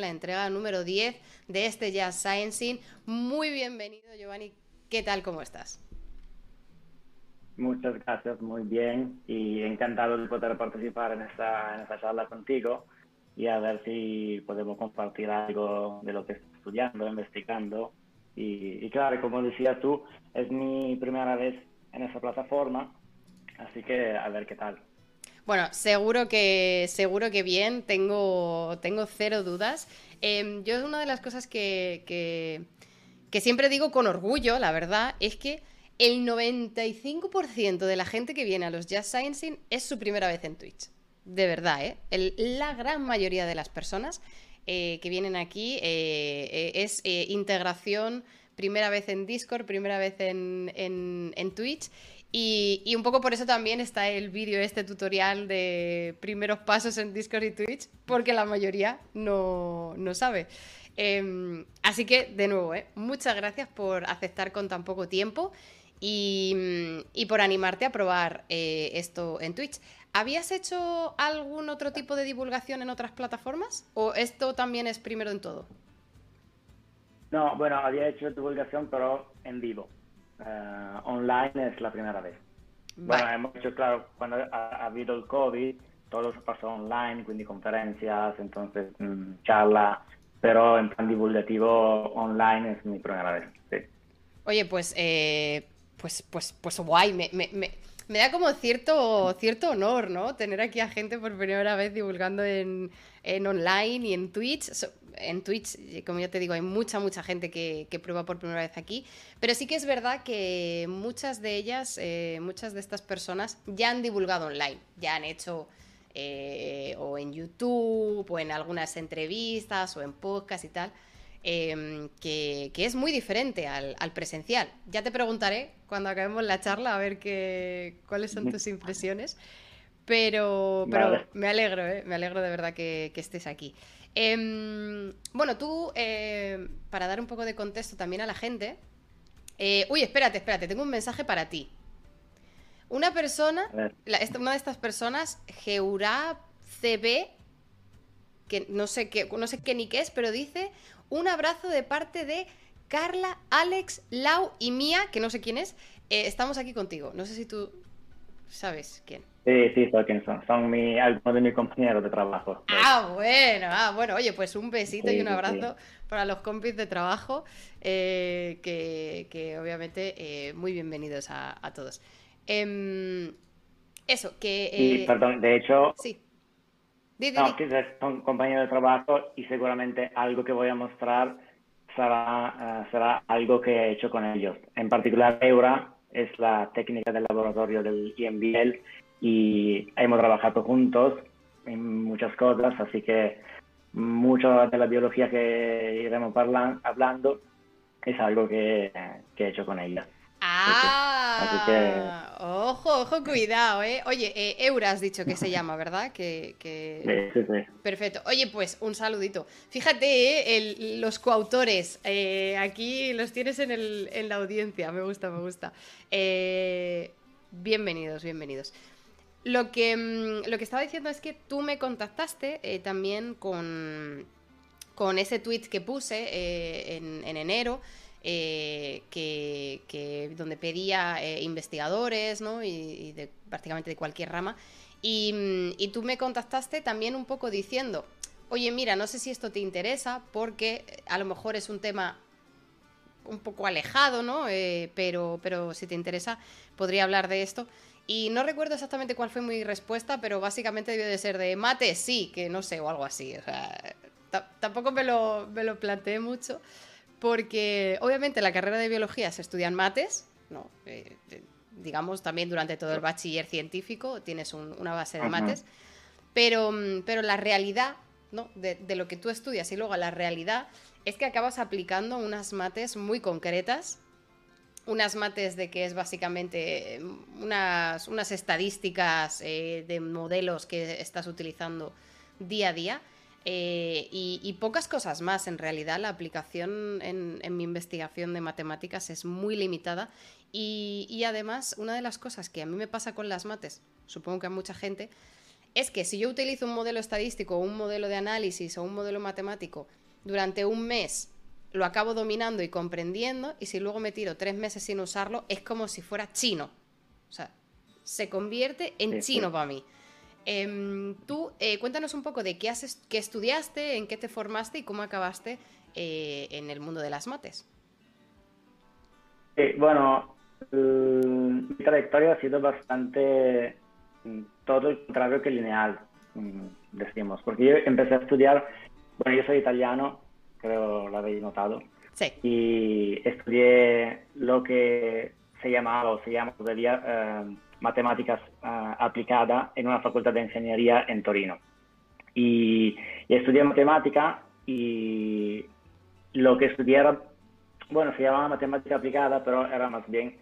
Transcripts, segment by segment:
la entrega número 10 de este Jazz Sciencing. Muy bienvenido, Giovanni. ¿Qué tal? ¿Cómo estás? Muchas gracias, muy bien y encantado de poder participar en esta, en esta charla contigo y a ver si podemos compartir algo de lo que estoy estudiando, investigando. Y, y claro, como decías tú, es mi primera vez en esa plataforma, así que a ver qué tal. Bueno, seguro que, seguro que bien, tengo, tengo cero dudas. Eh, yo una de las cosas que, que, siempre digo con orgullo, la verdad, es que el 95% de la gente que viene a los Jazz Sciencing es su primera vez en Twitch. De verdad, ¿eh? la gran mayoría de las personas eh, que vienen aquí eh, eh es integración, primera vez en Discord, primera vez en, en Twitch. Y, un poco por eso también está el vídeo, este tutorial de primeros pasos en Discord y Twitch, porque la mayoría no, no sabe. Eh, así que, de nuevo, ¿eh? muchas gracias por aceptar con tan poco tiempo y, y por animarte a probar eh, esto en Twitch. ¿Habías hecho algún otro tipo de divulgación en otras plataformas? ¿O esto también es primero en todo? No, bueno, había hecho divulgación, pero en vivo. Uh, online es la primera vez. Vale. Bueno, hemos hecho, claro, cuando ha, ha, habido el COVID, todo se pasó online, quindi conferencias, entonces mmm, charla, pero en plan divulgativo online es mi primera vez. Sí. Oye, pues eh, pues, pues, pues guay, me, me, me, me, da como cierto, cierto honor, ¿no? Tener aquí a gente por primera vez divulgando en, en online y en Twitch. En Twitch, como ya te digo, hay mucha, mucha gente que, que, prueba por primera vez aquí. Pero sí que es verdad que muchas de ellas, eh, muchas de estas personas ya han divulgado online, ya han hecho eh, o en YouTube o en algunas entrevistas o en podcast y tal. Eh, que, que, es muy diferente al, al, presencial. Ya te preguntaré cuando acabemos la charla a ver qué, cuáles son tus impresiones. Pero, pero vale. me alegro, ¿eh? me alegro de verdad que, que estés aquí. Eh, bueno, tú, eh, para dar un poco de contexto también a la gente. Eh, uy, espérate, espérate, tengo un mensaje para ti. Una persona, la, una de estas personas, Geura CB, que no sé qué, no sé qué ni qué es, pero dice un abrazo de parte de Carla, Alex, Lau y Mía, que no sé quién es. Eh, estamos aquí contigo. No sé si tú sabes quién. Sí, sí, quién son. Mi, algunos de mis compañeros de trabajo. Ah, bueno, ah, bueno. Oye, pues un besito sí, y un abrazo sí. para los compis de trabajo, eh, que, que, obviamente eh, muy bienvenidos a, a todos. Eh, eso, que... Sí, perdón, de hecho... Sí. Di, di, no, son compañeros de trabajo y seguramente algo que voy a mostrar será, uh, será algo que he hecho con ellos. En particular, Eura es la técnica del laboratorio del IMBL y hemos trabajado juntos en muchas cosas, así que mucho de la biología que iremos hablando es algo que, que he hecho con ella. Ah, Así que... ojo, ojo, cuidado, ¿eh? Oye, eh, Eura has dicho que se llama, ¿verdad? Que, que... Sí, sí, sí. Perfecto. Oye, pues un saludito. Fíjate, ¿eh? El, los coautores, eh, aquí los tienes en, el, en, la audiencia, me gusta, me gusta. Eh, bienvenidos, bienvenidos. Lo que, mm, lo que estaba diciendo es que tú me contactaste eh, también con, con ese tweet que puse eh, en, en enero. Eh, que, que, donde pedía investigadores ¿no? y, de prácticamente de cualquier rama. Y, mm, y, tú me contactaste también un poco diciendo, oye, mira, no sé si esto te interesa porque a lo mejor es un tema un poco alejado, ¿no? Pero, pero si te interesa, podría hablar de esto. Y no recuerdo exactamente cuál fue mi respuesta, pero básicamente debió de ser de mate, sí, que no sé, o algo así. O sea, tampoco me lo, me lo planteé mucho porque obviamente la carrera de biología se estudian mates, ¿no? Eh, digamos también durante todo el bachiller científico tienes un, una base de mates, pero, pero la realidad ¿no? De, de, lo que tú estudias y luego la realidad es que acabas aplicando unas mates muy concretas, unas mates de que es básicamente unas, unas estadísticas eh, de modelos que estás utilizando día a día eh, y, pocas cosas más. En realidad, la aplicación en, en mi investigación de matemáticas es muy limitada. Y, y, además, una de las cosas que a mí me pasa con las mates, supongo que a mucha gente, es que si yo utilizo un modelo estadístico un modelo de análisis o un modelo matemático durante un mes, lo acabo dominando y comprendiendo, y si luego me tiro tres meses sin usarlo, es como si fuera chino. O sea, se convierte en chino para mí. Em, tú, eh, cuéntanos un poco de qué, haces, qué estudiaste, en qué te formaste y cómo acabaste eh, en el mundo de las mates. bueno, mi trayectoria ha sido bastante mm, todo el contrario que lineal, mm, decimos, porque yo empecé a estudiar, bueno, yo soy italiano, creo lo habéis notado, sí. y estudié lo que se llamaba o se llama todavía eh, matemáticas uh, aplicada en una facultad de ingeniería en Torino. Y, estudié matemática y lo que estudié era, bueno, se llamaba matemática aplicada, pero era más bien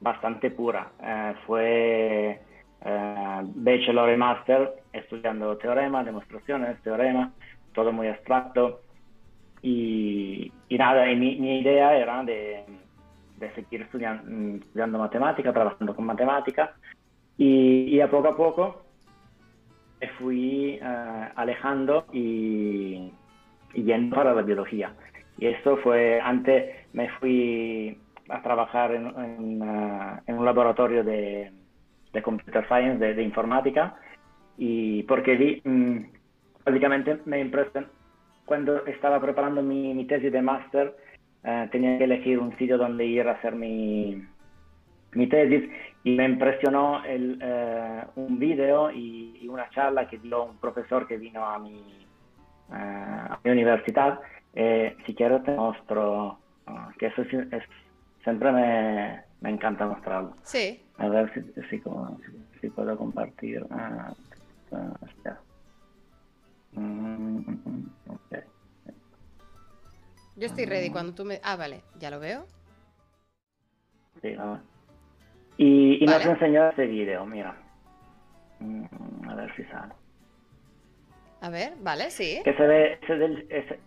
bastante pura. Uh, fue uh, bachelor y master estudiando teorema, demostraciones, teorema, todo muy abstracto. Y, y nada, y mi, mi idea era de de seguir estudiando, estudiando matemática, trabajando con matemática y, a poco a poco me fui eh, alejando y, yendo para la biología. Y esto fue, antes me fui a trabajar en, en, un laboratorio de, de computer science, de, informática, y porque vi, mm, básicamente me impresionó, cuando estaba preparando mi, mi tesis de máster, eh, tenía que elegir un sitio donde ir a hacer mi, mi tesis y me impresionó el, eh, un video y, una charla que dio un profesor que vino a mi, eh, a mi universidad. si quieres te muestro, que eso es, siempre me, me, encanta mostrarlo. Sí. A ver si, si, si, puedo compartir. Ah, mm, mm, okay. Yo estoy ready cuando tú me... Ah, vale, ya lo veo. Sí, Y, y nos enseñó ese video, mira. Mm, a ver si sale. A ver, vale, sí. Que se ve ese, del, ese,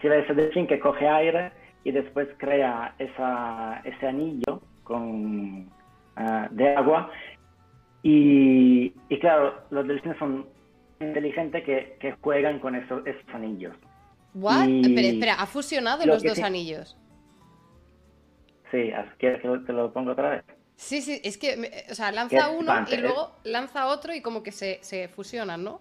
se ve ese delfín que coge aire y después crea esa, ese anillo con, uh, de agua. Y, y, claro, los delfines son inteligentes que, que juegan con esos, esos anillos. ¿What? Espera, ¿ha fusionado los dos anillos? Sí, ¿quieres que te lo pongo otra vez? Sí, sí, es que, o sea, lanza uno y luego lanza otro y como que se, se fusionan, ¿no?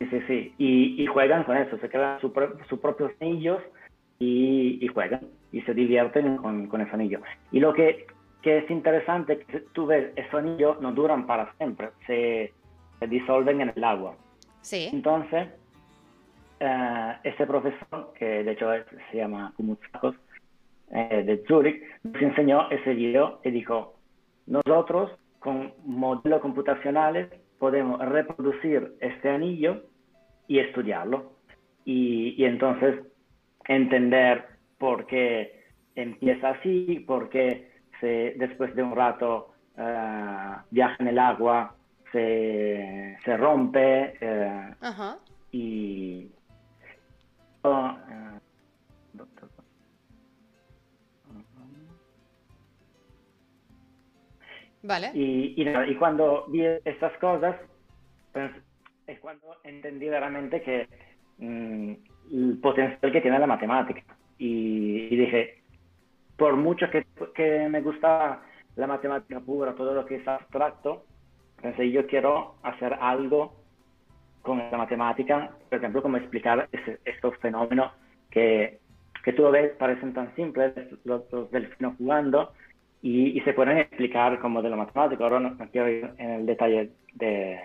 Sí, sí, sí. Y, juegan con eso, se crean sus propios anillos y, juegan y se divierten con, con ese anillo. Y lo que, que es interesante es que tú ves, esos anillos no duran para siempre, se, se disolven en el agua. Sí. Entonces, eh, ese profesor, que de hecho se llama Kumutsakos, eh, de Zurich, nos enseñó ese video y dijo, nosotros con modelos computacionales podemos reproducir este anillo y estudiarlo. Y, entonces entender por qué empieza así, por qué se, después de un rato eh, viaja en el agua, se, se rompe y, Vale. Y, y, cuando vi estas cosas, pues, es cuando entendí realmente que mm, el potencial que tiene la matemática. Y, dije, por mucho que, que, me gustaba la matemática pura, todo lo que es abstracto, pensé, yo quiero hacer algo con la matemática, por ejemplo, cómo explicar estos fenómenos que, que tú ves, parecen tan simples, los, los delfines jugando, y, se pueden explicar como de lo matemático. Ahora no, quiero ir en el detalle de...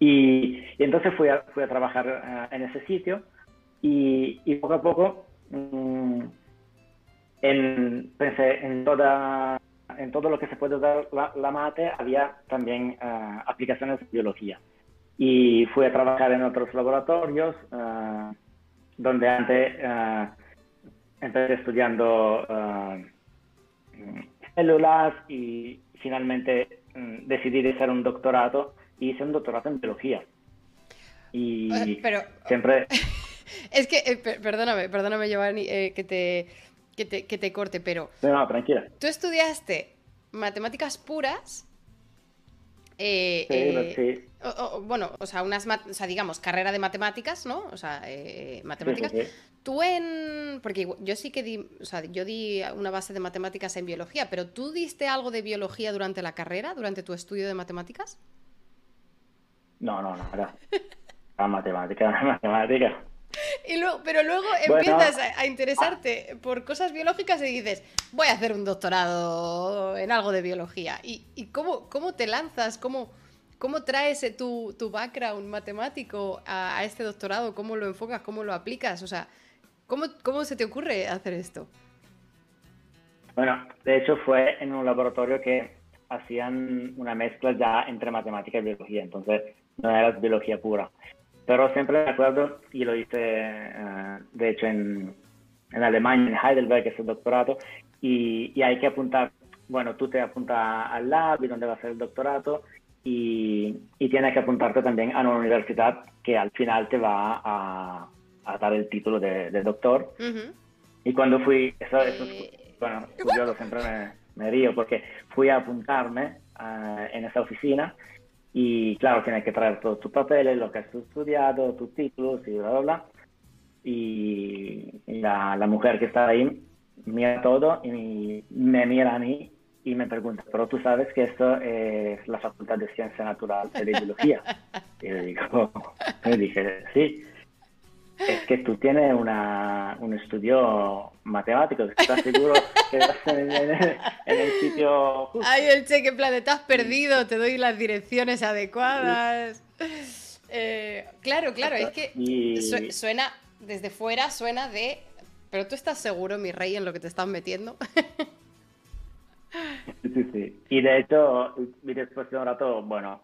Y, y entonces fui a, fui a trabajar eh, en ese sitio y, y poco a poco mm, en, pensé en toda en todo lo que se puede dar la, la mate había también uh, aplicaciones de biología y fui a trabajar en otros laboratorios uh, donde antes uh, empecé estudiando células y finalmente mm, decidí hacer un doctorado y hice un doctorado en biología. Y eh, pero, siempre... es que, eh, perdóname, perdóname Giovanni, eh, que, te, que, te, que te corte, pero... No, no, tranquila. Tú estudiaste matemáticas puras Eh, eh, bueno, o sea, unas, o sea, digamos, carrera de matemáticas, ¿no? O sea, eh, matemáticas. tú en, porque yo sí que di, o sea, yo di una base de matemáticas en biología, pero ¿tú diste algo de biología durante la carrera, durante tu estudio de matemáticas? No, no, no, era, era matemática, matemática. Y luego, pero luego empiezas a, interesarte por cosas biológicas y dices, voy a hacer un doctorado en algo de biología. ¿Y, y cómo, cómo te lanzas? ¿Cómo, cómo traes tu, tu background matemático a, este doctorado? ¿Cómo lo enfocas? ¿Cómo lo aplicas? O sea, ¿cómo, ¿cómo se te ocurre hacer esto? Bueno, de hecho fue en un laboratorio que hacían una mezcla ya entre matemática y biología, entonces no era biología pura. Pero siempre me acuerdo, y lo hice eh, de hecho en, en, Alemania, en Heidelberg, que es el doctorado, y, y, hay que apuntar, bueno, tú te apuntas al lab y donde va a ser el doctorado, y, y, tienes que apuntarte también a una universidad que al final te va a, a dar el título de, de doctor. Y cuando fui, eso, eso eh, bueno, yo siempre me, me, río porque fui a apuntarme uh, en esa oficina y claro, tienes que traer todos tus papeles, lo que has estudiado, tus títulos y bla, bla, bla. Y la, la mujer que está ahí mira todo y me mira a mí y me pregunta, pero tú sabes que esto es la Facultad de Ciencia Natural de Biología. y le digo, le dije, sí es que tú tienes una, un estudio matemático, ¿estás seguro que vas en, el sitio justo? Ay, el cheque, en plan, estás perdido, te doy las direcciones adecuadas. Eh, claro, claro, es que suena, desde fuera suena de, pero tú estás seguro, mi rey, en lo que te estás metiendo. sí, sí. Y de hecho, después de un rato, bueno,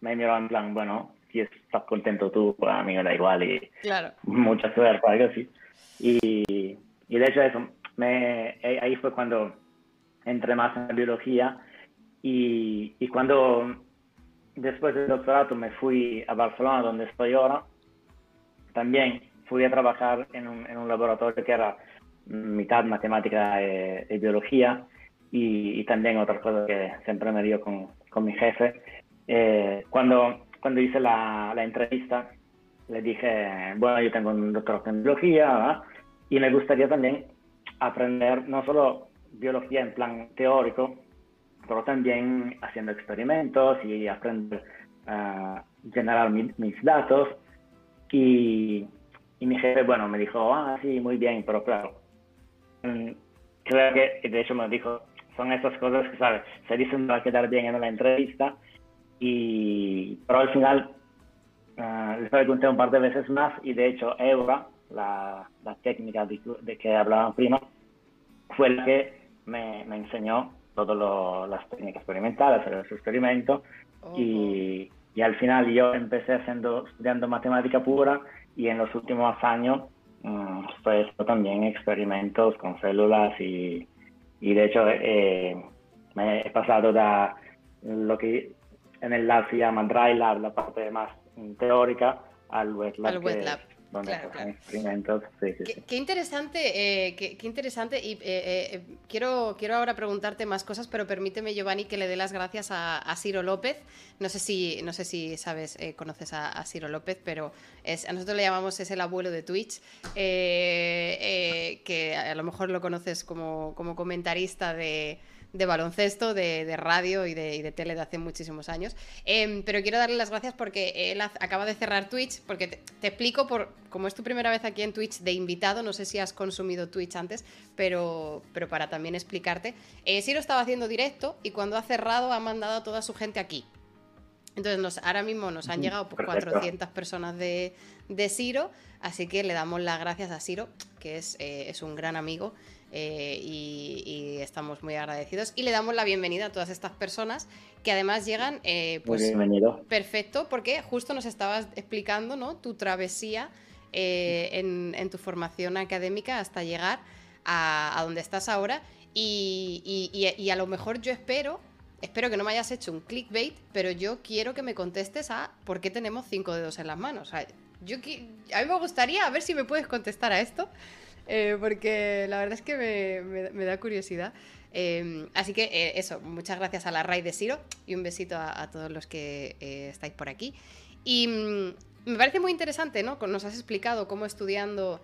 me miró en plan, bueno, si estás contento tú, pues a mí me da igual y mucha suerte, algo así. Y, y de hecho eso, me, eh, ahí fue cuando entré más en la biología y, y cuando después del doctorado me fui a Barcelona, donde estoy ahora, también fui a trabajar en un, en un laboratorio que era mitad matemática y, biología y, y, también otra cosa que siempre me dio con, con mi jefe. Eh, cuando cuando hice la, la, entrevista, le dije, bueno, yo tengo un doctorado en biología y me gustaría también aprender no solo biología en plan teórico, pero también haciendo experimentos y aprender a generar mis datos. Y, y, mi jefe, bueno, me dijo, ah, sí, muy bien, pero claro, mm, creo que, de hecho me dijo, son esas cosas que, ¿sabes? Se dicen va a quedar bien en la entrevista, y, pero al final uh, les pregunté un par de veces más y de hecho Eura, la, la técnica de, que hablaban prima, fue la que me, me enseñó todas las técnicas experimentales, los experimentos y, y, al final yo empecé haciendo, estudiando matemática pura y en los últimos años um, pues también experimentos con células y, y de hecho eh, me he pasado de lo que en el lab se llama Dry Lab, la parte más teórica, al Wet Lab. Al wet lab. Donde experimentos. qué, interesante, eh, qué, interesante. Y eh, eh, quiero, quiero ahora preguntarte más cosas, pero permíteme, Giovanni, que le dé las gracias a, Ciro López. No sé si, no sé si sabes, conoces a, Ciro López, pero es, a nosotros le llamamos es el abuelo de Twitch, que a lo mejor lo conoces como, como comentarista de de baloncesto, de, radio y de, de, tele de hace muchísimos años. Em, pero quiero darle las gracias porque él acaba de cerrar Twitch, porque te, explico, por como es tu primera vez aquí en Twitch de invitado, no sé si has consumido Twitch antes, pero, pero para también explicarte, eh, lo estaba haciendo directo y cuando ha cerrado ha mandado a toda su gente aquí. Entonces nos, ahora mismo nos han llegado por 400 personas de, de Siro, así que le damos las gracias a Siro, que es, eh, es un gran amigo eh, y, estamos muy agradecidos. Y le damos la bienvenida a todas estas personas que además llegan eh, pues, perfecto porque justo nos estabas explicando ¿no? tu travesía eh, en, tu formación académica hasta llegar a, donde estás ahora. Y, a lo mejor yo espero, espero que no me hayas hecho un clickbait, pero yo quiero que me contestes a por qué tenemos cinco dedos en las manos. yo, a mí me gustaría a ver si me puedes contestar a esto. Eh, porque la verdad es que me, da curiosidad. Em, así que eh, eso, muchas gracias a la RAI de Siro y un besito a, todos los que eh, estáis por aquí. Y mm, me parece muy interesante, ¿no? Nos has explicado cómo estudiando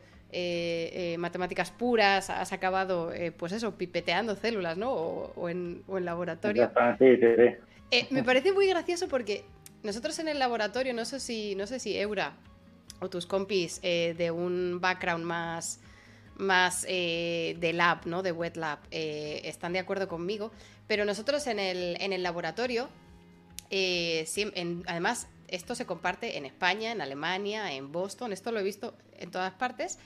matemáticas puras has acabado, pues eso, pipeteando células, ¿no? O, en, laboratorio. Sí, sí, sí. me parece muy gracioso porque nosotros en el laboratorio, no sé si, no sé si Eura o tus compis de un background más más eh, de lab, ¿no? De wet lab, eh, están de acuerdo conmigo. Pero nosotros en el, en el laboratorio, eh, además, esto se comparte en España, en Alemania, en Boston, esto lo he visto en todas partes.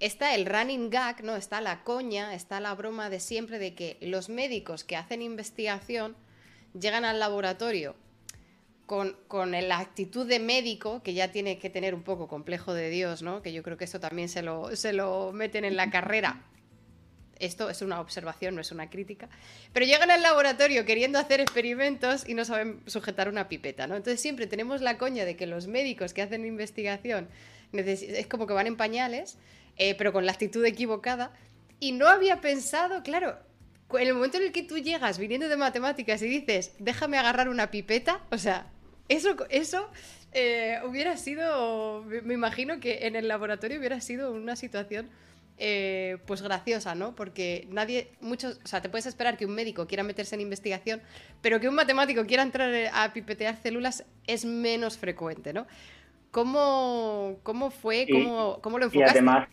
Está el running gag, ¿no? Está la coña, está la broma de siempre de que los médicos que hacen investigación llegan al laboratorio con, la actitud de médico, que ya tiene que tener un poco complejo de Dios, ¿no? Que yo creo que eso también se lo, se lo meten en la carrera. Esto es una observación, no es una crítica. Pero llegan al laboratorio queriendo hacer experimentos y no saben sujetar una pipeta, ¿no? Entonces siempre tenemos la coña de que los médicos que hacen investigación es como que van en pañales, eh, pero con la actitud equivocada. Y no había pensado, claro, en el momento en el que tú llegas viniendo de matemáticas y dices, déjame agarrar una pipeta, o sea, eso, eso eh, hubiera sido, me imagino que en el laboratorio hubiera sido una situación eh, pues graciosa, ¿no? Porque nadie, muchos, o sea, te puedes esperar que un médico quiera meterse en investigación, pero que un matemático quiera entrar a pipetear células es menos frecuente, ¿no? ¿Cómo, cómo fue? Cómo, ¿Cómo, lo enfocaste? Y además,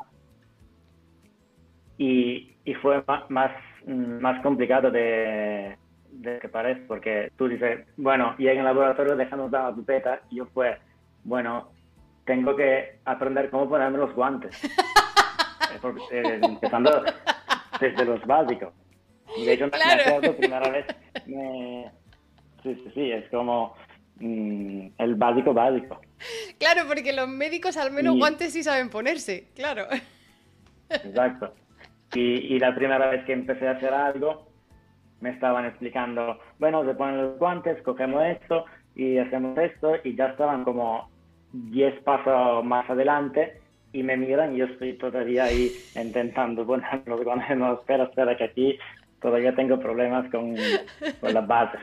y, y fue más, más complicado de, de que parece, porque tú dices, bueno, y en el laboratorio dejamos la pipeta, y yo pues, bueno, tengo que aprender cómo ponerme los guantes. Eh, empezando desde los básicos. De hecho, claro. me acuerdo primera vez, me... sí, sí, sí, es como mm, el básico básico. Claro, porque los médicos al menos guantes sí saben ponerse, claro. Exacto. Y, y la primera vez que empecé a hacer algo, me estaban explicando, bueno, se ponen los guantes, cogemos esto y hacemos esto y ya estaban como 10 pasos más adelante y me miran y yo estoy todavía ahí intentando poner los guantes, no, espera, espera, que aquí todavía tengo problemas con, con la base.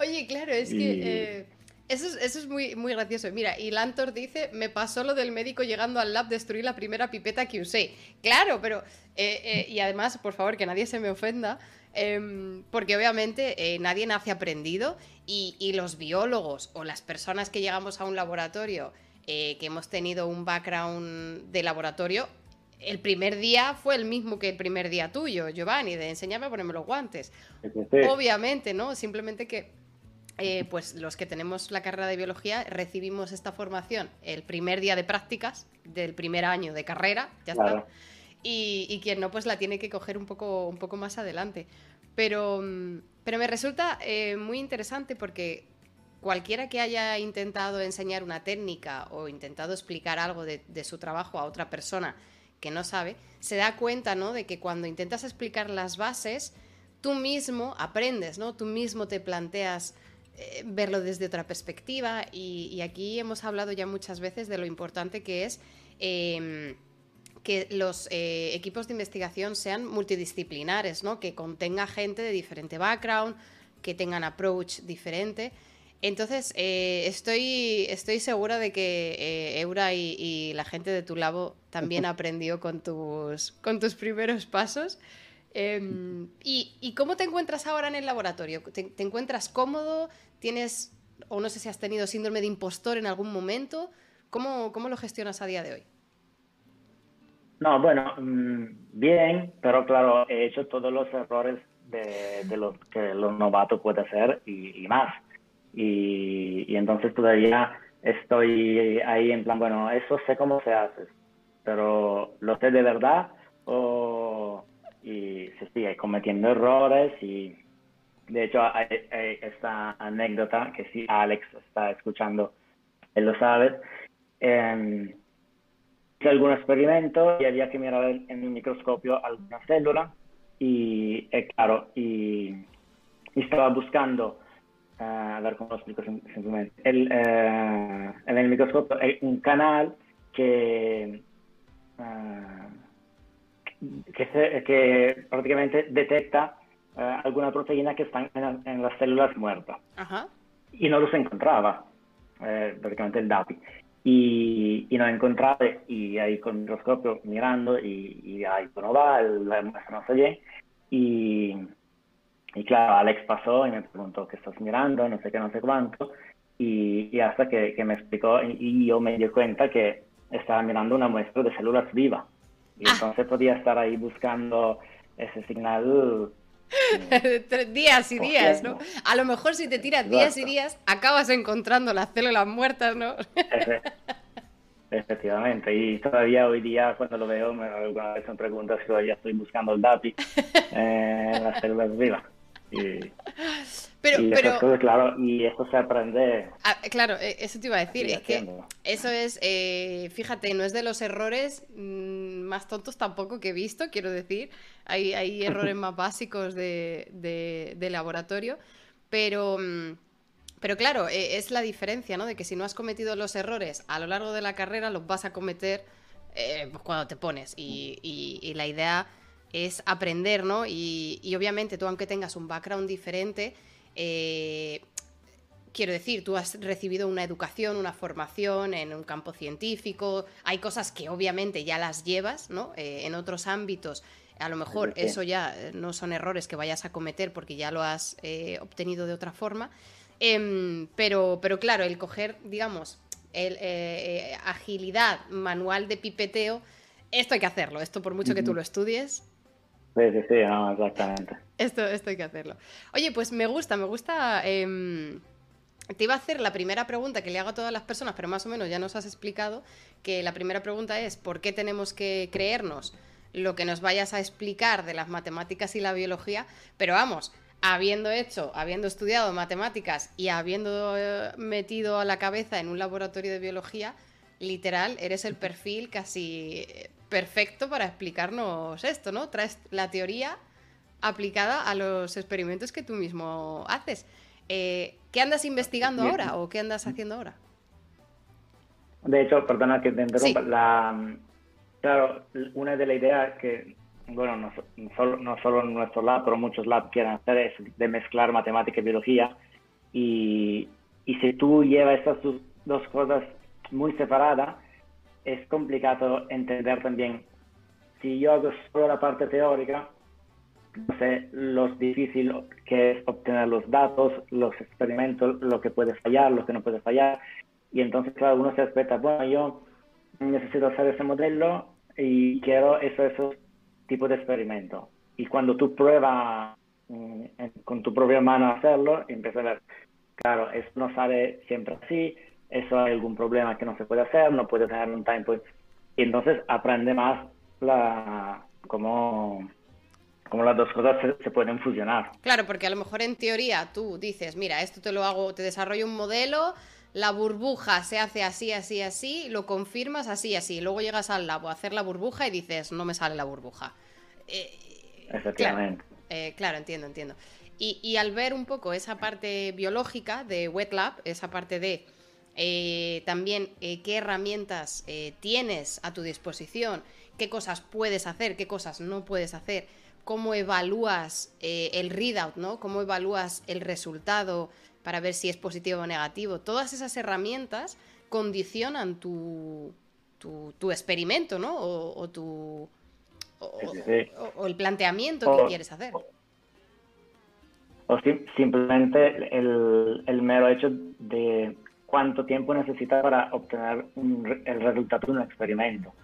Oye, claro, es que... Eh, eso es, eso es, muy, muy gracioso. Mira, y Lantor dice, me pasó lo del médico llegando al lab, destruir la primera pipeta que usé. Claro, pero... Eh, eh, y además, por favor, que nadie se me ofenda, Em, porque obviamente eh, nadie nace aprendido y, los biólogos o las personas que llegamos a un laboratorio eh, que hemos tenido un background de laboratorio, el primer día fue el mismo que el primer día tuyo, Giovanni, de enseñarme a ponerme los guantes. Obviamente, ¿no? Simplemente que eh, pues los que tenemos la carrera de biología recibimos esta formación el primer día de prácticas del primer año de carrera, ya está y, quien no, pues la tiene que coger un poco, un poco más adelante. Pero, mm, pero me resulta eh, muy interesante porque cualquiera que haya intentado enseñar una técnica o intentado explicar algo de, su trabajo a otra persona que no sabe, se da cuenta ¿no? de que cuando intentas explicar las bases, tú mismo aprendes, ¿no? Tú mismo te planteas eh, verlo desde otra perspectiva y, aquí hemos hablado ya muchas veces de lo importante que es em, que los eh, equipos de investigación sean multidisciplinares, ¿no? que contenga gente de diferente background, que tengan approach diferente. Entonces, eh, estoy, estoy segura de que eh, Eura y, la gente de tu labo también aprendió con tus, con tus primeros pasos. Em, y, cómo te encuentras ahora en el laboratorio? ¿Te, encuentras cómodo? ¿Tienes, o no sé si has tenido síndrome de impostor en algún momento? ¿Cómo, cómo lo gestionas a día de hoy? No, bueno, mm, bien, pero claro, he hecho todos los errores de, de los que los novatos pueden hacer y, más. Y, entonces todavía estoy ahí en plan, bueno, eso sé cómo se hace, pero lo sé de verdad o y se sigue cometiendo errores y de hecho hay, esta anécdota que si Alex está escuchando, él lo sabe. Hice algún experimento y había que mirar en el microscopio alguna célula y, eh, claro, y, estaba buscando, eh, a ver cómo lo explico simplemente, el, eh, en el microscopio hay un canal que, que, que prácticamente detecta eh, alguna proteína que están en, las células muertas. Y no los encontraba, eh, prácticamente el DAPI. Y, y, no encontraba, y ahí con el microscopio mirando, y, y ahí no va, la muestra no se ve. Y, y claro, Alex pasó y me preguntó qué estás mirando, no sé qué, no sé cuánto. Y, y hasta que, que, me explicó, y, yo me di cuenta que estaba mirando una muestra de células vivas. Y ah. entonces podía estar ahí buscando ese signal días y días, ¿no? A lo mejor si te tiras días y días, acabas encontrando las células muertas, ¿no? Efectivamente, y todavía hoy día cuando lo veo, me, alguna vez me preguntas si todavía estoy buscando el DAPI en las células vivas. Y, pero, pero... claro, y eso se aprende. Ah, claro, e, eso te iba a decir, es que eso es, eh, fíjate, no es de los errores mm, más tontos tampoco que he visto, quiero decir, hay, hay errores más básicos de, de, laboratorio, pero... Mm, pero claro, e, es la diferencia, ¿no? De que si no has cometido los errores a lo largo de la carrera, los vas a cometer eh, pues cuando te pones. Y, y, la idea es aprender, ¿no? Y, y, obviamente tú, aunque tengas un background diferente, eh, quiero decir, tú has recibido una educación, una formación en un campo científico, hay cosas que obviamente ya las llevas, ¿no? Eh, en otros ámbitos, a lo mejor eso ya eh, no son errores que vayas a cometer porque ya lo has obtenido de otra forma, em, pero, pero claro, el coger, digamos, el, agilidad manual de pipeteo, esto hay que hacerlo, esto por mucho que tú lo estudies, Sí, sí, sí, exactamente. Esto, esto hay que hacerlo. Oye, pues me gusta, me gusta. Em, te iba a hacer la primera pregunta que le hago a todas las personas, pero más o menos ya nos has explicado que la primera pregunta es ¿por qué tenemos que creernos lo que nos vayas a explicar de las matemáticas y la biología? Pero vamos, habiendo hecho, habiendo estudiado matemáticas y habiendo eh, metido a la cabeza en un laboratorio de biología, literal, eres el perfil casi perfecto para explicarnos esto, ¿no? Traes la teoría aplicada a los experimentos que tú mismo haces. Eh, ¿Qué andas investigando ahora o qué andas haciendo ahora? De hecho, perdona que te interrumpa, la, claro, una de las ideas que, bueno, no, solo, no solo en nuestro lab, pero muchos labs quieren hacer es de mezclar matemática y biología. Y, y si tú llevas estas dos cosas muy separadas, es complicado entender también. Si yo hago solo la parte teórica, no sé lo difícil que es obtener los datos, los experimentos, lo que puede fallar, lo que no puede fallar. Y entonces, claro, uno se espera, bueno, yo necesito hacer ese modelo y quiero eso, esos tipos de experimento. Y cuando tú pruebas mm, con tu propia mano hacerlo, empiezas a ver, claro, eso no sale siempre así, eso hay algún problema que no se puede hacer, no puede tener un time point. Y entonces aprende más la, cómo, cómo las dos cosas se, pueden fusionar. Claro, porque a lo mejor en teoría tú dices, mira, esto te lo hago, te desarrollo un modelo, la burbuja se hace así, así, así, lo confirmas así, así. Luego llegas al labo a hacer la burbuja y dices, no me sale la burbuja. Eh, Efectivamente. Claro, eh, claro, entiendo, entiendo. Y, y al ver un poco esa parte biológica de Wet Lab, esa parte de eh, también eh, qué herramientas eh, tienes a tu disposición, qué cosas puedes hacer, qué cosas no puedes hacer, cómo evalúas el readout, ¿no? Cómo evalúas el resultado para ver si es positivo o negativo. Todas esas herramientas condicionan tu, tu, experimento, ¿no? O, tu, o, el planteamiento que quieres hacer. O simplemente el, el mero hecho de cuánto tiempo necesita para obtener el resultado de un experimento.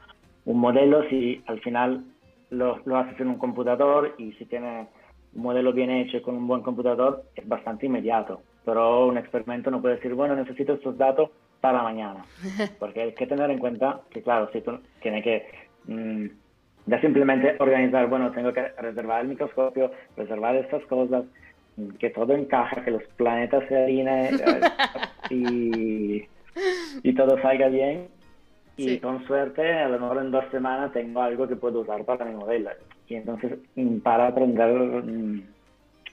Un modelo, si al final lo, lo, haces en un computador y si tiene un modelo bien hecho con un buen computador, es bastante inmediato. Pero un experimento no puede decir, bueno, necesito estos datos para mañana. Porque hay que tener en cuenta que, claro, si tú tienes que mm, ya simplemente organizar, bueno, tengo que reservar el microscopio, reservar estas cosas, que todo encaja, que los planetas se alineen eh, y, todo salga bien. Y con suerte, a lo mejor en dos semanas tengo algo que puedo usar para mi modelo. Y entonces, mm, para aprender mm,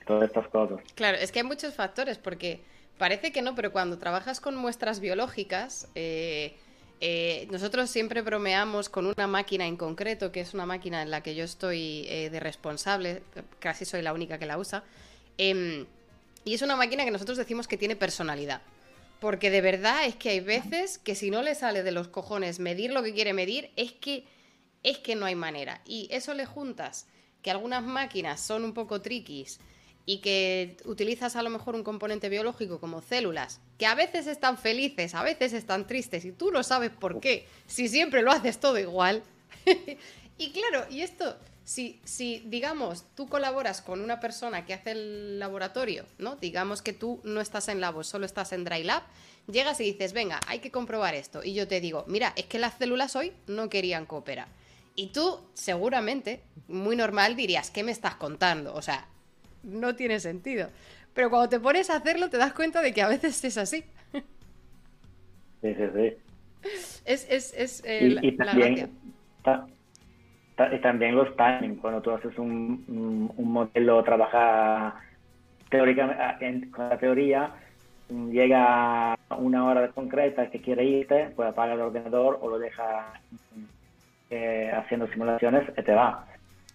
todas estas cosas. Claro, es que hay muchos factores, porque parece que no, pero cuando trabajas con muestras biológicas, eh, eh, nosotros siempre bromeamos con una máquina en concreto, que es una máquina en la que yo estoy eh, de responsable, casi soy la única que la usa, em, y es una máquina que nosotros decimos que tiene personalidad. Porque de verdad es que hay veces que si no le sale de los cojones medir lo que quiere medir, es que, es que no hay manera. Y eso le juntas que algunas máquinas son un poco triquis y que utilizas a lo mejor un componente biológico como células, que a veces están felices, a veces están tristes, y tú no sabes por qué, si siempre lo haces todo igual. y claro, y esto, si, si, digamos, tú colaboras con una persona que hace el laboratorio, ¿no? Digamos que tú no estás en Labo, solo estás en Dry Lab, llegas y dices, venga, hay que comprobar esto. Y yo te digo, mira, es que las células hoy no querían cooperar. Y tú, seguramente, muy normal, dirías, ¿qué me estás contando? O sea, no tiene sentido. Pero cuando te pones a hacerlo te das cuenta de que a veces es así. Sí, sí, sí. Es, es, es eh, y, también, y también los timings, cuando tú haces un, un, modelo, trabaja teóricamente con la teoría, llega una hora concreta que quiere irte, pues apaga el ordenador o lo deja eh, haciendo simulaciones y te va.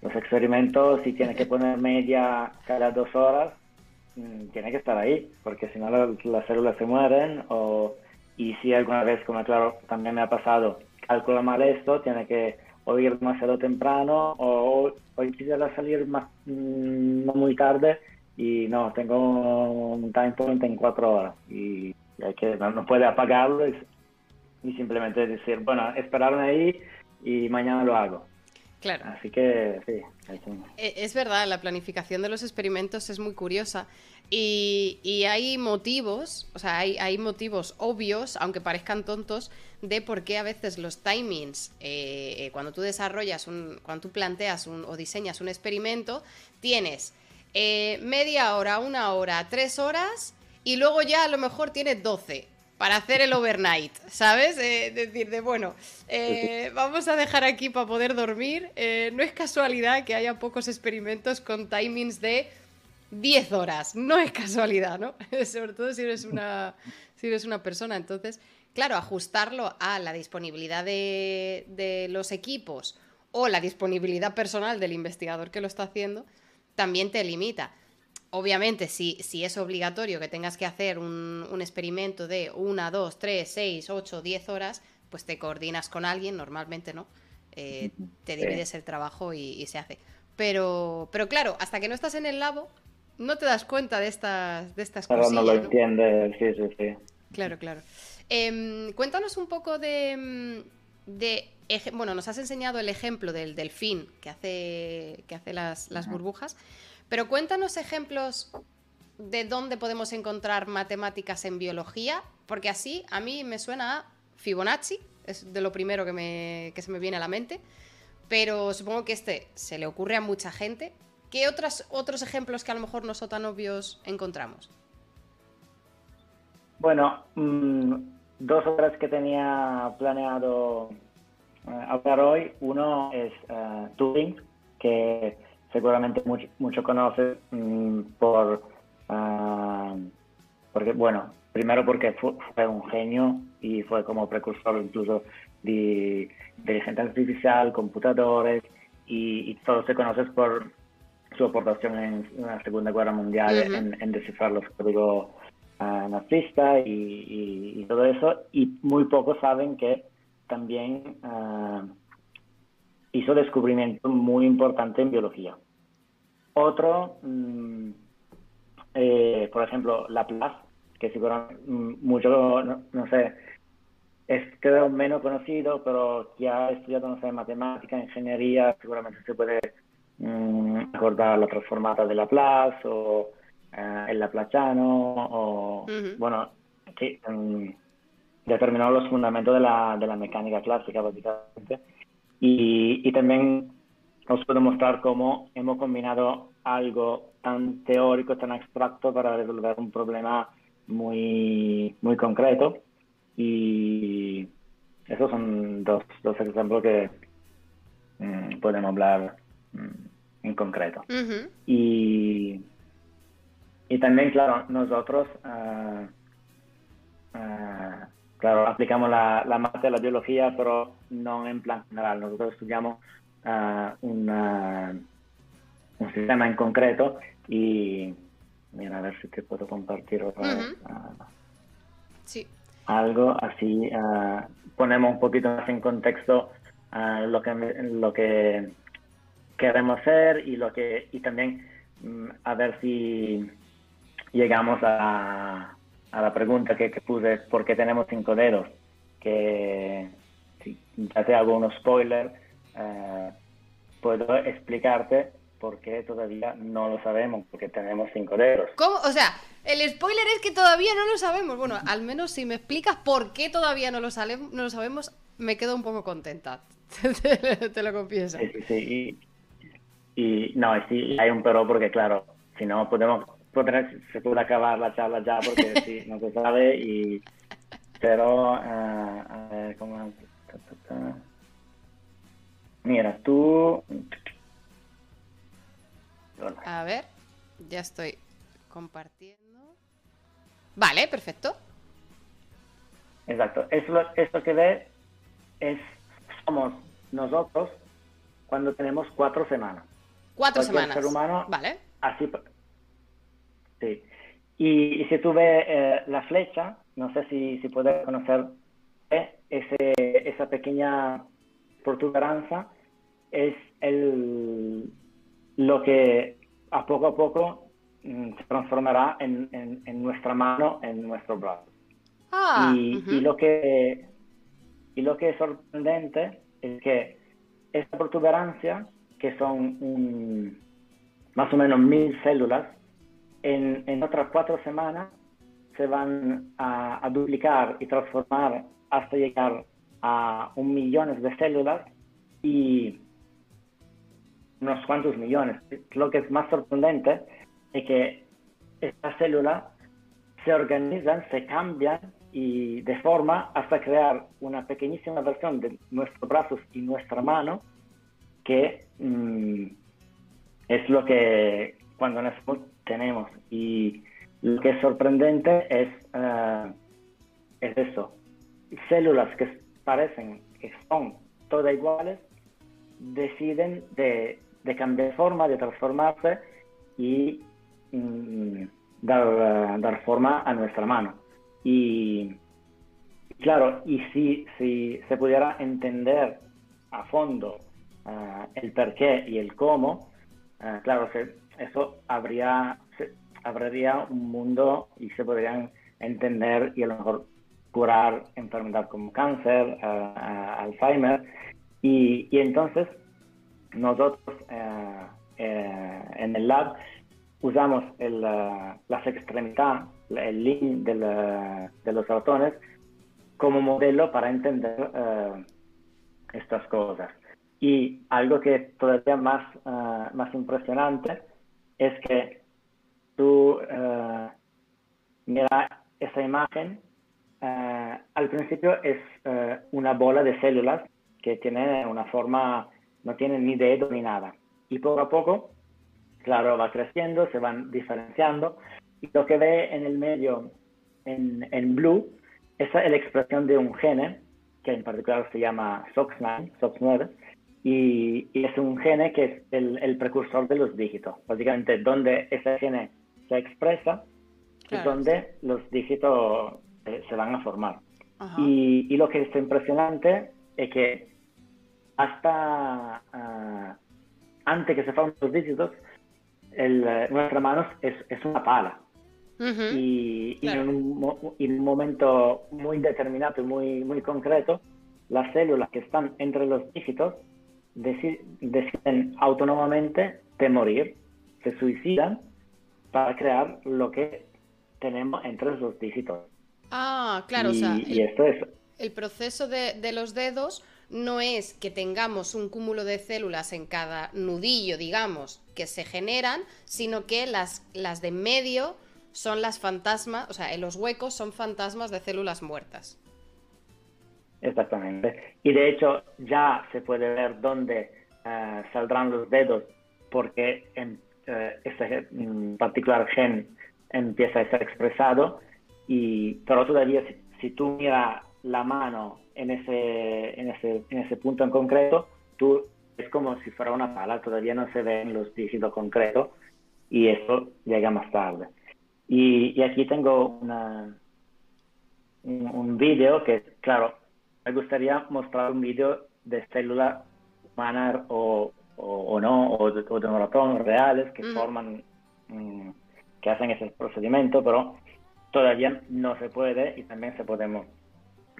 Los experimentos, si tienes que poner media cada dos horas, mm, tiene que estar ahí, porque si no las células se mueren o, y si alguna vez, como claro, también me ha pasado, calcula mal esto, tiene que o ir demasiado temprano o hoy quisiera salir más, mm, no muy tarde y no, tengo un time point en cuatro horas y, hay que, no, puede apagarlo y, simplemente decir, bueno, esperarme ahí y mañana lo hago. Claro. Así que sí. E, es verdad, la planificación de los experimentos es muy curiosa y, hay motivos, o sea, hay, motivos obvios, aunque parezcan tontos, de por qué a veces los timings, eh, cuando tú desarrollas, un, cuando tú planteas un, o diseñas un experimento, tienes eh, media hora, una hora, tres horas y luego ya a lo mejor tienes doce para hacer el overnight, ¿sabes? Eh, decir, de bueno, eh, vamos a dejar aquí para poder dormir. Eh, no es casualidad que haya pocos experimentos con timings de 10 horas, no es casualidad, ¿no? Sobre todo si eres una, si eres una persona. Entonces, claro, ajustarlo a la disponibilidad de, de los equipos o la disponibilidad personal del investigador que lo está haciendo, también te limita. Obviamente, si, si es obligatorio que tengas que hacer un, experimento de una, dos, tres, seis, ocho, diez horas, pues te coordinas con alguien, normalmente no. Eh, te divides el trabajo y, se hace. Pero, pero claro, hasta que no estás en el labo, no te das cuenta de estas, de estas cosas. no lo entiendes, sí, sí, sí. Claro, claro. Em, cuéntanos un poco de, de bueno, nos has enseñado el ejemplo del delfín que hace, que hace las, las burbujas, pero cuéntanos ejemplos de dónde podemos encontrar matemáticas en biología, porque así a mí me suena a Fibonacci, es de lo primero que, me, se me viene a la mente, pero supongo que este se le ocurre a mucha gente. ¿Qué otros, otros ejemplos que a lo mejor no son tan obvios encontramos? Bueno, mm, dos otras que tenía planeado eh, hablar hoy. Uno es uh, Turing, que seguramente mucho, mucho conoces mm, por, ah, porque, bueno, primero porque fue, un genio y fue como precursor incluso de inteligencia artificial, computadores y, y todo se conoce por su aportación en la Segunda Guerra Mundial, en, descifrar los códigos uh, nazistas y, todo eso, y muy pocos saben que también uh, hizo descubrimiento muy importante en biología. Otro, mm, eh, por ejemplo, Laplace, que seguramente mm, mucho, no, sé, es creo menos conocido, pero que ha estudiado, no sé, matemática, ingeniería, seguramente se puede mm, acordar la transformada de Laplace o eh, el Laplaciano, o, bueno, sí, determinó los fundamentos de la, de la mecánica clásica, básicamente. Y, y también os puedo mostrar cómo hemos combinado algo tan teórico, tan abstracto para resolver un problema muy, muy concreto. Y esos son dos, dos ejemplos que mm, podemos hablar mm, en concreto. y, y también, claro, nosotros uh, claro, aplicamos la, la mate, la biología, pero no en plan general. Nosotros estudiamos uh, un sistema en concreto y mira, a ver si te puedo compartir otra vez. sí. Algo así, ponemos un poquito más en contexto lo que lo que queremos hacer y lo que y también mm, a ver si llegamos a, a la pregunta que, que, puse ¿por qué tenemos cinco dedos? que si ya te hago un spoiler eh, puedo explicarte por qué todavía no lo sabemos porque tenemos cinco dedos ¿Cómo? o sea el spoiler es que todavía no lo sabemos bueno al menos si me explicas por qué todavía no lo, no lo sabemos me quedo un poco contenta te, lo confieso. Sí, sí, Y, no, sí, hay un pero porque, claro, si no podemos, se puede acabar la charla ya porque sí, no se sabe y... Pero, uh, a ver, ¿cómo? Mira, tú... A ver, ya estoy compartiendo. Vale, perfecto. Exacto. Eso, esto que ve es somos nosotros cuando tenemos cuatro semanas. Cuatro semanas. ser humano, vale. Así. Sí. Y, si tú ves eh, la flecha, no sé si, si puedes conocer eh, ese, esa pequeña protuberancia, es el, lo que a poco a poco mm, se transformará en, en, nuestra mano, en nuestro brazo. Ah, y, y, lo que y lo que es sorprendente es que esta protuberancia, que son más o menos mil células, en, otras cuatro semanas se van a, duplicar y transformar hasta llegar a un millón de células y unos cuantos millones. Lo que es más sorprendente es que estas células se organizan, se cambian y de forma hasta crear una pequeñísima versión de nuestros brazos y nuestra mano que mm, es lo que cuando nacemos tenemos y lo que es sorprendente es, uh, es eso células que parecen que son todas iguales deciden de, de cambiar forma de transformarse y mm, dar, dar forma a nuestra mano y claro, y si, si se pudiera entender a fondo uh, el por qué y el cómo, uh, claro, se, eso habría, se, un mundo y se podrían entender y a lo mejor curar enfermedades como cáncer, uh, Alzheimer. Y, y, entonces nosotros en el lab usamos el, las extremidades el link de, los ratones como modelo para entender eh, estas cosas. Y algo que todavía más, eh, más impresionante es que tú uh, mira esa imagen, al principio es una bola de células que tiene una forma, no tiene ni dedo ni nada. Y poco a poco, claro, va creciendo, se van diferenciando y lo que ve en el medio, en, en blue, es la expresión de un gene, que en particular se llama SOX9, SOX9, y, y, es un gene que es el, el, precursor de los dígitos. Básicamente, donde ese gene se expresa, es donde los dígitos eh, se van a formar. Y, y, lo que es impresionante es que hasta uh, antes que se formen los dígitos, el, uh, nuestra mano es, es una pala. Y, en, un, momento muy determinado y muy, muy concreto, las células que están entre los dígitos deciden autónomamente de morir, se suicidan para crear lo que tenemos entre los dígitos. Ah, claro, o sea, el, esto es... el proceso de, de los dedos no es que tengamos un cúmulo de células en cada nudillo, digamos, que se generan, sino que las, las de medio son las fantasmas, o sea, en los huecos son fantasmas de células muertas. Exactamente. Y de hecho ya se puede ver dónde eh, saldrán los dedos porque en, eh, mm, particular gen empieza a ser expresado. Y, pero todavía si, tú miras la mano en ese, en ese, en ese punto en concreto, tú es como si fuera una pala, todavía no se ven los dígitos concretos y eso llega más tarde. Y, aquí tengo una, un, vídeo que, claro, me gustaría mostrar un vídeo de células humanas o, o, no, o de, o reales que forman, mm, que hacen ese procedimiento, pero todavía no se puede y también se podemos,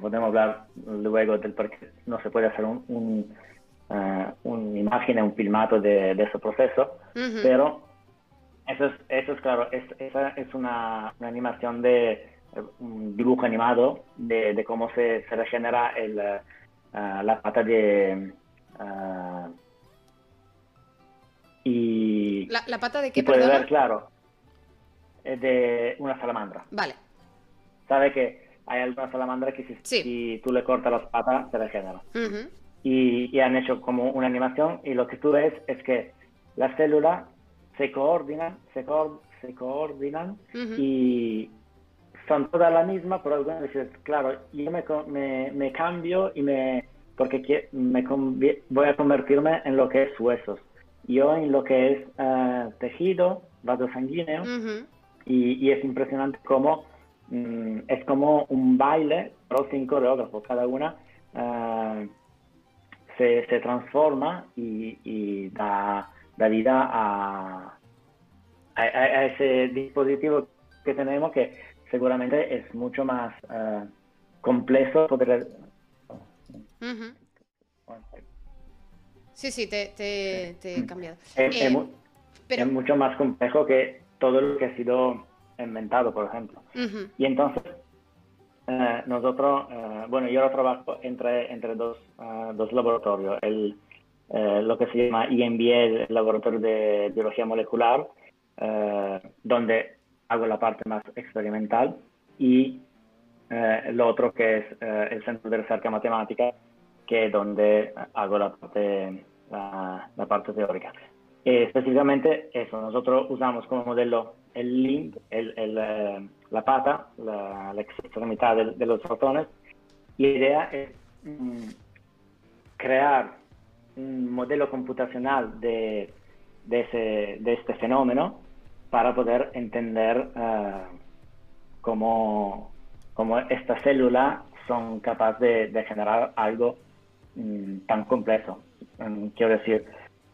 podemos hablar luego del por qué no se puede hacer un, un uh, una imagen, un filmato de, de ese proceso, pero eso es, eso es claro, es, esa es una, una animación de un dibujo animado de, de cómo se, se regenera el, uh, la pata de... Y, ¿La, ¿La, pata de qué? puede ver, claro, de una salamandra. Vale. Sabe que hay alguna salamandra que si, tú le cortas las patas se regenera. y, y, han hecho como una animación y lo que tú ves es que las células se coordinan, se, se coordinan y son todas la misma, pero algunas veces, claro, yo me, me, me cambio y me porque me voy a convertirme en lo que es huesos. Yo en lo que es uh, tejido, vaso sanguíneo, y, es impresionante cómo mm, es como un baile, pero sin coreógrafo, cada una uh, se, se, transforma y, y da, da, vida a, a, ese dispositivo que tenemos que seguramente es mucho más uh, complejo poder... Sí, sí, te, te, he cambiado. Es, eh, pero... es mucho más complejo que todo lo que ha sido inventado, por ejemplo. Y entonces, eh, nosotros, eh, bueno, yo trabajo entre, entre dos, eh, dos laboratorios, el, lo que se llama IMBL, el laboratorio de biología molecular, donde hago la parte más experimental, y lo otro que es el Centro de Recerca Matemática, que es donde hago la parte, la, la parte teórica. Eh, específicamente eso, nosotros usamos como modelo el link, el, eh, la pata, la, extremidad de, los ratones, la idea es mm, crear un modelo computacional de, de, ese, de este fenómeno para poder entender uh, cómo, cómo estas células son capaces de, generar algo mm, tan complejo. Mm, quiero decir,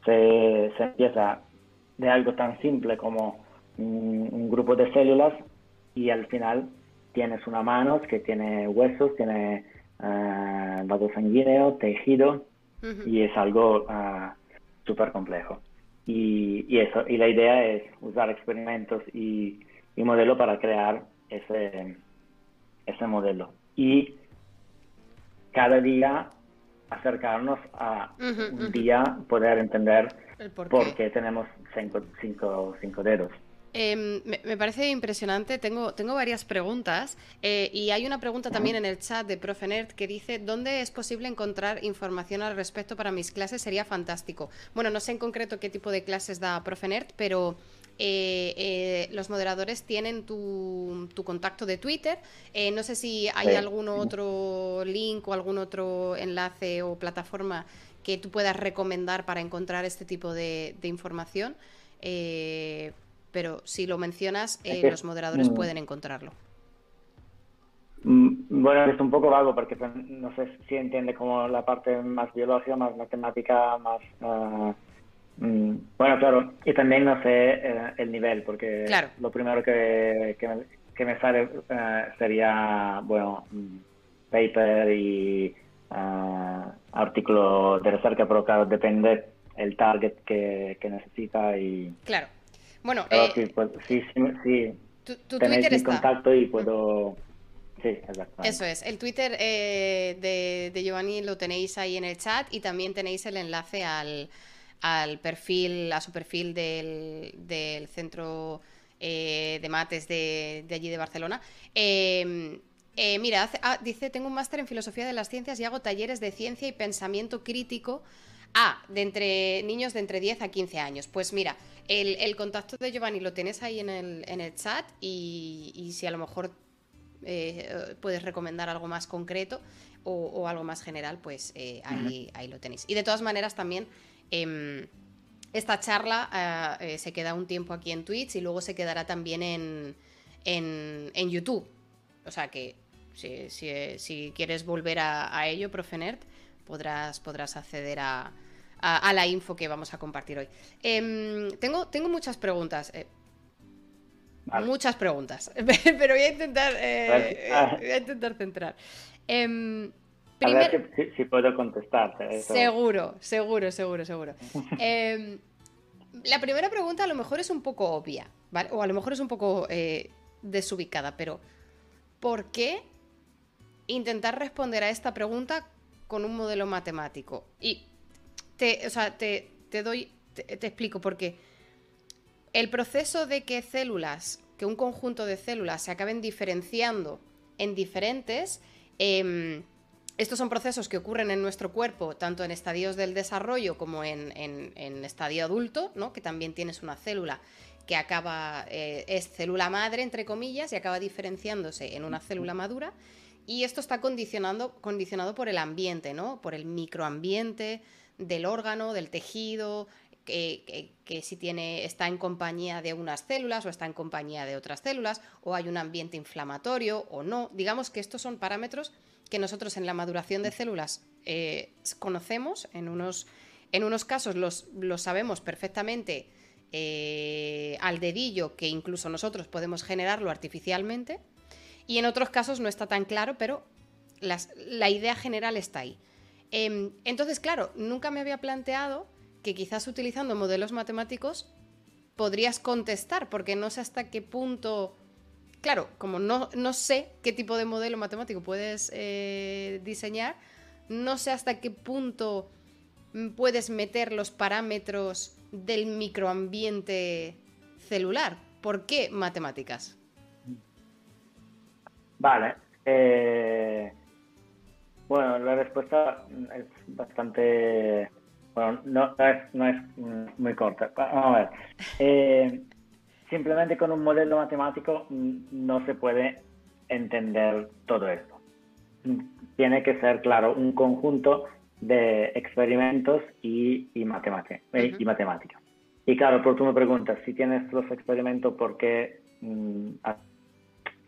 se, se empieza de algo tan simple como un, grupo de células y al final tienes una mano que tiene huesos, tiene uh, vaso sanguíneo, tejido y es algo uh, súper complejo. Y, y, eso, y la idea es usar experimentos y, y modelo para crear ese, ese modelo. Y cada día acercarnos a un día poder entender por qué. tenemos cinco, cinco, dedos. Em, me, parece impresionante. Tengo, tengo varias preguntas. Eh, y hay una pregunta también en el chat de Profenerd que dice: ¿Dónde es posible encontrar información al respecto para mis clases? Sería fantástico. Bueno, no sé en concreto qué tipo de clases da Profenerd, pero eh, eh, los moderadores tienen tu, contacto de Twitter. Eh, no sé si hay algún otro link o algún otro enlace o plataforma que tú puedas recomendar para encontrar este tipo de, información. pero si lo mencionas, los moderadores mm. pueden encontrarlo. Mm, bueno, es un poco vago porque no sé si entiende como la parte más biológica, más matemática, más... Mm, bueno, claro, y también no sé eh, el nivel, porque lo primero que, que, me, sale eh, sería, bueno, mm, paper y uh, artículo de recerca, pero claro, depende el target que, necesita y... Claro. Bueno, sí, pues, sí, sí, tenéis mi contacto y puedo... Sí, exactamente. Eso es. El Twitter de, de Giovanni lo tenéis ahí en el chat y también tenéis el enlace al, al perfil, a su perfil del, centro eh, de mates de, allí de Barcelona. Em, eh, mira, ah, dice, tengo un máster en filosofía de las ciencias y hago talleres de ciencia y pensamiento crítico. Ah, de entre niños de entre 10 a 15 años. Pues mira, el, contacto de Giovanni lo tienes ahí en el, en el chat y, si a lo mejor eh, puedes recomendar algo más concreto o, algo más general, pues ahí, ahí, lo tenéis. Y de todas maneras también em, esta charla se queda un tiempo aquí en Twitch y luego se quedará también en, en, YouTube. O sea que si, quieres volver a, ello, Profenert, podrás, podrás acceder a, la info que vamos a compartir hoy. Em, tengo, tengo muchas preguntas. Eh, muchas preguntas, pero voy a intentar, eh, voy a intentar centrar. A ver si, puedo contestarte. Seguro, seguro, seguro, seguro. Em, la primera pregunta a lo mejor es un poco obvia, ¿vale? O a lo mejor es un poco eh, desubicada, pero ¿por qué intentar responder a esta pregunta con un modelo matemático? Y te, o sea, te, doy, te, explico por qué. El proceso de que células, que un conjunto de células se acaben diferenciando en diferentes, em, estos son procesos que ocurren en nuestro cuerpo, tanto en estadios del desarrollo como en, en, estadio adulto, ¿no? que también tienes una célula que acaba, eh, es célula madre, entre comillas, y acaba diferenciándose en una célula madura. Y esto está condicionando, condicionado por el ambiente, ¿no? Por el microambiente del órgano, del tejido, que, si tiene, está en compañía de unas células o está en compañía de otras células, o hay un ambiente inflamatorio o no. Digamos que estos son parámetros que nosotros en la maduración de células eh, conocemos, en unos, en unos casos los, los sabemos perfectamente eh, al dedillo que incluso nosotros podemos generarlo artificialmente y en otros casos no está tan claro, pero la idea general está ahí. Em, entonces, claro, nunca me había planteado que quizás utilizando modelos matemáticos podrías contestar, porque no sé hasta qué punto... Claro, como no, no sé qué tipo de modelo matemático puedes eh, diseñar, no sé hasta qué punto puedes meter los parámetros del microambiente celular. ¿Por qué matemáticas? Vale. Eh, bueno, la respuesta es bastante... Bueno, no, es, muy corta. Vamos a ver. Eh, simplemente con un modelo matemático no se puede entender todo esto. Tiene que ser, claro, un conjunto de experimentos y, y, matemática, y matemática. Y claro, por tú me preguntas, si tienes los experimentos, ¿por qué, mm,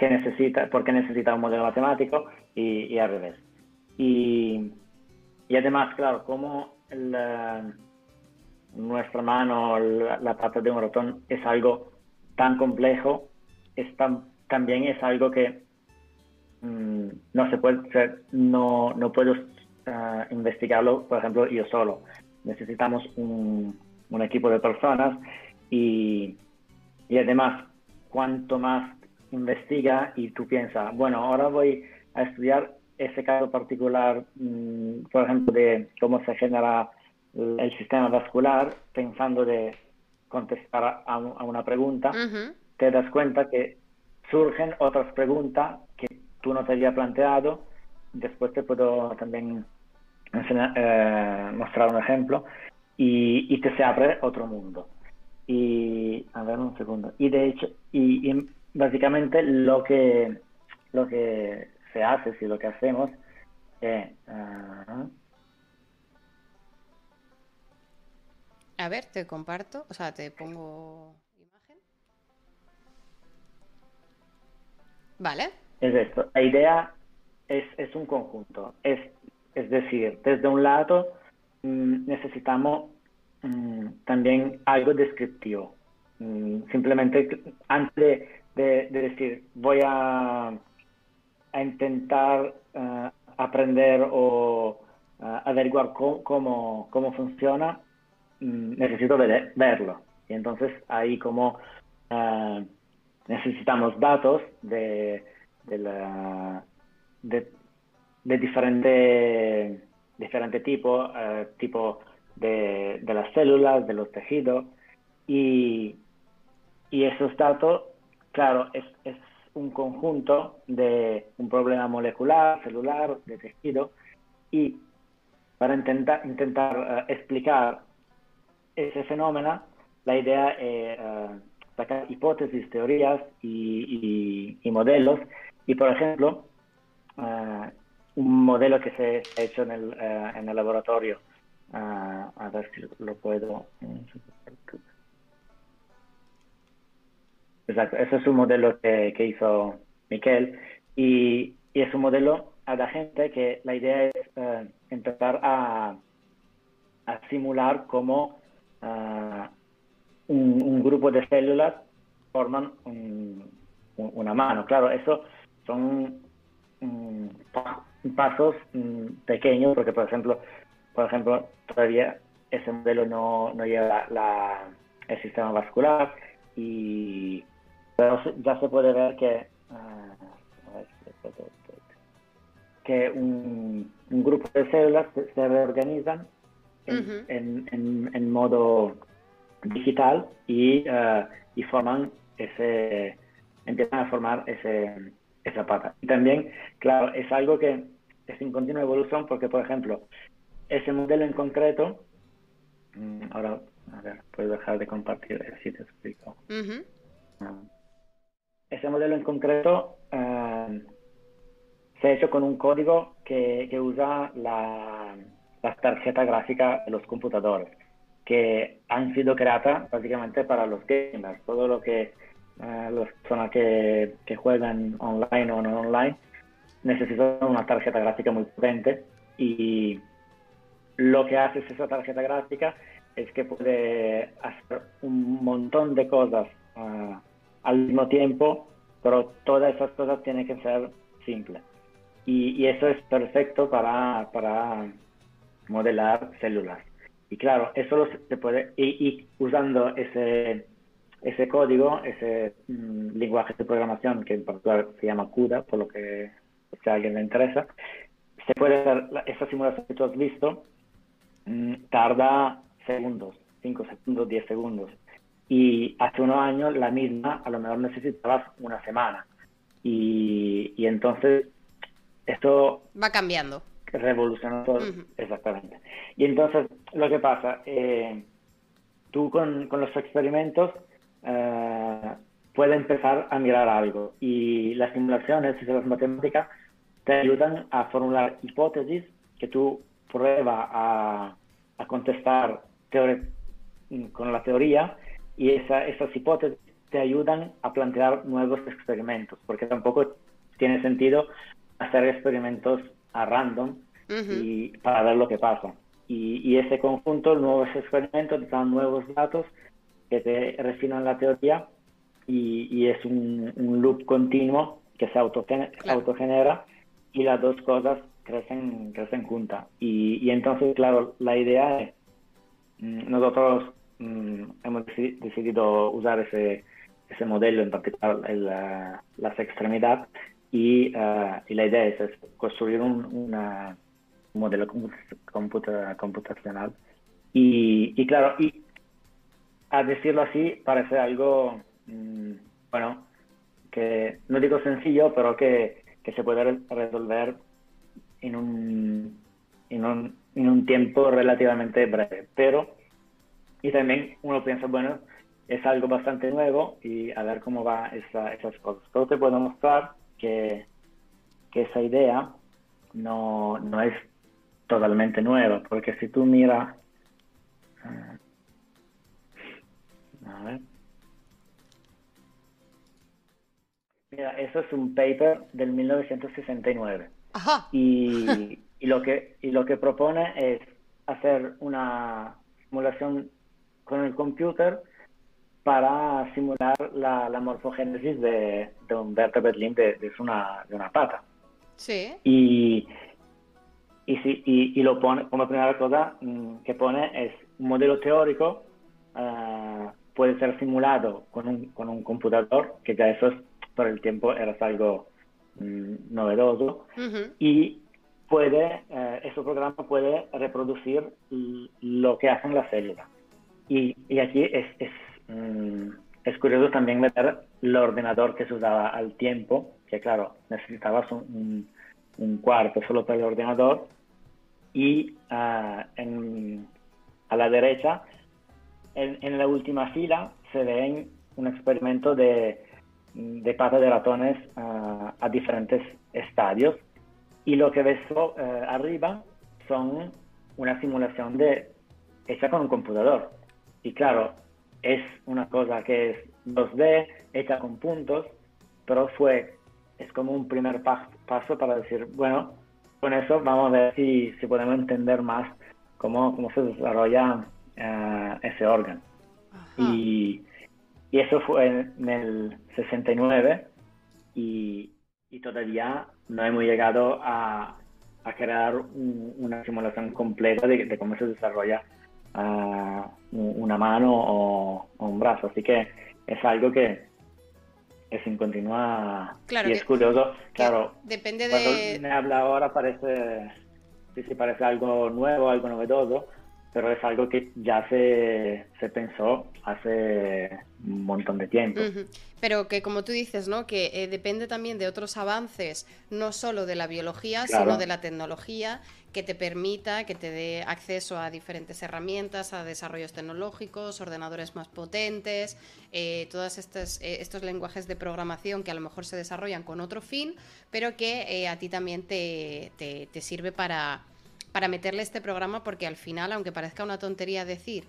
necesita, ¿por qué necesita un modelo matemático? Y, y al revés. Y, y, además, claro, como nuestra mano, la, la, pata de un ratón es algo tan complejo, es también es algo que mm, no se puede, no, no puedo investigarlo, por ejemplo, yo solo. Necesitamos un, equipo de personas y, y, además, cuanto más investiga y tú piensas, bueno, ahora voy a estudiar ese caso particular, mm, por ejemplo, de cómo se genera el sistema vascular, pensando de contestar a, una pregunta, te das cuenta que surgen otras preguntas que tú no te había planteado. Después te puedo también eh, mostrar un ejemplo y, y, te se abre otro mundo. Y, a ver un segundo. Y de hecho, y, básicamente lo que, lo que se hace, si lo que hacemos, es... Ah, a ver, te comparto, o sea, te pongo imagen. Vale. Es esto. La idea es, es un conjunto. Es es decir, desde un lado mm, necesitamos mm, también algo descriptivo. Mm, simplemente antes de, decir voy a, a intentar eh, aprender o uh, averiguar cómo, cómo, funciona, necesito verlo. Y entonces ahí como eh, necesitamos datos de, de, la, de de diferente, diferente tipo, eh, tipo de, de, las células, de los tejidos, y, y esos datos, claro, es, es, un conjunto de un problema molecular, celular, de tejido, y para intentar, intentar eh, explicar ese fenómeno, la idea es eh, sacar hipótesis, teorías y, y, modelos. Y por ejemplo, uh, un modelo que se ha hecho en el, uh, en el laboratorio, uh, a ver si lo puedo... Exacto, ese es un modelo que, que hizo Miquel. Y, y, es un modelo a la gente que la idea es empezar a simular cómo un, un, grupo de células forman un, una mano. Claro, eso son um, pasos um, pequeños, porque por ejemplo, por ejemplo, todavía ese modelo no, no lleva la, el sistema vascular y pero ya se puede ver que uh, que un, un, grupo de células se reorganizan en, uh -huh. en, en, en, modo digital y, uh, y forman ese empiezan a formar ese, esa pata. Y también, claro, es algo que es en continua evolución porque, por ejemplo, ese modelo en concreto, mm, ahora, a ver, puedo dejar de compartir, si te explico. Uh -huh. uh, ese modelo en concreto uh, se ha hecho con un código que, que usa la, la tarjeta gráfica de los computadores, que han sido creadas básicamente para los gamers. Todo lo que uh, las personas que, que, juegan online o no online necesitan una tarjeta gráfica muy potente y lo que hace esa tarjeta gráfica es que puede hacer un montón de cosas uh, al mismo tiempo, pero todas esas cosas tienen que ser simples. Y, y eso es perfecto para, para, modelar células. Y claro, eso se puede, y, usando ese, ese código, ese mmm, lenguaje de programación que en particular se llama CUDA, por lo que si a alguien le interesa, se puede hacer esa simulación que tú has visto, mmm, tarda segundos, 5 segundos, 10 segundos. Y hace unos años la misma a lo mejor necesitabas una semana. Y, y entonces esto... Va cambiando. Revolucionó todo, uh -huh. exactamente. Y entonces lo que pasa, eh, tú con, con los experimentos Uh, puede empezar a mirar algo. Y las simulaciones y las matemáticas te ayudan a formular hipótesis que tú pruebas a, a contestar con la teoría y esa, esas hipótesis te ayudan a plantear nuevos experimentos, porque tampoco tiene sentido hacer experimentos a random uh -huh. y para ver lo que pasa. Y, y ese conjunto, nuevos experimentos, dan nuevos datos que te refinan la teoría y, y es un, un, loop continuo que se autogen claro. autogenera y las dos cosas crecen, crecen juntas. Y, y, entonces, claro, la idea es, mm, nosotros mmm, hemos decidido usar ese, ese modelo, en particular la, las extremidades, y, uh, y, la idea es, es construir un, una, un modelo computa, computacional. Y, y claro, y a decirlo así, parece algo, mmm, bueno, que no digo sencillo, pero que, que se puede resolver en un, en, un, en un tiempo relativamente breve. Pero, y también uno piensa, bueno, es algo bastante nuevo y a ver cómo va esa, esas cosas. Pero te puedo mostrar que, que esa idea no, no es totalmente nueva, porque si tú miras uh, a ver. Mira, eso es un paper del 1969. Ajá. Y, y, lo que, y lo que propone es hacer una simulación con el computer para simular la, la morfogénesis de, de, un vertebrate de, de, una, de una pata. Sí. Y, y, sí, y, y, lo pone, como primera cosa mm, que pone es un modelo teórico uh, puede ser simulado con un, con un computador, que ya eso es, por el tiempo era algo mmm, novedoso, uh -huh. y puede, eh, ese programa puede reproducir lo que hacen las células. Y, y aquí es, es, mmm, es, curioso también ver el ordenador que se usaba al tiempo, que claro, necesitabas un, un, un cuarto solo para el ordenador, y uh, en, a la derecha en, en, la última fila se ve un experimento de de pata de ratones a diferentes estadios y lo que ves eh, arriba son una simulación de hecha con un computador. Y claro, es una cosa que es 2D, hecha con puntos, pero fue, es como un primer paso para decir, bueno, con eso vamos a ver si, si podemos entender más cómo, cómo se desarrolla uh, ese órgano. Y, y, eso fue en el 69 y, y todavía no hemos llegado a, a crear una simulación completa de, de, cómo se desarrolla uh, una mano o, o, un brazo. Así que es algo que, sin continua claro, y es curioso. Claro, depende de... me habla ahora parece, sí, sí, parece algo nuevo, algo novedoso, pero es algo que ya se, se pensó hace un montón de tiempo. Pero que como tú dices, ¿no? Que eh, depende también de otros avances, no solo de la biología, sino de la tecnología, que te permita, que te dé acceso a diferentes herramientas, a desarrollos tecnológicos, ordenadores más potentes, eh, todos estos, eh, estos lenguajes de programación que a lo mejor se desarrollan con otro fin, pero que a ti también te, te, te sirve para para meterle este programa porque al final, aunque parezca una tontería decir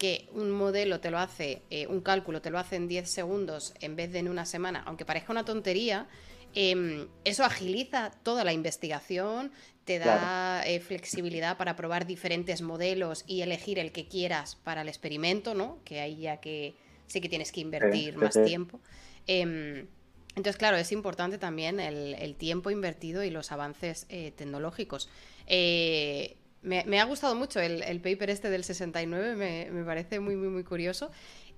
que un modelo te lo hace, eh, un cálculo te lo hace en 10 segundos en vez de en una semana, aunque parezca una tontería, em, eso agiliza toda la investigación, te da eh, flexibilidad para probar diferentes modelos y elegir el que quieras para el experimento, ¿no? Que ahí ya que sí que tienes que invertir más tiempo. Em, entonces, claro, es importante también el, tiempo invertido y los avances eh, tecnológicos. Eh, me, ha gustado mucho el, paper este del 69, me, parece muy, muy, muy curioso.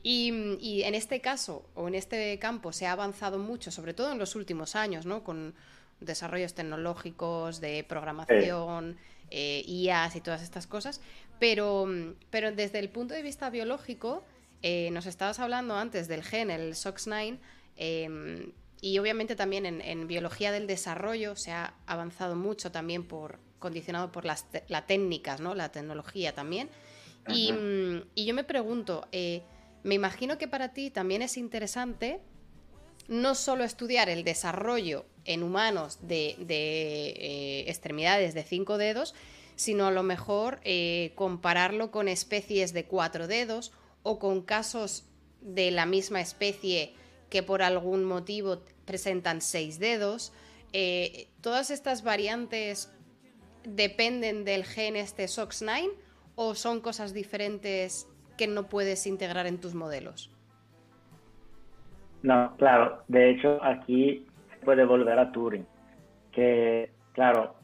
Y, en este caso, o en este campo, se ha avanzado mucho, sobre todo en los últimos años, ¿no? Con desarrollos tecnológicos, de programación, eh, IAS y todas estas cosas. Pero, pero desde el punto de vista biológico, eh, nos estabas hablando antes del gen, el SOX9, em, y obviamente también en, en, biología del desarrollo se ha avanzado mucho también por, condicionado por las la técnicas, ¿no? La tecnología también. Mm, y, yo me pregunto, eh, me imagino que para ti también es interesante no solo estudiar el desarrollo en humanos de, eh, extremidades de cinco dedos, sino a lo mejor eh, compararlo con especies de cuatro dedos o con casos de la misma especie que por algún motivo presentan seis dedos. todas estas variantes dependen del gen este SOX9 o son cosas diferentes que no puedes integrar en tus modelos? No, claro. De hecho, aquí puede volver a Turing. Que, claro,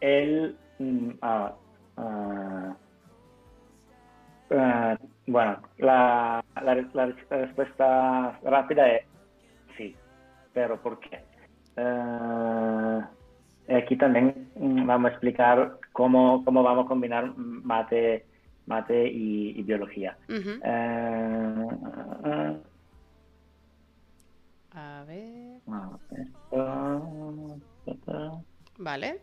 él... Mm, ah, ah, ah, bueno, la, respuesta rápida es sí. Pero ¿por qué? aquí también vamos a explicar cómo, cómo vamos a combinar mate, mate y, biología. Eh, a ver. Vale.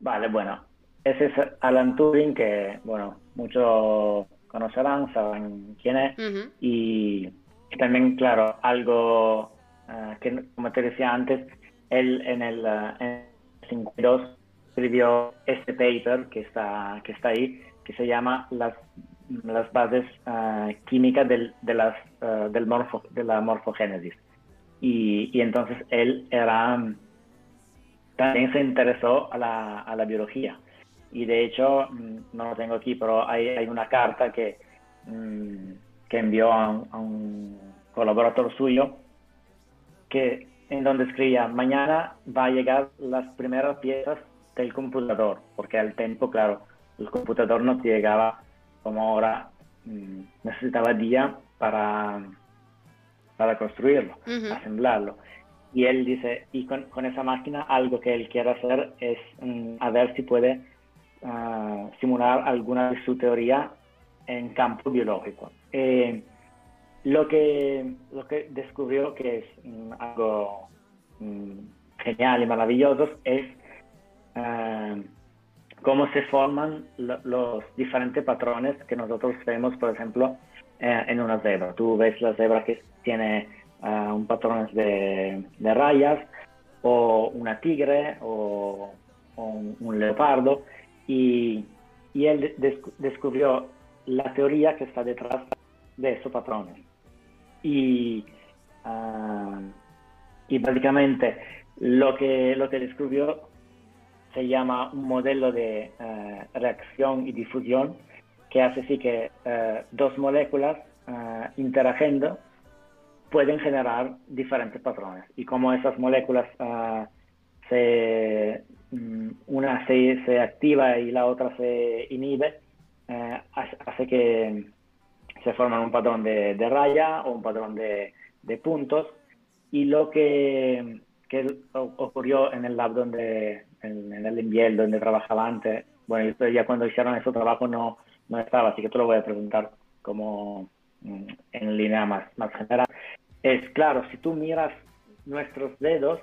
Vale, bueno. Ese es Alan Turing, que, bueno, muchos conocerán, saben quién es. y, también, claro, algo eh, que, como te decía antes, él en el, eh, en 52 escribió este paper que está, que está ahí, que se llama Las, las bases uh, químicas del, de, las, uh, del morfo, de la morfogénesis. Y, y, entonces él era, también se interesó a la, a la biología. Y de hecho, mm, no lo tengo aquí, pero hay, hay una carta que, mm, que envió a un, a un colaborador suyo que en donde escribía, mañana va a llegar las primeras piezas del computador, porque al tiempo, claro, el computador no llegaba como ahora, mm, necesitaba día para, para construirlo, asemblarlo. Y él dice, y con, esa máquina algo que él quiere hacer es a ver si puede ah, simular alguna de su teoría en campo biológico. Eh, lo que, lo que descubrió que es mm, algo mm, genial y maravilloso es eh, cómo se forman los diferentes patrones que nosotros vemos, por ejemplo, eh, en una zebra. Tú ves la zebra que tiene un patrón de, rayas, o una tigre, o, un, leopardo, y, él descubrió la teoría que está detrás de esos patrones. Y, ah, y básicamente lo que, lo que descubrió se llama un modelo de eh, reacción y difusión que hace así que eh, dos moléculas uh, interagiendo pueden generar diferentes patrones. Y como esas moléculas se, mm, una se, se, activa y la otra se inhibe, hace que se forman un patrón de, de raya o un patrón de, de puntos. Y lo que, que, ocurrió en el lab donde, en, el Inviel donde trabajaba antes, bueno, ya cuando hicieron ese trabajo no, no estaba, así que te lo voy a preguntar como mm, en línea más, más general. Es claro, si tú miras nuestros dedos,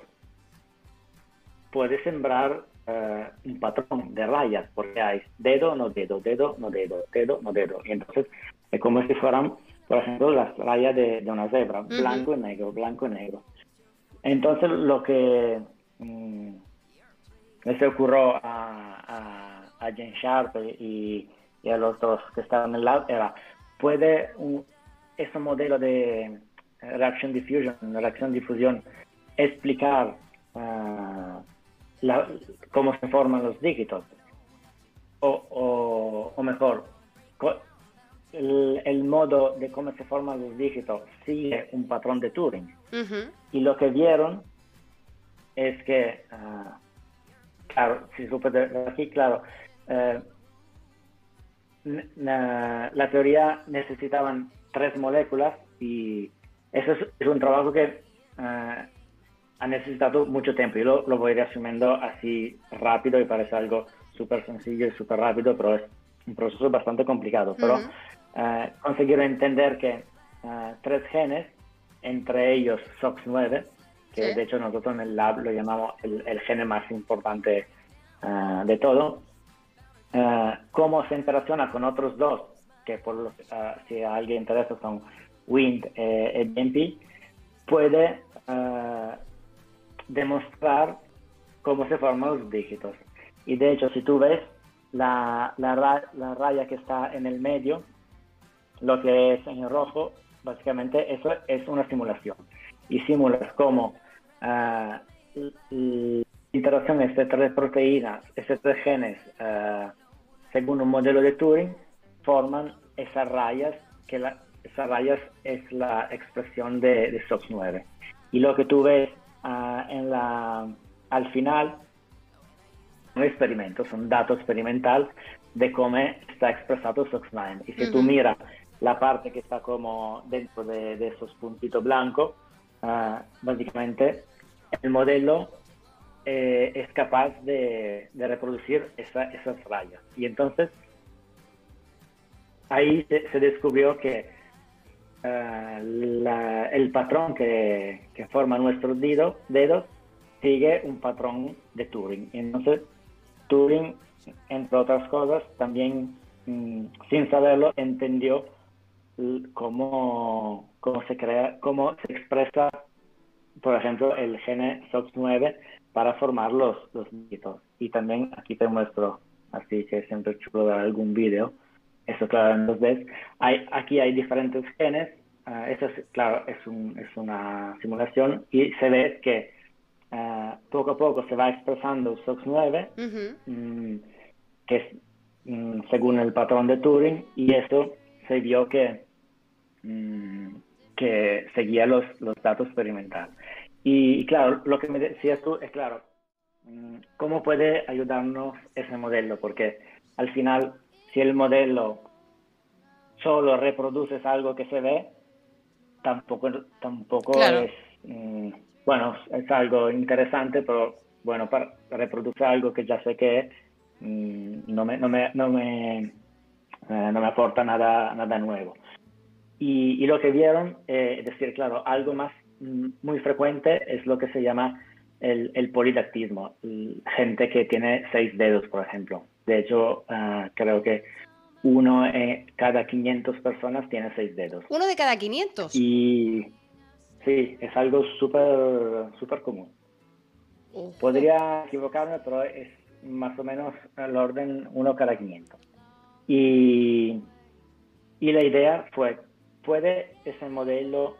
puedes sembrar eh, un patrón de rayas, porque hay dedo, no dedo, dedo, no dedo, dedo, no dedo. Y entonces es como si fueran, por ejemplo, las rayas de, una zebra, blanco y negro, blanco y negro. Entonces lo que mm, se ocurrió a, a, a Jane Sharp y, y, a los otros que estaban en el lab era, ¿puede ese modelo de reaction diffusion, reacción difusión, explicar ah, cómo se forman los dígitos? O, o, mejor, el, modo de cómo se forman los dígitos sigue un patrón de Turing. Y lo que vieron es que, ah, claro, si supe aquí, claro, eh, la, teoría necesitaban tres moléculas y eso es, un trabajo que ah, ha necesitado mucho tiempo. Yo lo, voy resumiendo así rápido y parece algo súper sencillo y súper rápido, pero es un proceso bastante complicado. Pero uh, conseguir entender que tres genes entre ellos SOX9, que de hecho nosotros en el lab lo llamamos el, el gen más importante uh, de todo, uh, cómo se interacciona con otros dos, que por los, uh, si a alguien interesa son WIND eh, y BMP, puede demostrar cómo se forman los dígitos. Y de hecho, si tú ves la, la, la raya que está en el medio, lo que es en rojo Básicamente eso es una simulación. Y simulas cómo ah, la interacción entre tres proteínas, estos tres genes, ah, según un modelo de Turing, forman esas rayas, que la, esas rayas es la expresión de, de SOX9. Y lo que tú ves ah, en la, al final, un experimento, son datos experimental de cómo está expresado SOX9. Y si tú miras la parte que está como dentro de, esos puntitos blancos, ah, básicamente el modelo eh, es capaz de, reproducir esas rayas. Y entonces ahí se, descubrió que el patrón que, forma nuestros dedos, dedos sigue un patrón de Turing. Entonces Turing, entre otras cosas, también mm, sin saberlo, entendió cómo, cómo se crea, cómo se expresa, por ejemplo, el gene SOX9 para formar los, los dígitos. Y también aquí te muestro, así que siempre chulo ver algún vídeo, eso claro en dos veces. Hay, aquí hay diferentes genes, uh, eso es, claro, es, un, es una simulación y se ve que uh, poco a poco se va expresando SOX9, mm, que es mm, según el patrón de Turing, y eso se vio que, mm, que seguía los, los datos experimentales. Y, claro, lo que me decías tú es claro, mm, ¿cómo puede ayudarnos ese modelo? Porque al final, si el modelo solo reproduce algo que se ve, tampoco, tampoco es, mm, bueno, es algo interesante, pero bueno, para reproducir algo que ya sé que es, no me, no me, no me eh, no me aporta nada, nada nuevo. Y, lo que vieron, eh, es decir, claro, algo más mm, muy frecuente es lo que se llama el, el polidactismo, gente que tiene seis dedos, por ejemplo. De hecho, ah, creo que uno de cada 500 personas tiene seis dedos. ¿Uno de cada 500? Y sí, es algo súper super común. Podría equivocarme, pero es más o menos el orden 1 cada 500. Y, y la idea fue, ¿puede ese modelo,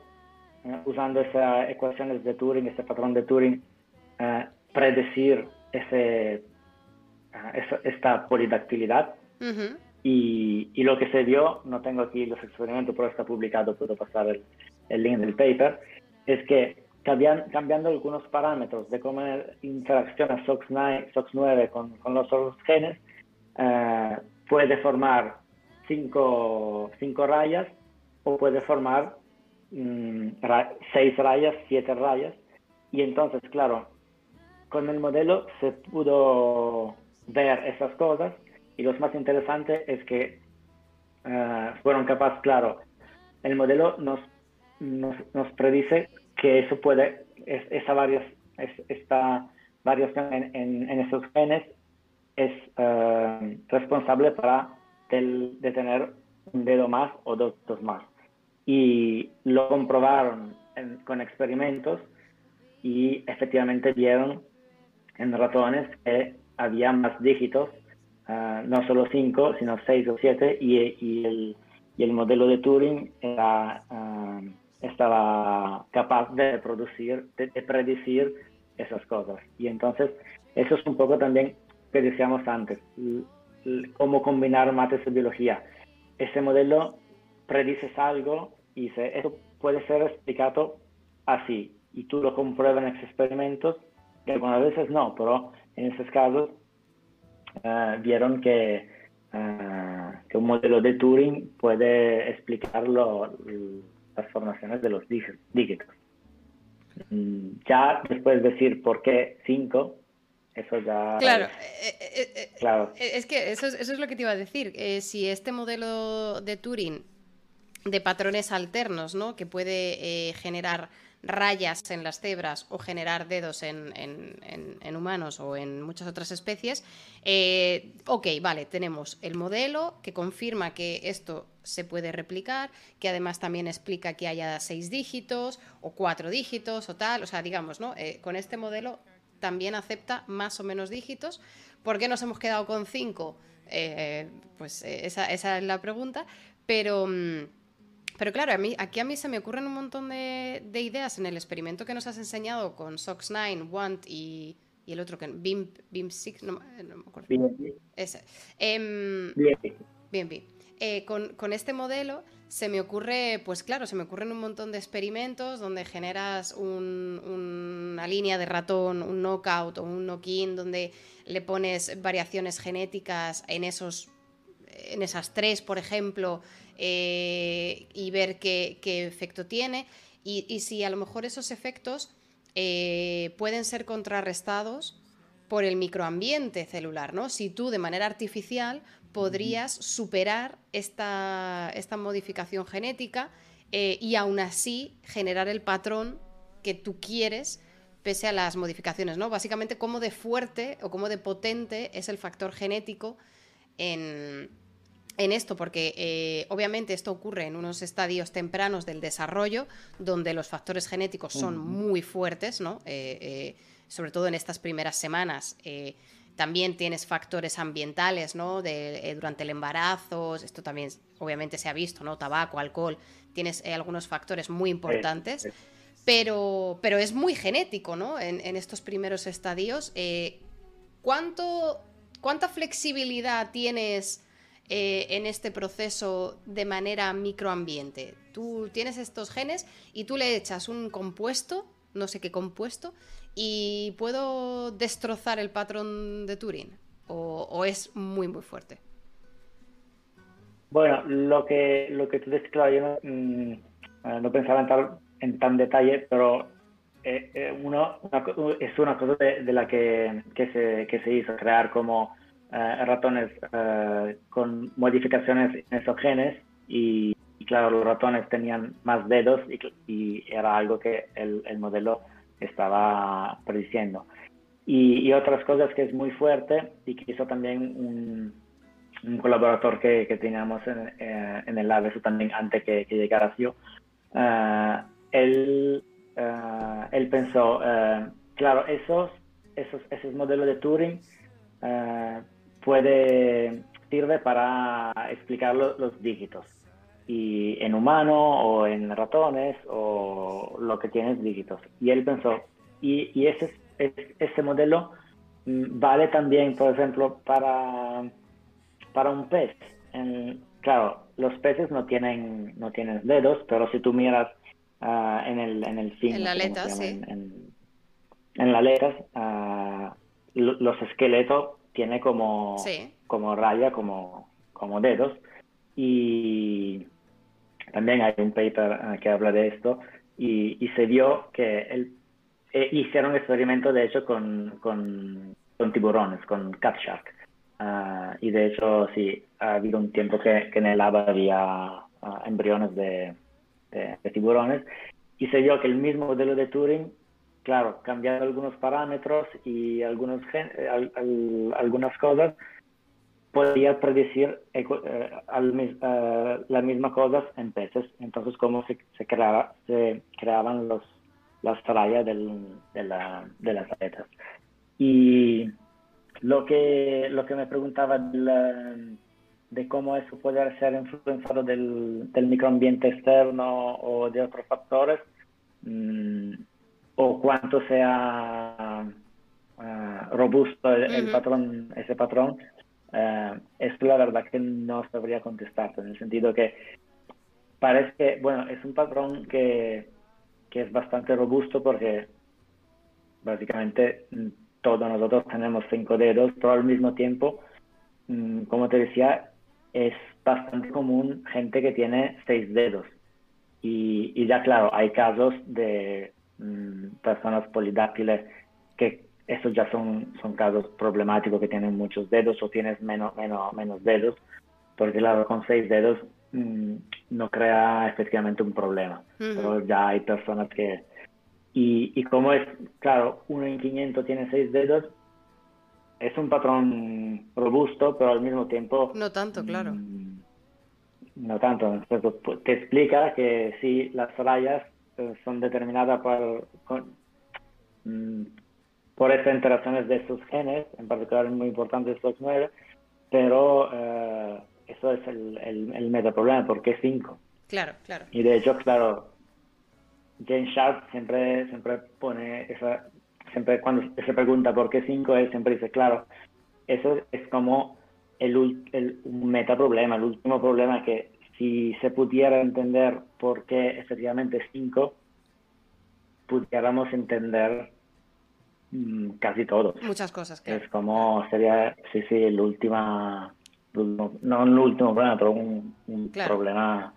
eh, usando esas ecuaciones de Turing, ese patrón de Turing, eh, predecir ese, eh, esta polidactilidad? y, y, lo que se vio, no tengo aquí los experimentos, pero está publicado, puedo pasar el, el link del paper, es que cambiando algunos parámetros de cómo interacciona SOX9, SOX9 con, con, los otros genes, eh, puede formar cinco, cinco, rayas o puede formar mm, seis rayas, siete rayas. Y entonces, claro, con el modelo se pudo ver esas cosas y lo más interesante es que uh, fueron capaces, claro, el modelo nos, nos, nos predice que eso puede, esa varias, esta variación en, en, esos genes es uh, responsable para de tener un dedo más o dos dedos más. Y lo comprobaron con experimentos y efectivamente vieron en ratones que había más dígitos Ah, no solo cinco, sino seis o siete, y, y, el, y el, modelo de Turing era, ah, estaba capaz de producir, de, predecir esas cosas. Y entonces, eso es un poco también que decíamos antes, cómo combinar mates y biología. Ese modelo predices algo y dice, eso puede ser explicado así, y tú lo compruebas en experimentos, que algunas veces no, pero en esos casos Ah, vieron que, ah, que, un modelo de Turing puede explicar las formaciones de los dígitos. Mm, ya después decir por qué 5, eso ya... Claro, eh, eh, eh, claro. es que eso, eso, es lo que te iba a decir. si este modelo de Turing de patrones alternos, ¿no? que puede generar rayas en las cebras o generar dedos en, humanos o en muchas otras especies, eh, ok, vale, tenemos el modelo que confirma que esto se puede replicar, que además también explica que haya seis dígitos o cuatro dígitos o tal, o sea, digamos, ¿no? Eh, con este modelo también acepta más o menos dígitos. ¿Por qué nos hemos quedado con cinco? Eh, pues esa, esa, es la pregunta, pero... Pero claro, a mí, aquí a mí se me ocurren un montón de, ideas en el experimento que nos has enseñado con SOX9, WANT y, el otro que BIM, BIM6, no, me acuerdo. Ese. Em, bien, bien. Eh, con, este modelo se me ocurre, pues claro, se me ocurren un montón de experimentos donde generas una línea de ratón, un knockout o un knock-in, donde le pones variaciones genéticas en esos en esas tres, por ejemplo, eh, y ver qué, efecto tiene. Y, si a lo mejor esos efectos eh, pueden ser contrarrestados por el microambiente celular, ¿no? Si tú de manera artificial podrías superar esta, modificación genética eh, y aún así generar el patrón que tú quieres pese a las modificaciones, ¿no? Básicamente cómo de fuerte o cómo de potente es el factor genético en, en esto, porque eh, obviamente esto ocurre en unos estadios tempranos del desarrollo, donde los factores genéticos son muy fuertes, ¿no? Eh, eh, sobre todo en estas primeras semanas. también tienes factores ambientales, ¿no? De, durante el embarazo, esto también obviamente se ha visto, ¿no? Tabaco, alcohol, tienes algunos factores muy importantes. Pero, pero es muy genético, ¿no? En, en estos primeros estadios. ¿cuánto, ¿Cuánta flexibilidad tienes eh, en este proceso de manera microambiente. Tú tienes estos genes y tú le echas un compuesto, no sé qué compuesto, y puedo destrozar el patrón de Turing. ¿O, es muy, muy fuerte? Bueno, lo que, lo que tú dices, claro, yo no, mm, no pensaba entrar en tan detalle, pero eh, eh, es una cosa de, la que, que se hizo, crear como eh, ratones eh, con modificaciones en esos genes y, claro, los ratones tenían más dedos y, era algo que el, modelo estaba prediciendo. Y, otras cosas que es muy fuerte y que hizo también un, colaborador que, que teníamos en, eh, en, el lab, eso también antes que, que llegara yo, él eh, él pensó, eh, claro, esos, esos, esos modelos de Turing puede, sirve para explicar los dígitos. Y en humano o en ratones o lo que tienes dígitos. Y él pensó, y, y ese, ese modelo mm, vale también, por ejemplo, para, para un pez. claro, los peces no tienen, no tienen dedos, pero si tú miras ah, en el en el fin, en la aleta, sí. En, en, la aleta, los esqueletos tiene como, como raya, como, como dedos. Y también hay un paper ah, que habla de esto y, y se vio que el, eh, hicieron un experimento de hecho con, con, con tiburones, con cat shark. Ah, y de hecho sí, ha habido un tiempo que, que en el agua había ah, embriones de, de, tiburones y se vio que el mismo modelo de Turing claro, cambiando algunos parámetros y algunos algunas cosas, podía predecir eh, eh, las mismas cosas en peces. Entonces, cómo se, se, creaba, se creaban los, las del, de, la, de, las aletas. Y lo que, lo que me preguntaba de, cómo eso puede ser influenciado del, del microambiente externo o de otros factores, mm, o cuánto sea ah, robusto el, patrón, ese patrón, uh, esto la verdad que no sabría contestarte, en el sentido que parece que, bueno, es un patrón que, que es bastante robusto porque básicamente mm, todos nosotros tenemos cinco dedos, pero al mismo tiempo, mm, como te decía, es bastante común gente que tiene seis dedos. Y, y ya claro, hay casos de Mm, personas polidáctiles, que esos ya son, son casos problemáticos que tienen muchos dedos o tienes menos, menos, menos dedos, porque claro, con seis dedos mm, no crea efectivamente un problema, pero ya hay personas que... Y, y como es, claro, uno en 500 tiene seis dedos, es un patrón robusto, pero al mismo tiempo... No tanto, claro. Mm, no tanto. Pues, te explica que si las rayas son determinadas por, mm, por estas interacciones de estos genes, en particular es muy importante estos nueve, pero eh, eso es el, el, el metaproblema, ¿por qué cinco? Claro, claro. Y de hecho, claro, James Sharp siempre, siempre pone esa, siempre cuando se pregunta por qué cinco, él siempre dice, claro, eso es como el, el un metaproblema, el último problema que si se pudiera entender por qué efectivamente 5, pudiéramos entender mm, casi todo. Muchas cosas. Es como sería, sí, sí, el último, no el último problema, pero un, problema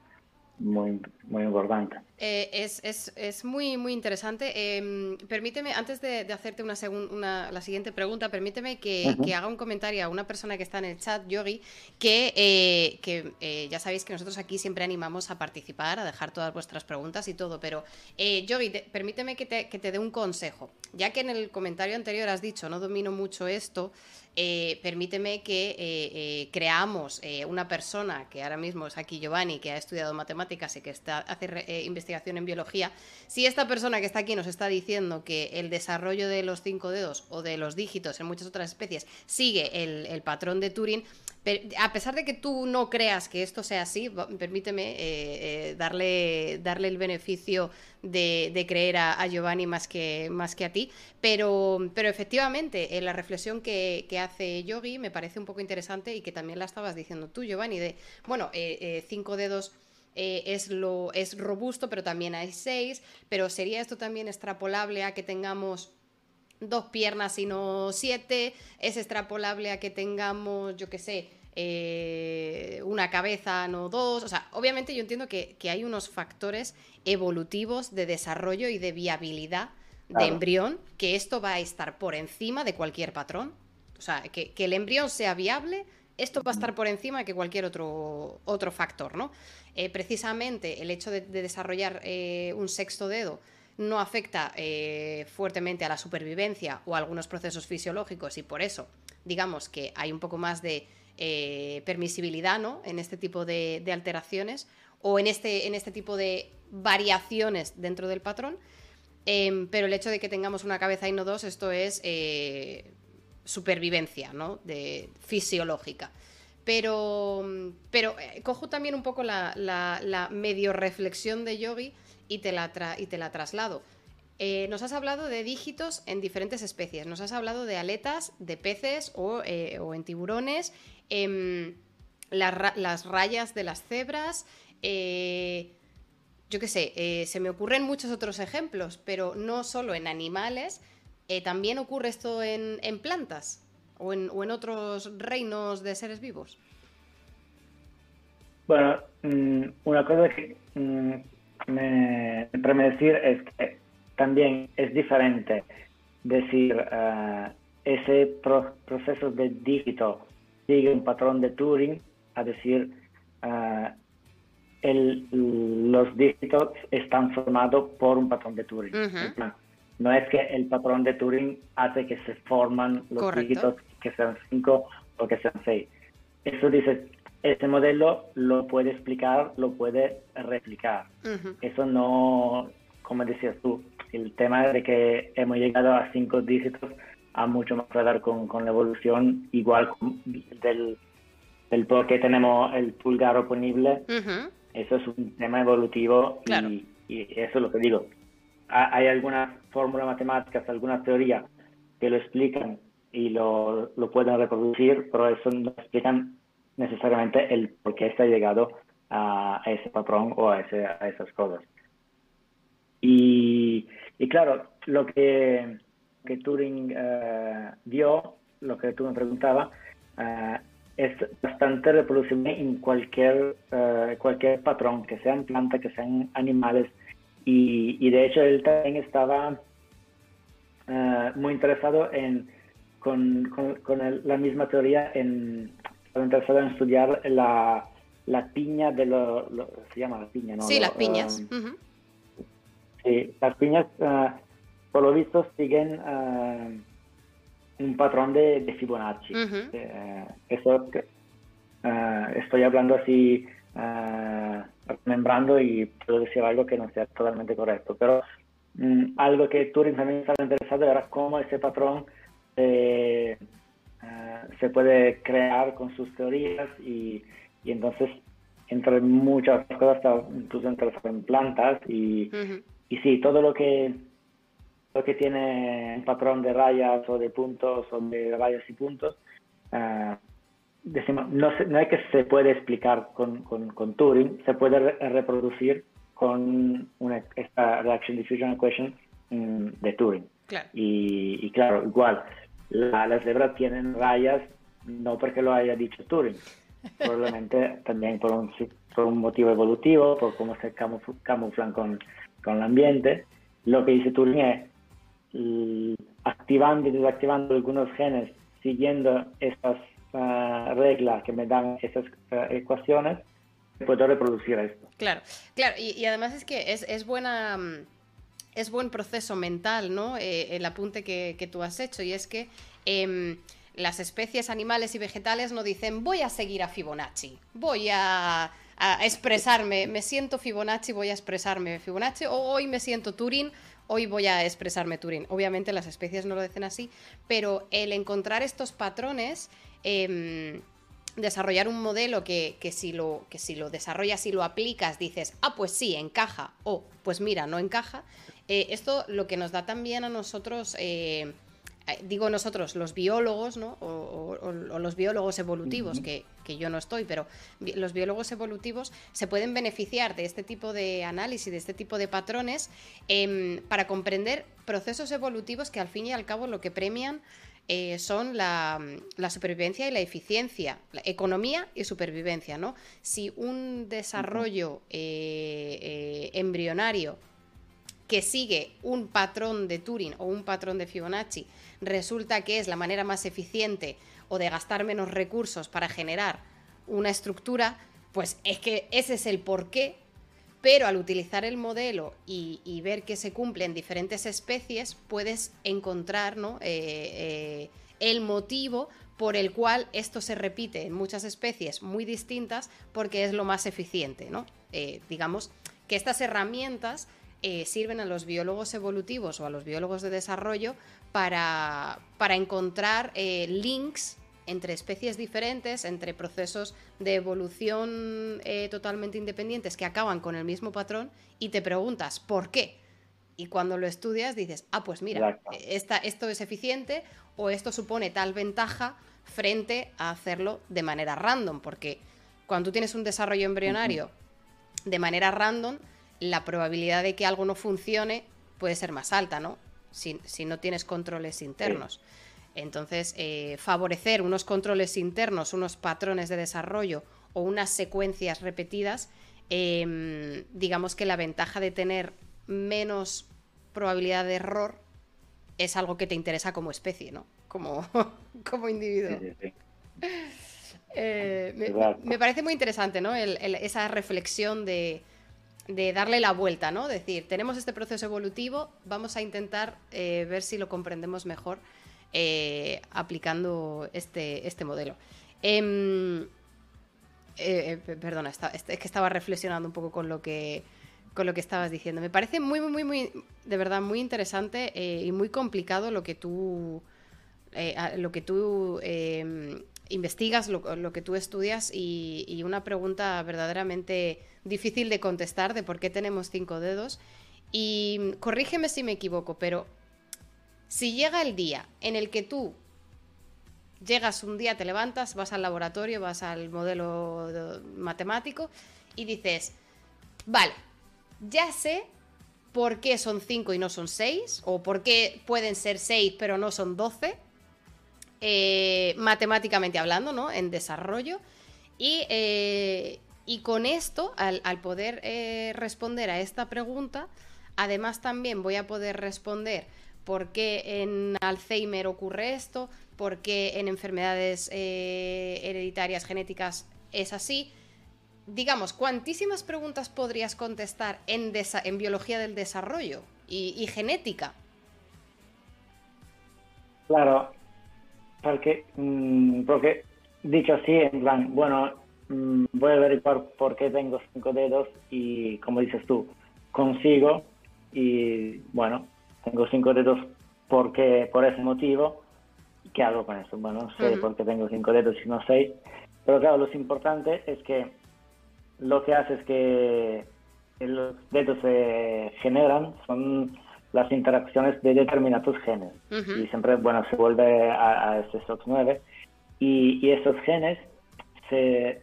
muy, muy importante. Eh, es, es, es, muy, muy interesante. Em, permíteme, antes de, hacerte una, una, la siguiente pregunta, permíteme que, que, haga un comentario a una persona que está en el chat, Yogi, que, eh, que eh, ya sabéis que nosotros aquí siempre animamos a participar, a dejar todas vuestras preguntas y todo, pero Yogi, permíteme que te, que te dé un consejo. Ya que en el comentario anterior has dicho, no domino mucho esto, eh, permíteme que eh, eh, creamos una persona que ahora mismo es aquí Giovanni, que ha estudiado matemáticas y que está, hace investigación en biología. Si esta persona que está aquí nos está diciendo que el desarrollo de los cinco dedos o de los dígitos en muchas otras especies sigue el patrón de Turing, a pesar de que tú no creas que esto sea así, permíteme eh, eh, darle, darle el beneficio de, creer a, Giovanni más que, más que a ti, pero, pero efectivamente, la reflexión que, hace Yogi me parece un poco interesante y que también la estabas diciendo tú, Giovanni, de, bueno, eh, cinco dedos es, lo, es robusto, pero también hay seis, pero ¿sería esto también extrapolable a que tengamos dos piernas y no siete, es extrapolable a que tengamos, yo qué sé, eh, una cabeza, no dos. O sea, obviamente yo entiendo que, hay unos factores evolutivos de desarrollo y de viabilidad de embrión, que esto va a estar por encima de cualquier patrón. O sea, que, el embrión sea viable, esto va a estar por encima de que cualquier otro, otro factor, ¿no? Eh, precisamente el hecho de, desarrollar eh, un sexto dedo no afecta eh, fuertemente a la supervivencia o a algunos procesos fisiológicos y por eso digamos que hay un poco más de permisibilidad ¿no? en este tipo de, alteraciones o en este, en este tipo de variaciones dentro del patrón. Em, pero el hecho de que tengamos una cabeza y no dos, esto es supervivencia, ¿no? De, fisiológica. Pero, pero eh, cojo también un poco la, medio reflexión de Yogi y te la, y te la traslado. Eh, nos has hablado de dígitos en diferentes especies, nos has hablado de aletas de peces o, en tiburones, em, las rayas de las cebras, yo qué sé, eh, se me ocurren muchos otros ejemplos, pero no solo en animales, eh, también ocurre esto en, plantas o en, otros reinos de seres vivos. Bueno, mm, una cosa que mm, me, me decir es que también es diferente decir uh, ese proceso de dígito sigue un patrón de Turing a decir uh, los dígitos están formados por un patrón de Turing. No es que el patrón de Turing hace que se forman los dígitos que sean 5 o que sean 6. Eso dice, ese modelo lo puede explicar, lo puede replicar. Eso no, como decías tú, el tema de que hemos llegado a 5 dígitos ha mucho más que ver con, la evolución, igual del, del por qué tenemos el pulgar oponible. Eso es un tema evolutivo y, eso es lo que digo. Hay algunas fórmulas matemáticas, algunas teorías que lo explican y lo, lo pueden reproducir, pero eso no explican necesariamente el por qué está llegado a, ese patrón o a, ese, esas cosas. Y, claro, lo que, que Turing uh, vio, lo que tú me preguntabas, uh, es bastante reproducible en cualquier, eh, cualquier patrón, que sean plantas, que sean animales. Y, y de hecho él también estaba eh, muy interesado en, con, con, la misma teoría, en, estaba interesado en estudiar la, la piña de lo, se llama la piña, ¿no? Sí, las piñas. Sí, las piñas, eh, por lo visto, siguen un patrón de, Fibonacci. Eh, eso eh, estoy hablando así, uh, remembrando y puedo decir algo que no sea totalmente correcto, pero mm, algo que Turing también estaba interesado era cómo ese patrón se puede crear con sus teorías y, y entonces entre muchas cosas incluso interesado en plantas y, y sí, todo lo que que tiene un patrón de rayas o de puntos o de rayas y puntos, uh, decimos, no, no, es que se puede explicar con, con, con Turing, se puede reproducir con una, esta Reaction Diffusion Equation um, de Turing. Y, y, claro, igual, la, las cebras tienen rayas no porque lo haya dicho Turing, probablemente también por un, por un motivo evolutivo, por cómo se camuflan con, con el ambiente. Lo que dice Turing es, activando y desactivando algunos genes siguiendo estas ah, reglas que me dan esas ah, ecuaciones, puedo reproducir esto. Claro, claro, y, además es que es, buena mm, es buen proceso mental, ¿no? Eh, el apunte que, tú has hecho, y es que em, las especies animales y vegetales no dicen voy a seguir a Fibonacci, voy a, a, expresarme, me siento Fibonacci, voy a expresarme Fibonacci, o hoy me siento Turing, hoy voy a expresarme Turing. Obviamente las especies no lo dicen así, pero el encontrar estos patrones, em, desarrollar un modelo que, si lo, que si lo desarrollas y lo aplicas, dices, ah, pues sí, encaja, o pues mira, no encaja, eh, esto lo que nos da también a nosotros... Eh, digo nosotros, los biólogos, ¿no? o, los biólogos evolutivos, que, yo no estoy, pero los biólogos evolutivos se pueden beneficiar de este tipo de análisis, de este tipo de patrones, em, para comprender procesos evolutivos que al fin y al cabo lo que premian eh, son la, supervivencia y la eficiencia, la economía y supervivencia, ¿no? Si un desarrollo eh, embrionario que sigue un patrón de Turing o un patrón de Fibonacci resulta que es la manera más eficiente o de gastar menos recursos para generar una estructura, pues es que ese es el porqué, pero al utilizar el modelo y, ver que se cumple en diferentes especies, puedes encontrar ¿no? Eh, eh, el motivo por el cual esto se repite en muchas especies muy distintas porque es lo más eficiente, ¿no? Eh, digamos que estas herramientas eh, sirven a los biólogos evolutivos o a los biólogos de desarrollo para, para encontrar eh, links entre especies diferentes, entre procesos de evolución eh, totalmente independientes que acaban con el mismo patrón y te preguntas por qué. Y cuando lo estudias dices, ah, pues mira, esta, esto es eficiente o esto supone tal ventaja frente a hacerlo de manera random, porque cuando tú tienes un desarrollo embrionario de manera random, la probabilidad de que algo no funcione puede ser más alta, ¿no? Si, no tienes controles internos. Entonces, eh, favorecer unos controles internos, unos patrones de desarrollo o unas secuencias repetidas, em, digamos que la ventaja de tener menos probabilidad de error es algo que te interesa como especie, ¿no? Como, como individuo. Eh, me, parece muy interesante, ¿no? esa reflexión de, darle la vuelta, ¿no? Decir, tenemos este proceso evolutivo, vamos a intentar eh, ver si lo comprendemos mejor eh, aplicando este, este modelo. Em, perdona, es que estaba reflexionando un poco con lo que con lo que estabas diciendo. Me parece muy, muy, muy, de verdad, muy interesante y muy complicado lo que tú, lo que tú em, investigas, lo, que tú estudias y, una pregunta verdaderamente difícil de contestar de por qué tenemos cinco dedos. Y corrígeme si me equivoco, pero si llega el día en el que tú llegas un día, te levantas, vas al laboratorio, vas al modelo matemático y dices, vale, ya sé por qué son cinco y no son seis, o por qué pueden ser seis pero no son doce eh, matemáticamente hablando, ¿no? En desarrollo. Y, eh, con esto, al, poder eh, responder a esta pregunta, además también voy a poder responder por qué en Alzheimer ocurre esto, por qué en enfermedades hereditarias genéticas es así. Digamos, ¿cuantísimas preguntas podrías contestar en, en biología del desarrollo y, y genética? Claro, porque, mm, porque dicho así, en plan, bueno, mm, voy a averiguar por qué tengo cinco dedos y como dices tú, consigo y bueno, tengo cinco dedos porque por ese motivo, ¿qué hago con eso? Bueno, sé por qué tengo cinco dedos y no seis, pero claro, lo importante es que lo que hace es que los dedos se generan, son las interacciones de determinados genes. Y siempre, bueno, se vuelve a, a este SOX9. Y, y, esos genes se,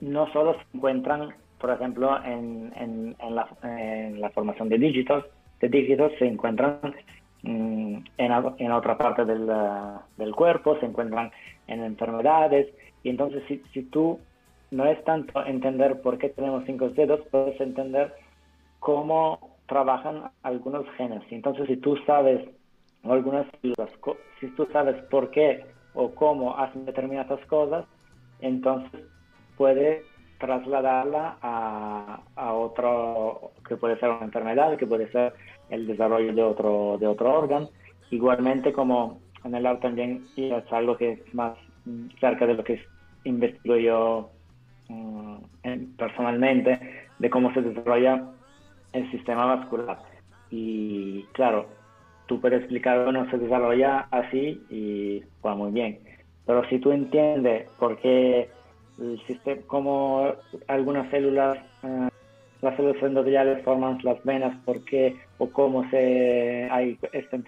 no solo se encuentran, por ejemplo, en, en, la, en la, formación de dígitos, de dígitos se encuentran mm, en, en, otra parte del, del, cuerpo, se encuentran en enfermedades. Y entonces, si, si tú no es tanto entender por qué tenemos cinco dedos, puedes entender cómo trabajan algunos genes. Entonces, si tú sabes algunas células, si tú sabes por qué o cómo hacen determinadas cosas, entonces puedes trasladarla a, otro, que puede ser una enfermedad, que puede ser el desarrollo de otro, de otro órgano. Igualmente, como en el arte también es algo que es más cerca de lo que investigo yo mm, personalmente, de cómo se desarrolla el sistema vascular. Y claro, tú puedes explicar, bueno, se desarrolla así y va muy bien. Pero si tú entiendes por qué el sistema, cómo algunas células, eh, las células endoteliales forman las venas, por qué o cómo se hay estas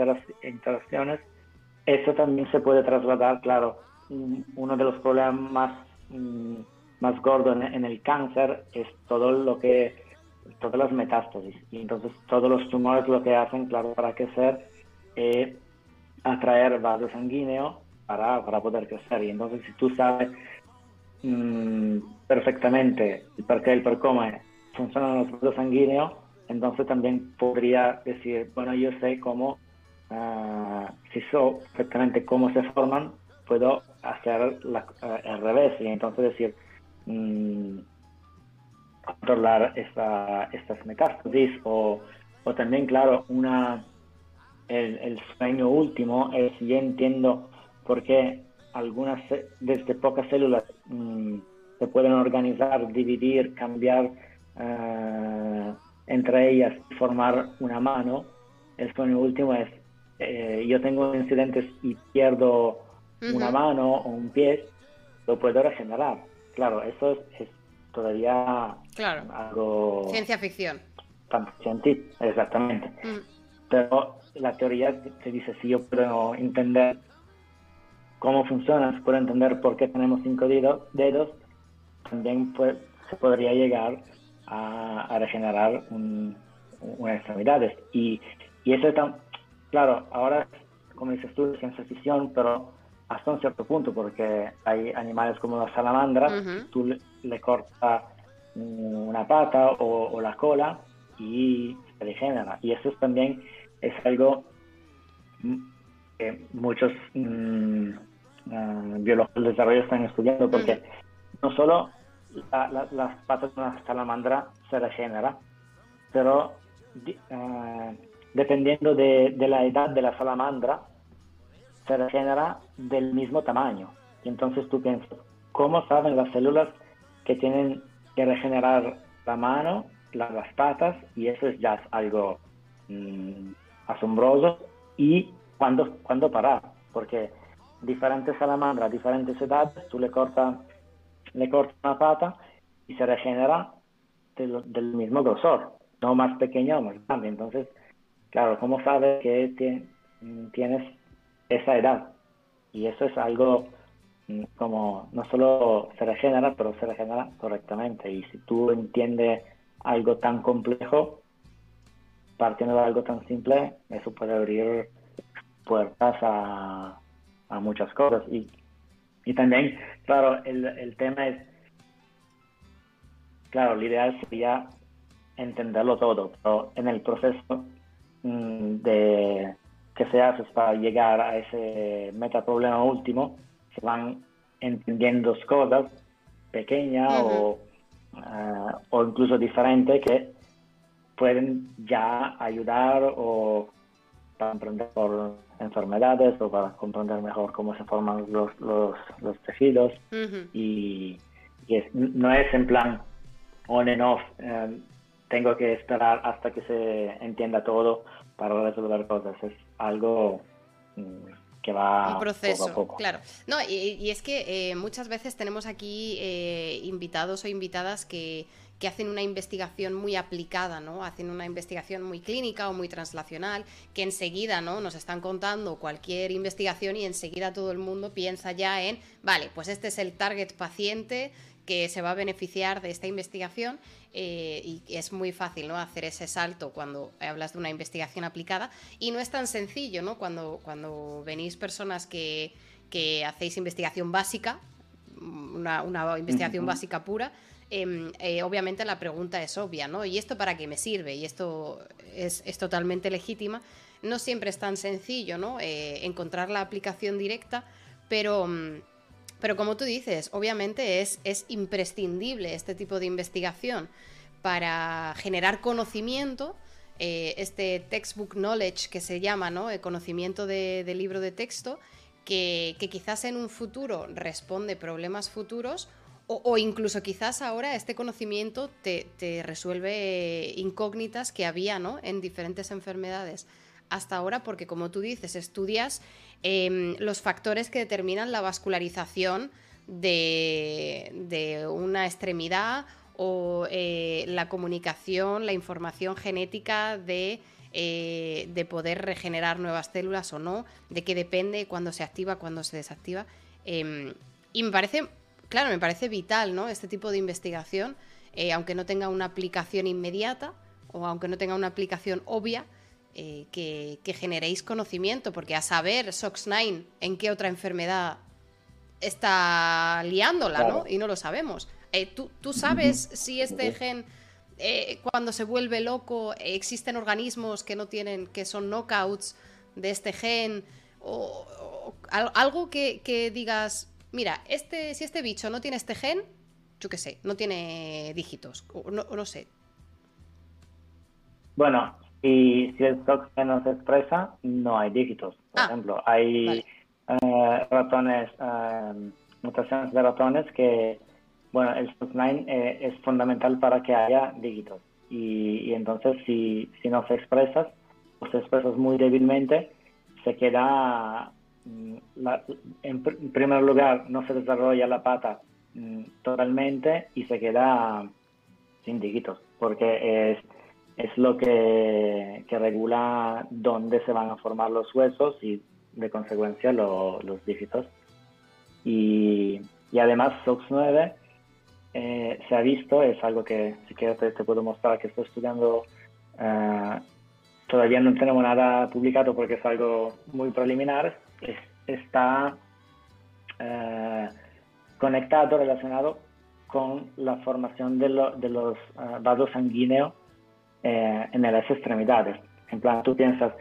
interacciones, eso también se puede trasladar, claro. Uno de los problemas más, mm, más gordos en el cáncer es todo lo que todas las metástasis. Y entonces todos los tumores lo que hacen, claro, para crecer, es atraer vaso sanguíneo para, para poder crecer. Y entonces si tú sabes mm, perfectamente el por qué, el por cómo funcionan los vasos sanguíneos, entonces también podría decir, bueno, yo sé cómo, uh, si sé perfectamente cómo se forman, puedo hacer la, uh, el revés y entonces decir, mm, controlar esta, estas metástasis o, o, también, claro, una, el, sueño último es, yo entiendo por qué algunas, desde pocas células mm, se pueden organizar, dividir, cambiar, uh, entre ellas formar una mano. El sueño último es, eh, yo tengo incidentes y pierdo una mano o un pie, lo puedo regenerar. Claro, eso es, todavía algo... Ciencia ficción. Exactamente. Mm. Pero la teoría te dice, si yo puedo entender cómo funciona, si puedo entender por qué tenemos cinco dedos, dedos también se podría llegar a, regenerar unas extremidades. Y, y eso está, claro, ahora, como dices tú, ciencia ficción, pero hasta un cierto punto, porque hay animales como la salamandra, tú le, cortas una pata o, la cola y se regenera. Y eso también es algo que muchos mm, uh, biólogos del desarrollo están estudiando, porque no solo las patas de una salamandra se regenera, pero uh, dependiendo de, de, la edad de la salamandra, se regenera del mismo tamaño. Y entonces tú piensas, ¿cómo saben las células que tienen que regenerar la mano, las patas? Y eso es ya algo mm, asombroso. ¿Y cuándo, cuando parar? Porque diferentes salamandras, diferentes edades, tú le cortas le corta una pata y se regenera del, mismo grosor, no más pequeño o más grande. Entonces, claro, ¿cómo sabes que tienes esa edad? Y eso es algo como no solo se regenera, pero se regenera correctamente. Y si tú entiendes algo tan complejo, partiendo de algo tan simple, eso puede abrir puertas a, muchas cosas. Y y también, claro, el, el tema es, claro, lo ideal sería entenderlo todo, pero en el proceso mm, de que se hace para llegar a ese metaproblema último, se van entendiendo cosas pequeñas o, ah, o incluso diferentes que pueden ya ayudar o para aprender por enfermedades o para comprender mejor cómo se forman los, los, los tejidos. Y, no es en plan on and off, eh, tengo que esperar hasta que se entienda todo para resolver cosas. Es algo mm, que va un proceso, poco a poco. claro. No, y, es que eh, muchas veces tenemos aquí eh, invitados o invitadas que, que hacen una investigación muy aplicada, ¿no? Hacen una investigación muy clínica o muy translacional, que enseguida, ¿no? Nos están contando cualquier investigación y enseguida todo el mundo piensa ya en, vale, pues este es el target paciente que se va a beneficiar de esta investigación eh, y es muy fácil ¿no? hacer ese salto cuando hablas de una investigación aplicada y no es tan sencillo ¿no? cuando, cuando venís personas que, hacéis investigación básica, una, investigación básica pura, Em, eh, obviamente la pregunta es obvia, ¿no? ¿Y esto para qué me sirve? Y esto es, totalmente legítima. No siempre es tan sencillo, ¿no? Eh, encontrar la aplicación directa, pero, mm, pero como tú dices, obviamente es, es imprescindible este tipo de investigación para generar conocimiento. Eh, este textbook knowledge que se llama, ¿no? El conocimiento de, libro de texto, que, que, quizás en un futuro responde problemas futuros o, incluso quizás ahora este conocimiento te, resuelve incógnitas que había ¿no? en diferentes enfermedades hasta ahora, porque como tú dices, estudias em, los factores que determinan la vascularización de, una extremidad o eh, la comunicación, la información genética de, eh, de, poder regenerar nuevas células o no, de qué depende, cuándo se activa, cuándo se desactiva. Em, y me parece claro, me parece vital, ¿no? Este tipo de investigación, eh, aunque no tenga una aplicación inmediata o aunque no tenga una aplicación obvia, eh, que, generéis conocimiento, porque a saber, SOX9, en qué otra enfermedad está liándola, ¿no? Y no lo sabemos. Eh, ¿tú, sabes si este gen, cuando se vuelve loco, existen organismos que no tienen, que son knockouts de este gen? O, algo que digas, mira, este, si este bicho no tiene este gen, yo qué sé, no tiene dígitos, o no, no sé. Bueno, y si el no se expresa, no hay dígitos. Por ah, ejemplo, hay eh, ratones, eh, de ratones que, bueno, el SOX9 eh, es fundamental para que haya dígitos. Y, entonces si, si no se expresas o se expresas muy débilmente, se queda, mm, en, primer lugar, no se desarrolla la pata mm, totalmente y se queda sin dígitos, porque es, es lo que, que, regula dónde se van a formar los huesos y de consecuencia los dígitos. Y, y además SOX 9 eh, se ha visto, es algo que si quieres te, puedo mostrar que estoy estudiando, eh, todavía no tenemos nada publicado porque es algo muy preliminar, está eh, conectado, relacionado con la formación de, los vasos sanguíneos en las extremidades. En plan, tú piensas,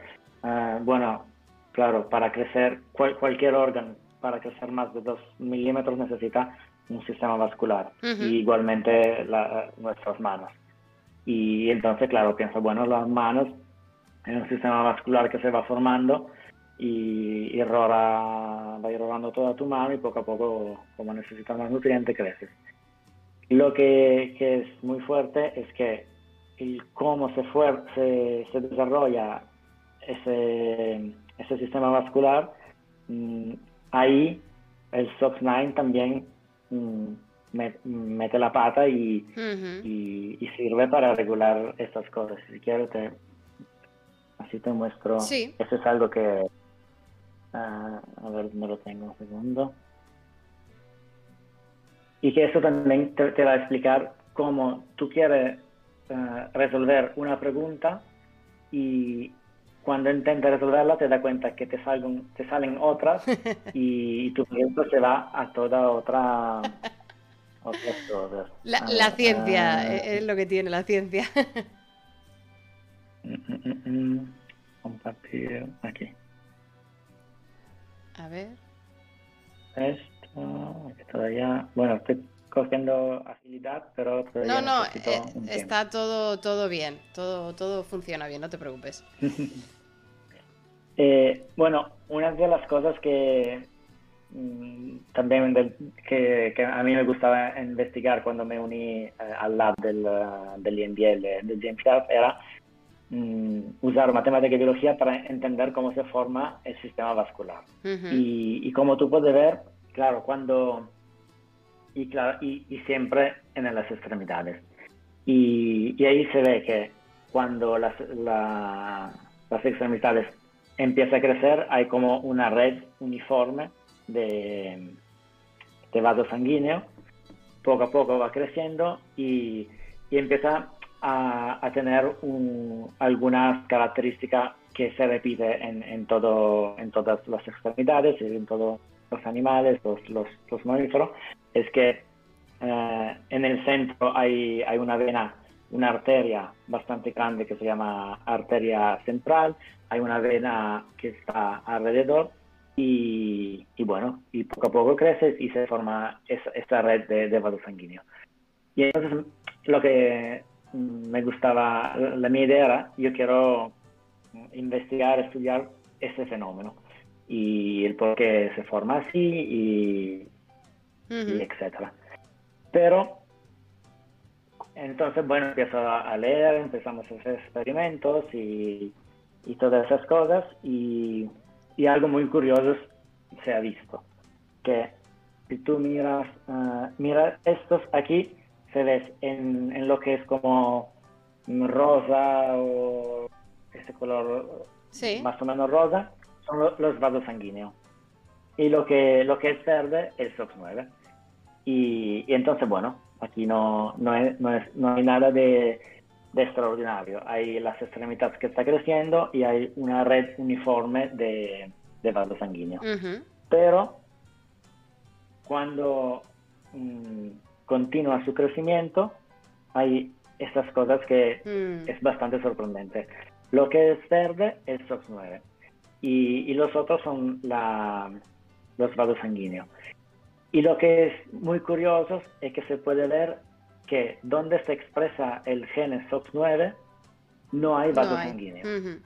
bueno, claro, para crecer cualquier órgano, para crecer más de 2 milímetros necesita un sistema vascular, y igualmente nuestras manos. Y entonces, claro, pienso, bueno, las manos es un sistema vascular que se va formando y, y va robando toda tu mano y poco a poco, como necesitas más nutrientes, creces. Lo que, que, es muy fuerte es que el cómo se, se, se desarrolla ese, ese sistema vascular, mm, ahí el SOX9 también Mm, mete la pata y, y, sirve para regular estas cosas. Si quieres, te, así te muestro. Eso es algo que... Ah, a ver, no lo tengo un segundo. Y que eso también te, va a explicar cómo tú quieres ah, resolver una pregunta y cuando intentas resolverla te das cuenta que te salen, te salen otras y, tu proyecto se va a toda otra... La, la ciencia ah. es lo que tiene la ciencia. Mm, mm, mm, Compartir aquí. A ver. Esto, todavía, bueno, estoy cogiendo agilidad, pero no, no, eh, está todo, todo bien, todo, todo funciona bien, no te preocupes. Eh, bueno, una de las cosas que mm, también que, a mí me gustaba investigar cuando me uní eh, al lab del, uh, del INBL de James era mm, usar matemática y biología para entender cómo se forma el sistema vascular. y, como tú puedes ver, claro, cuando... Y, claro, y, siempre en las extremidades. Y, ahí se ve que cuando las, las extremidades empieza a crecer, hay como una red uniforme de, de vaso sanguíneo, poco a poco va creciendo y, empieza a, tener algunas características que se repite en, todo, en todas las extremidades y en todos los animales, los, los, mamíferos, es que eh, en el centro hay, hay una vena, una arteria bastante grande que se llama arteria central, hay una vena que está alrededor y, bueno, y poco a poco crece y se forma esta red de, de vaso sanguíneo. Y entonces lo que me gustaba, la, mi idea era, yo quiero investigar, estudiar ese fenómeno y el por qué se forma así y, y etcétera. Pero entonces, bueno, empiezo a leer, empezamos a hacer experimentos y y todas esas cosas. Y, y, algo muy curioso se ha visto, que si tú miras, uh, mira estos aquí, se ves en, en, lo que es como rosa o ese color más o menos rosa, son los, vasos sanguíneos. Y lo que, lo que es verde es SOX9. Y, y entonces, bueno, aquí no, no, no, es, no hay nada de de extraordinario. Hay las extremidades que está creciendo y hay una red uniforme de, de vaso sanguíneo. Pero cuando mm, continúa su crecimiento, hay estas cosas que mm. es bastante sorprendente. Lo que es verde es SOX9 y, y los otros son la, los vasos sanguíneos. Y lo que es muy curioso es que se puede ver que donde se expresa el gen SOX9 no hay vaso sanguíneo.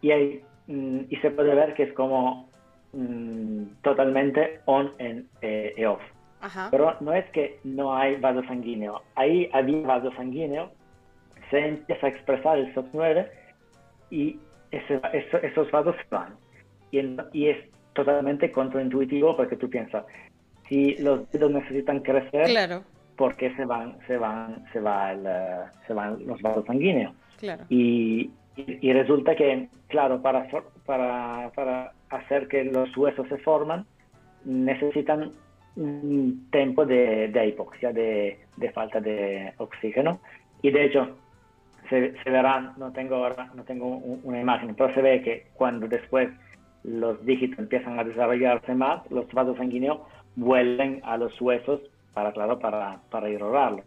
y, hay, mm, y se puede ver que es como mm, totalmente on en, eh, off. Pero no es que no hay vaso sanguíneo. Ahí había vaso sanguíneo, se empieza a expresar el SOX9 y esos vasos se van. Y, y, es totalmente contraintuitivo porque tú piensas, si los dedos necesitan crecer, claro. ¿por qué se van, se van, se va se van los vasos sanguíneos? Y, y, resulta que, claro, para, para, para hacer que los huesos se forman, necesitan un tiempo de, de hipoxia, de, de, falta de oxígeno. Y de hecho, se, se verá, no tengo ahora, no tengo una imagen, pero se ve que cuando después los dígitos empiezan a desarrollarse más, los vasos sanguíneos vuelven a los huesos para, claro, para, para irrogarlo.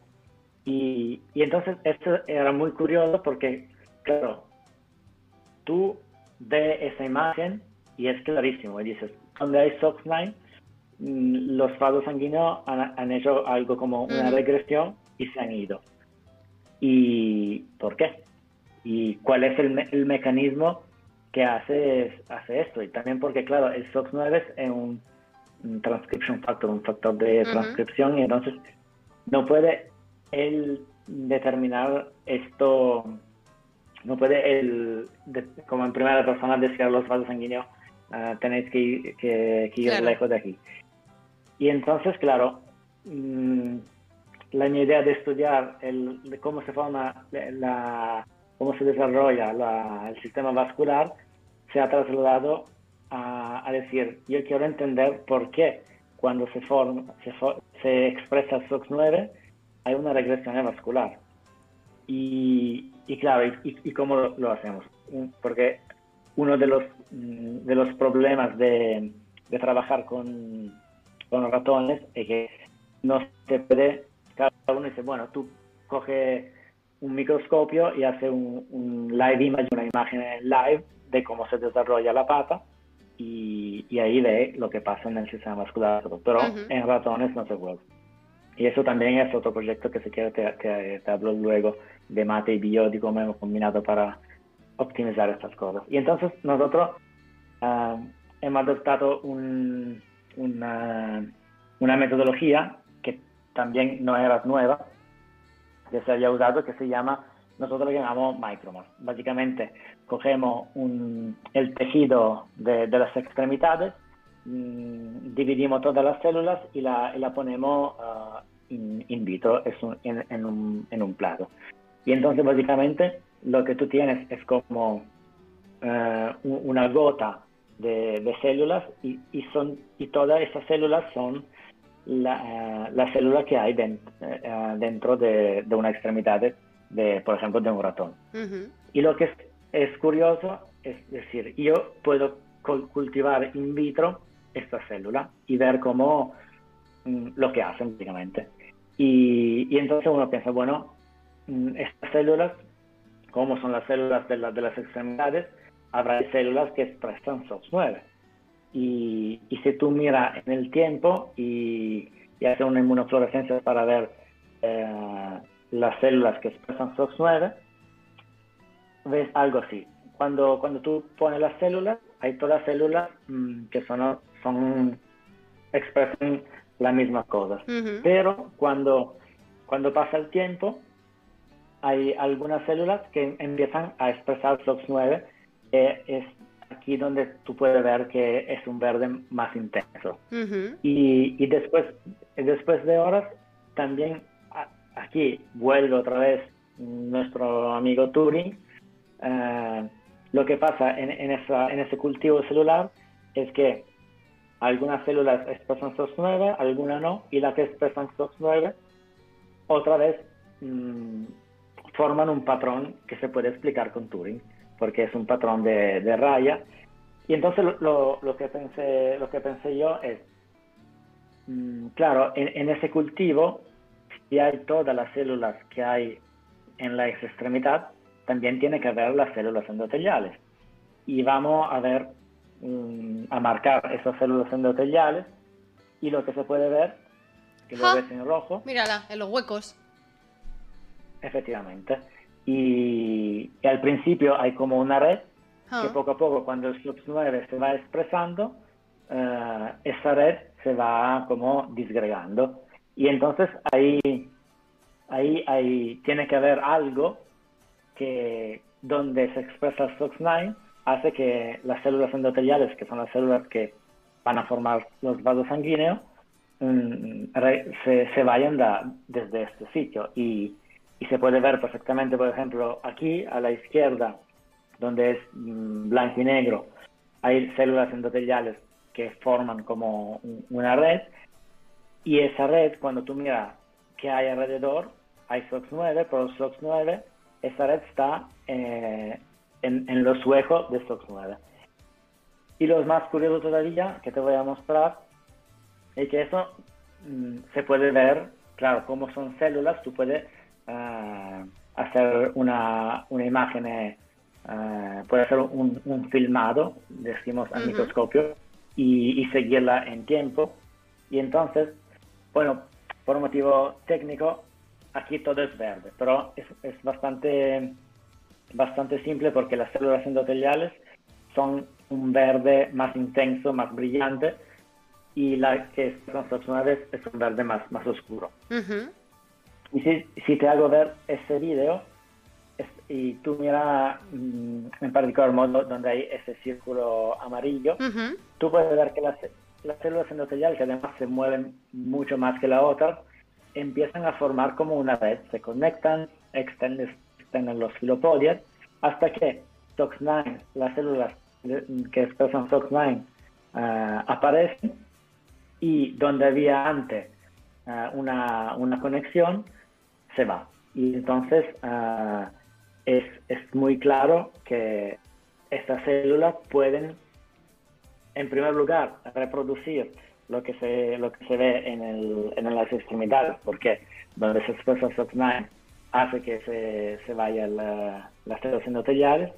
Y, y entonces esto era muy curioso porque, claro, tú ves esa imagen y es clarísimo. Y dices, donde hay SOX9, mm, los vasos sanguíneos han, hecho algo como una regresión y se han ido. ¿Y por qué? ¿Y cuál es el, el mecanismo que hace, hace esto? Y también porque, claro, el SOX9 es un, transcription factor, un factor de transcripción, y entonces no puede él determinar esto, no puede él, como en primera persona, decir a los vasos sanguíneos, uh, tenéis que, ir, que, ir lejos de aquí. Y entonces, claro, mm, la idea de estudiar el, cómo se forma la, cómo se desarrolla el sistema vascular se ha trasladado a, a, decir, yo quiero entender por qué cuando se, forma, se, se expresa SOX9 hay una regresión vascular. Y, y claro, y, cómo lo, hacemos? Porque uno de los, mm, de los problemas de, de trabajar con, con ratones es que no se puede, cada uno dice, bueno, tú coge un microscopio y hace un, un, live image, una imagen live de cómo se desarrolla la pata y, y ahí ve lo que pasa en el sistema vascular. Pero en ratones no se puede. Y eso también es otro proyecto que se quiere, que, te hablo luego de mate y bio, cómo hemos combinado para optimizar estas cosas. Y entonces nosotros ah, hemos adoptado una, una, metodología que también no era nueva, que se había usado, que se llama, nosotros lo llamamos Micromas. Básicamente cogemos el tejido de, las extremidades, mm, dividimos todas las células y la, la ponemos uh, in, vitro es en, un, en, un, plato. Y entonces básicamente lo que tú tienes es como eh, una gota de, células y, y, son, y todas esas células son la, uh, célula que hay eh, dentro de, de, una extremidad, de, por ejemplo, de un ratón. Y lo que es, curioso es decir, yo puedo cultivar in vitro esta célula y ver cómo mm, lo que hacen, básicamente. Y, entonces uno piensa, bueno, mm, estas células, como son las células de, de las extremidades, habrá células que expresan SOX9. Y, y, si tú miras en el tiempo y, y haces una inmunofluorescencia para ver eh, las células que expresan SOX9, ves algo así. Cuando, cuando tú pones las células, hay todas células mm, que son, son expresan la misma cosa. Pero cuando, cuando pasa el tiempo, hay algunas células que empiezan a expresar SOX9, que es aquí donde tú puedes ver que es un verde más intenso. y, y, después, después de horas, también aquí vuelve otra vez nuestro amigo Turing. Eh, lo que pasa en, en, esa, en ese cultivo celular es que algunas células expresan SOX9, algunas no, y las que expresan SOX9 otra vez mm, forman un patrón que se puede explicar con Turing, porque es un patrón de, raya. Y entonces lo, lo, que pensé, lo que pensé yo es, mm, claro, en, ese cultivo, si hay todas las células que hay en la extremidad, también tiene que haber las células endoteliales. Y vamos a ver Mm, a marcar esas células endoteliales y lo que se puede ver, que lo ves en rojo. Mírala, en los huecos. Efectivamente. Y, al principio hay como una red que poco a poco, cuando el SLUX9 se va expresando, eh, esa red se va como disgregando. Y entonces ahí, ahí, ahí tiene que haber algo que donde se expresa SOX9 hace que las células endoteliales, que son las células que van a formar los vasos sanguíneos, mm, se, vayan desde este sitio. Y, se puede ver perfectamente, por ejemplo, aquí a la izquierda, donde es mm, blanco y negro, hay células endoteliales que forman como una red. Y esa red, cuando tú miras qué hay alrededor, hay SOX9, pero SOX9, esa red está eh, en, los huecos de SOX9. Y lo más curioso todavía que te voy a mostrar es que eso mm, se puede ver, claro, como son células, tú puedes ah, hacer una, una imagen, eh, ah, puede hacer un, filmado, decimos al microscopio, y, y, seguirla en tiempo. Y entonces, bueno, por motivo técnico, aquí todo es verde, pero es, es bastante bastante simple porque las células endoteliales son un verde más intenso, más brillante, y la que es transaccional es un verde más, más oscuro. Y si, si, te hago ver ese video, y tú mira mm, en particular modo donde hay ese círculo amarillo, tú puedes ver que las, las células endoteliales, que además se mueven mucho más que la otra, empiezan a formar como una red, se conectan, extienden en los filopodias, hasta que SOX9, las células que expresan SOX9, ah, aparecen y donde había antes ah, una, una, conexión, se va. Y entonces ah, es, es, muy claro que estas células pueden, en primer lugar, reproducir lo que se, lo que se ve en, el, en las extremidades, porque donde se expresa SOX9 hace que se, se vaya la, las células endoteliales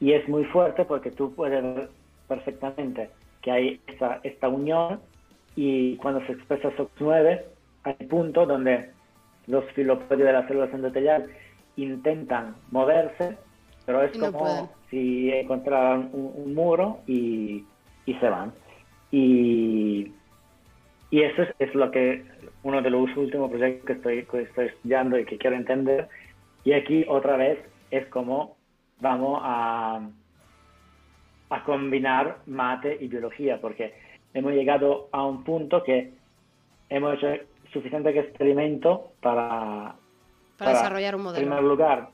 y es muy fuerte porque tú puedes ver perfectamente que hay esta, esta unión y cuando se expresa SOX9 hay punto donde los filopodios de las células endoteliales intentan moverse, pero es como si encontraran un, muro y, y, se van. Y, y eso es, es, lo que uno de los últimos proyectos que estoy, que estoy estudiando y que quiero entender. Y aquí otra vez es como vamos a, a combinar mate y biología, porque hemos llegado a un punto que hemos hecho suficiente experimento para, para, desarrollar un modelo. En primer lugar,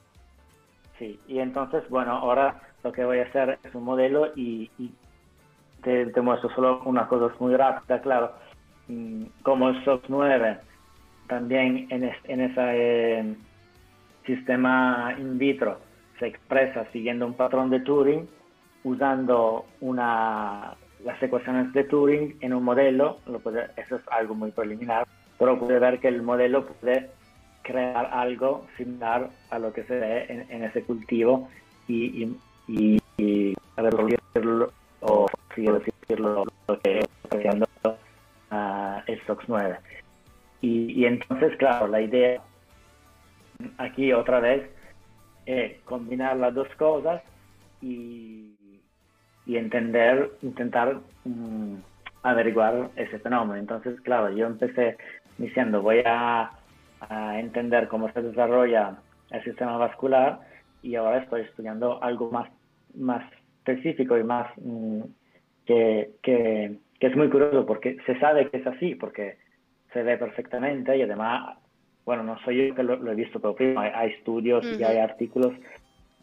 sí. Y entonces, bueno, ahora lo que voy a hacer es un modelo y, te, te, muestro solo unas cosas muy rápidas, claro como el SOX9 también en, en ese eh, sistema in vitro se expresa siguiendo un patrón de Turing, usando una, las ecuaciones de Turing en un modelo, eso es algo muy preliminar, pero puede ver que el modelo puede crear algo similar a lo que se ve en, ese cultivo y, y, y, o decirlo lo que está haciendo el SOX9. Y, entonces, claro, la idea aquí otra vez es combinar las dos cosas y, y entender, intentar mm, averiguar ese fenómeno. Entonces, claro, yo empecé diciendo, voy a, entender cómo se desarrolla el sistema vascular y ahora estoy estudiando algo más, más específico y más mm, que que es muy curioso porque se sabe que es así, porque se ve perfectamente y además, bueno, no soy yo que lo, he visto, pero primero hay, estudios y hay artículos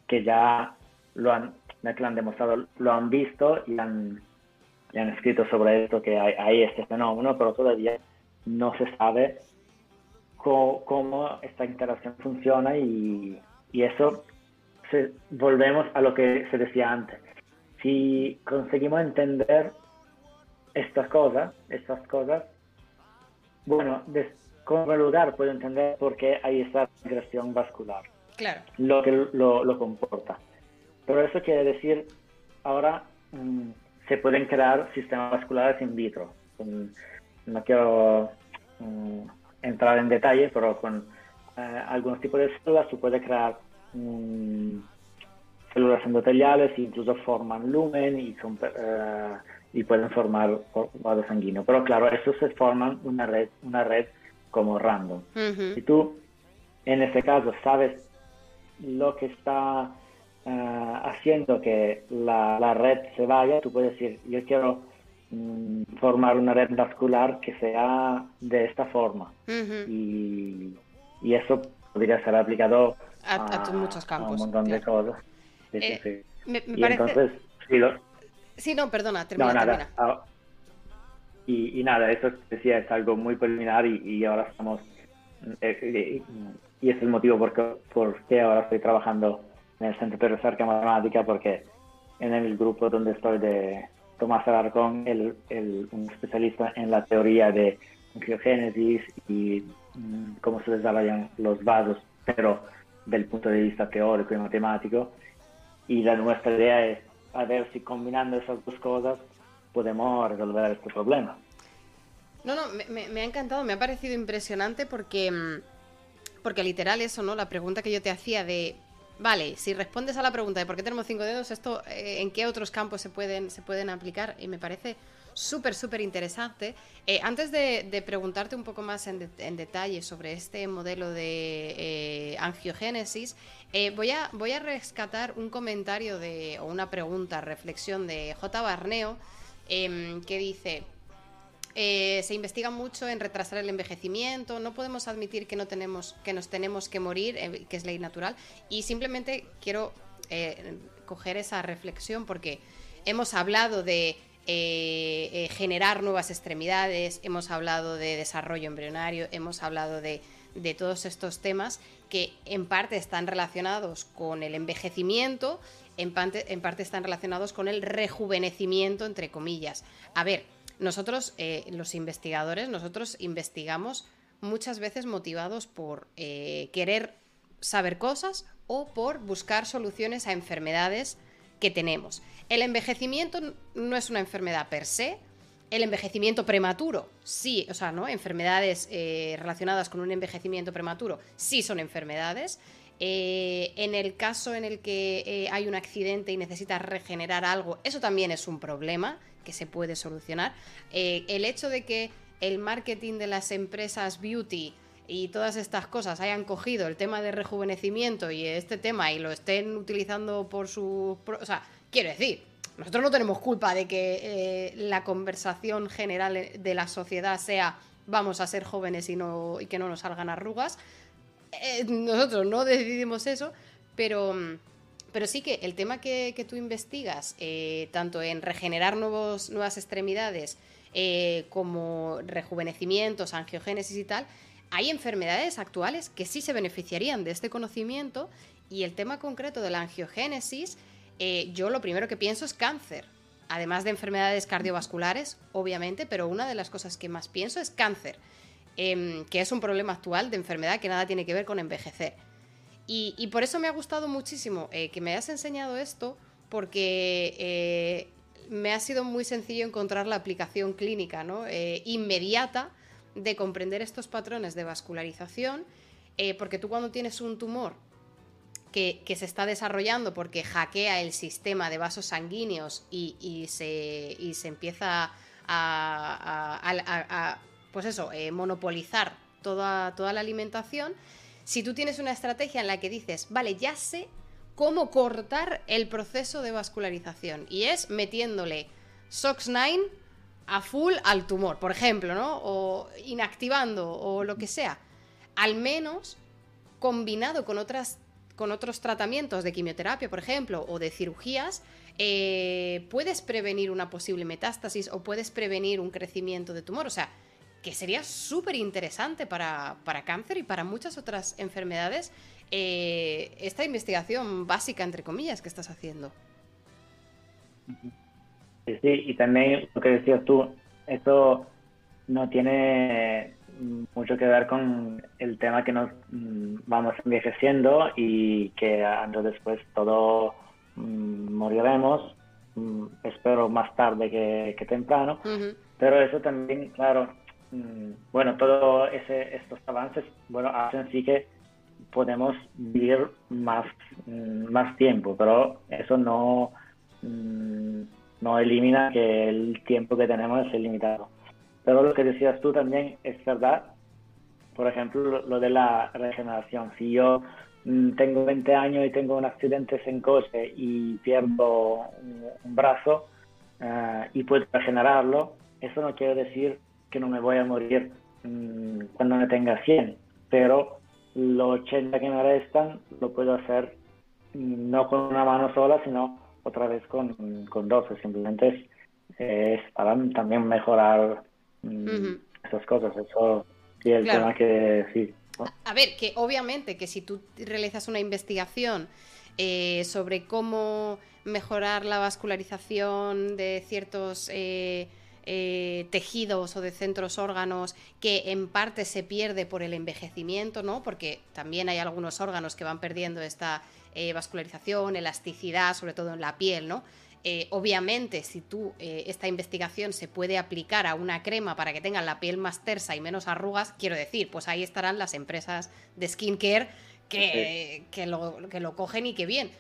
que ya lo han, que lo han demostrado, lo han visto y han, han escrito sobre esto, que hay, este fenómeno, pero todavía no se sabe cómo, esta interacción funciona y, y eso se, volvemos a lo que se decía antes. Si conseguimos entender estas cosas, estas cosas, bueno, como lugar puedo entender por qué hay esa agresión vascular. Claro. Lo que lo, comporta. Pero eso quiere decir, ahora mm, se pueden crear sistemas vasculares in vitro. no quiero mm, entrar en detalle, pero con eh, algunos tipos de células se puede crear mm, células endoteliales, incluso forman lumen y son eh, y pueden formar vaso sanguíneo. Pero claro, eso se forman una red, una red como random. Si tú en ese caso sabes lo que está ah, haciendo que la, red se vaya, tú puedes decir, yo quiero mm, formar una red vascular que sea de esta forma. y, eso podría ser aplicado a, muchos campos. un montón de cosas. Eh, me, entonces, sí, no, perdona, termina, nada, ah, y, nada, eso decía, es algo muy preliminar y, ahora estamos... Eh, eh, y es el motivo por qué, por qué ahora estoy trabajando en el Centro de Recerca Matemática, porque en el grupo donde estoy de Tomás Alarcón, el, el, un especialista en la teoría de angiogénesis y mm, cómo se desarrollan los vasos, pero del punto de vista teórico y matemático. Y la, nuestra idea es a ver si combinando esas dos cosas podemos resolver este problema. No, no, me, ha encantado, me ha parecido impresionante porque mm, porque literal eso, ¿no? La pregunta que yo te hacía de, vale, si respondes a la pregunta de por qué tenemos cinco dedos, esto, eh, ¿en qué otros campos se pueden, se pueden aplicar? Y me parece súper, súper interesante. Eh, antes de, preguntarte un poco más en, detalle sobre este modelo de eh, angiogénesis, voy, a, voy a rescatar un comentario de, o una pregunta, reflexión de J. Barneo, em, que dice... Eh, se investiga mucho en retrasar el envejecimiento, no podemos admitir que, no tenemos, que nos tenemos que morir, eh, que es ley natural, y simplemente quiero eh, coger esa reflexión porque hemos hablado de generar nuevas extremidades, hemos hablado de desarrollo embrionario, hemos hablado de, todos estos temas que en parte están relacionados con el envejecimiento, en parte, están relacionados con el rejuvenecimiento, entre comillas. A ver, nosotros, eh, los investigadores, nosotros investigamos muchas veces motivados por eh, querer saber cosas o por buscar soluciones a enfermedades que tenemos. El envejecimiento no es una enfermedad per se, el envejecimiento prematuro, sí, o sea, ¿no? Enfermedades eh, relacionadas con un envejecimiento prematuro, sí son enfermedades. en el caso en el que hay un accidente y necesitas regenerar algo, eso también es un problema que se puede solucionar. Eh, el hecho de que el marketing de las empresas beauty y todas estas cosas hayan cogido el tema de rejuvenecimiento y este tema y lo estén utilizando por su... O sea, quiero decir, nosotros no tenemos culpa de que eh, la conversación general de la sociedad sea vamos a ser jóvenes y, no, y que no nos salgan arrugas. Eh, nosotros no decidimos eso, pero pero sí que el tema que, tú investigas, eh, tanto en regenerar nuevos, nuevas extremidades como rejuvenecimientos, angiogénesis y tal, hay enfermedades actuales que sí se beneficiarían de este conocimiento y el tema concreto de la angiogénesis, eh, yo lo primero que pienso es cáncer. Además de enfermedades cardiovasculares, obviamente, pero una de las cosas que más pienso es cáncer, em, que es un problema actual de enfermedad que nada tiene que ver con envejecer. Y, por eso me ha gustado muchísimo eh, que me hayas enseñado esto, porque eh, me ha sido muy sencillo encontrar la aplicación clínica ¿no? Inmediata de comprender estos patrones de vascularización, porque tú cuando tienes un tumor que, se está desarrollando porque hackea el sistema de vasos sanguíneos y, se, se, empieza a, pues eso, monopolizar toda, toda la alimentación, si tú tienes una estrategia en la que dices, vale, ya sé cómo cortar el proceso de vascularización y es metiéndole SOX9 a full al tumor, por ejemplo, ¿no? O inactivando o lo que sea. Al menos combinado con, otras, con otros tratamientos de quimioterapia, por ejemplo, o de cirugías, eh, puedes prevenir una posible metástasis o puedes prevenir un crecimiento de tumor. O sea, que sería súper interesante para, cáncer y para muchas otras enfermedades eh, esta investigación básica, entre comillas, que estás haciendo. Sí, y también lo que decías tú, esto no tiene mucho que ver con el tema que nos mm, vamos envejeciendo y que años después todo mm, moriremos, mm, espero más tarde que, temprano, pero eso también, claro, bueno, todos estos avances, bueno, hacen sí que podemos vivir más, más tiempo, pero eso no, no elimina que el tiempo que tenemos es limitado. Pero lo que decías tú también es verdad por ejemplo, lo de la regeneración. Si yo mm, tengo 20 años y tengo un accidente en coche y pierdo un, brazo eh, y puedo regenerarlo, eso no quiere decir que no me voy a morir mm, cuando me tenga 100, pero los 80 que me restan lo puedo hacer mm, no con una mano sola, sino otra vez con, con dos. Simplemente es, para también mejorar esas cosas. Eso sí, el tema que sí. A ver, que obviamente que si tú realizas una investigación eh, sobre cómo mejorar la vascularización de ciertos eh, eh, tejidos o de centros órganos que en parte se pierde por el envejecimiento, ¿no? Porque también hay algunos órganos que van perdiendo esta vascularización, elasticidad, sobre todo en la piel, ¿no? Eh, obviamente, si tú eh, esta investigación se puede aplicar a una crema para que tengan la piel más tersa y menos arrugas, quiero decir, pues ahí estarán las empresas de skincare que, que, lo, que lo cogen y que bien,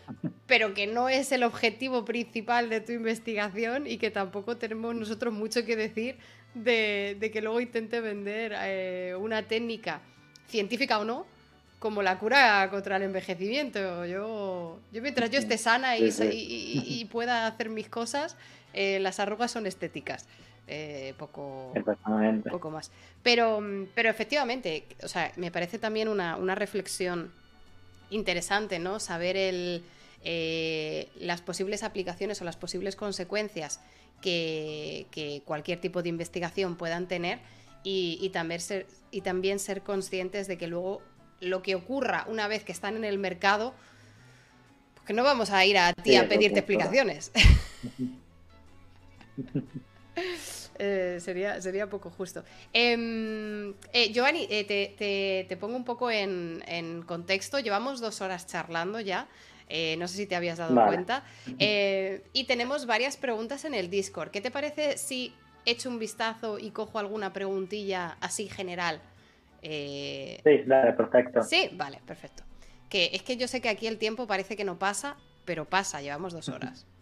pero que no es el objetivo principal de tu investigación y que tampoco tenemos nosotros mucho que decir de, que luego intente vender eh, una técnica científica o no, como la cura contra el envejecimiento. Yo, yo mientras yo esté sana y, pueda hacer mis cosas, eh, las arrugas son estéticas. Eh, poco, poco más. Pero, pero efectivamente, o sea, me parece también una, reflexión interesante, ¿no? Saber el, eh, las posibles aplicaciones o las posibles consecuencias que, que cualquier tipo de investigación puedan tener y, y, también ser, y también ser conscientes de que luego lo que ocurra una vez que están en el mercado, porque no vamos a ir a ti a pedirte explicaciones. Eh, sería, sería poco justo. Em, eh, Giovanni, eh, te, pongo un poco en, contexto. Llevamos dos horas charlando ya. no sé si te habías dado cuenta. y tenemos varias preguntas en el Discord. ¿Qué te parece si echo un vistazo y cojo alguna preguntilla así general eh, sí, dale, perfecto. Sí, vale, perfecto. Que es que yo sé que aquí el tiempo parece que no pasa, pero pasa, llevamos dos horas.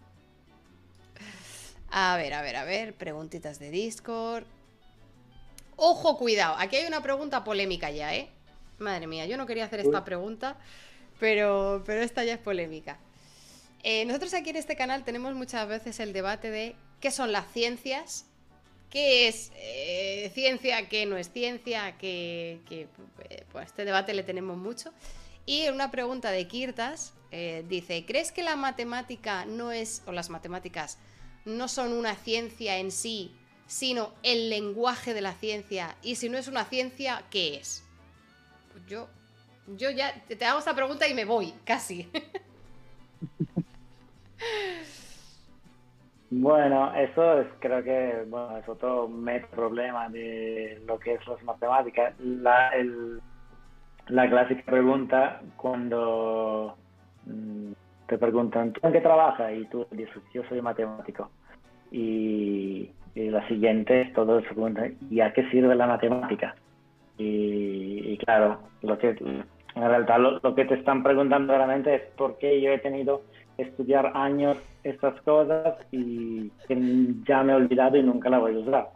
A ver, a ver, a ver, preguntitas de Discord. Ojo, cuidado, aquí hay una pregunta polémica ya, ¿eh? Madre mía, yo no quería hacer esta pregunta, pero, pero esta ya es polémica. Eh, nosotros aquí en este canal tenemos muchas veces el debate de qué son las ciencias qué es eh, ciencia, qué no es ciencia, que, eh, pues este debate le tenemos mucho. Y una pregunta de Kirtas eh, dice, ¿crees que la matemática no es, o las matemáticas, no son una ciencia en sí, sino el lenguaje de la ciencia? Y si no es una ciencia, ¿qué es? Pues yo, yo ya te hago esta pregunta y me voy, casi. Bueno, eso es, creo que bueno, es otro problema de lo que es las matemáticas. La, la clásica pregunta cuando mm, te preguntan, ¿tú en qué trabajas? Y tú dices, yo soy matemático. Y, la siguiente, todos se preguntan, ¿y a qué sirve la matemática? Y, claro, lo que en realidad lo, que te están preguntando realmente es por qué yo he tenido estudiar años estas cosas y ya me he olvidado y nunca la voy a usar.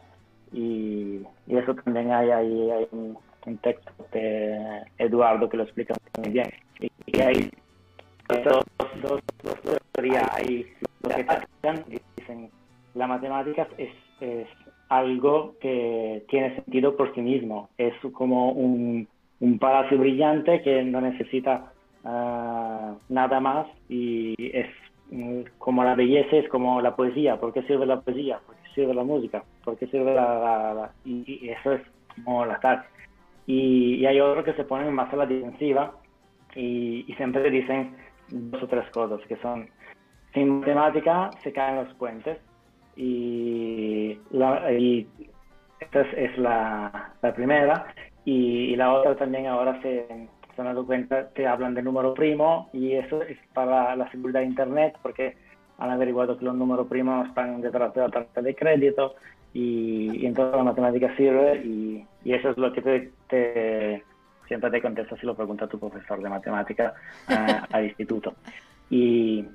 Y, eso también hay ahí hay un, texto de Eduardo que lo explica muy bien. Y, hay dos, dos, dos, teorías ahí. Lo que dicen, la matemática es, es algo que tiene sentido por sí mismo. Es como un, un palacio brillante que no necesita Ah, nada más y es mm, como la belleza, es como la poesía. ¿Por qué sirve la poesía? ¿Por qué sirve la música? ¿Por qué sirve la...? y, eso es como la tal. Y, hay otros que se ponen más a la defensiva y, y siempre dicen dos o tres cosas, que son, sin matemática se caen los puentes y, la, y esta es, la, la, primera y, la otra también ahora se, se han dado cuenta que hablan de número primo y eso es para la seguridad de Internet porque han averiguado que los números primos están detrás de la tarjeta de crédito y, entonces la matemática sirve y, eso es lo que te, siempre te contesta si lo pregunta tu profesor de matemática eh, al instituto. Y,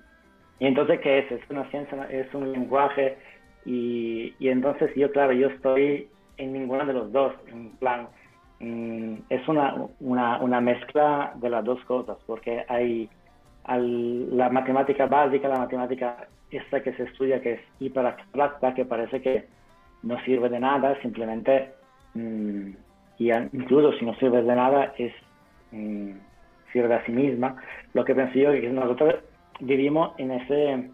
y, entonces, ¿qué es? Es una ciencia, es un lenguaje y, y entonces yo, claro, yo estoy en ninguno de los dos, en plan, mm, es una, una, una, mezcla de las dos cosas, porque hay la matemática básica, la matemática esta que se estudia, que es hiper abstracta, que parece que no sirve de nada, simplemente, mm, incluso si no sirve de nada, es, mm, sirve a sí misma. Lo que pienso yo es que nosotros vivimos en ese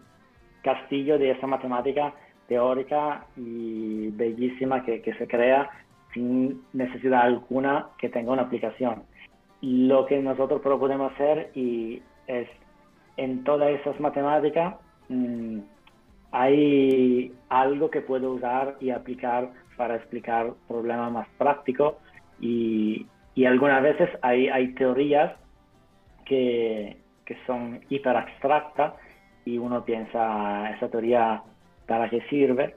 castillo de esa matemática teórica y bellísima que se crea sin necesidad alguna que tenga una aplicación. Lo que nosotros podemos hacer y es en todas esas matemáticas mm, hay algo que puedo usar y aplicar para explicar problemas más prácticos. Y, y algunas veces hay, hay teorías que, que son hiper abstractas y uno piensa esa teoría para qué sirve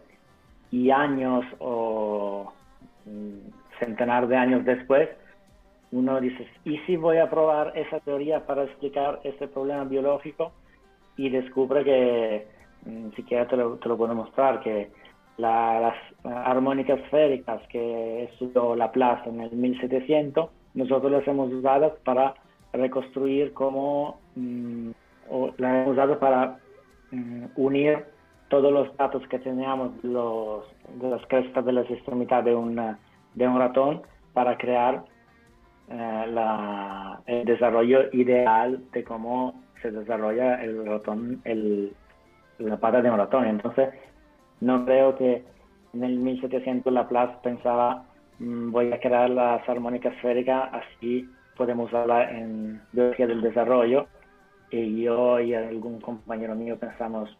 y años o centenar de años después uno dice, ¿y si voy a probar esa teoría para explicar este problema biológico? Y descubre que, mm, si quieres te lo, te lo puedo mostrar, que las armónicas esféricas que estudió Laplace en el 1700, nosotros las hemos usado para reconstruir cómo, mm, o las hemos usado para mm, unir todos los datos que teníamos los, de las crestas de las extremidades de, una, de un ratón para crear eh, la, el desarrollo ideal de cómo se desarrolla el ratón, el, la pata de un ratón. Entonces, no creo que en el 1700 Laplace pensaba mm, voy a crear las armónicas esféricas, así podemos usarla en biología del desarrollo. Y yo y algún compañero mío pensamos,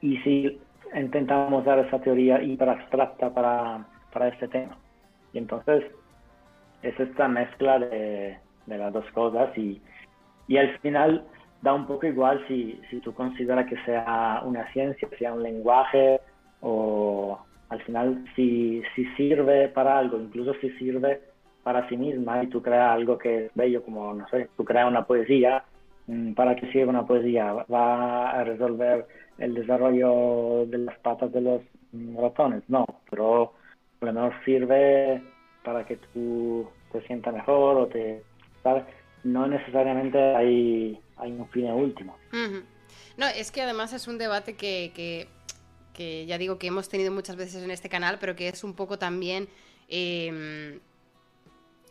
¿y si intentamos dar esa teoría hiper abstracta para, para este tema? Y entonces es esta mezcla de, las dos cosas y, y, al final da un poco igual si, si tú consideras que sea una ciencia, sea un lenguaje o al final si, si sirve para algo, incluso si sirve para sí misma y tú creas algo que es bello, como, no sé, tú creas una poesía, mm, ¿para qué sirve una poesía? ¿Va a resolver el desarrollo de las patas de los ratones? No, pero a lo sirve para que tú te sientas mejor o te... ¿sabes? No necesariamente hay, hay un fin último. No, es que además es un debate que, que, ya digo que hemos tenido muchas veces en este canal, pero que es un poco también... Em,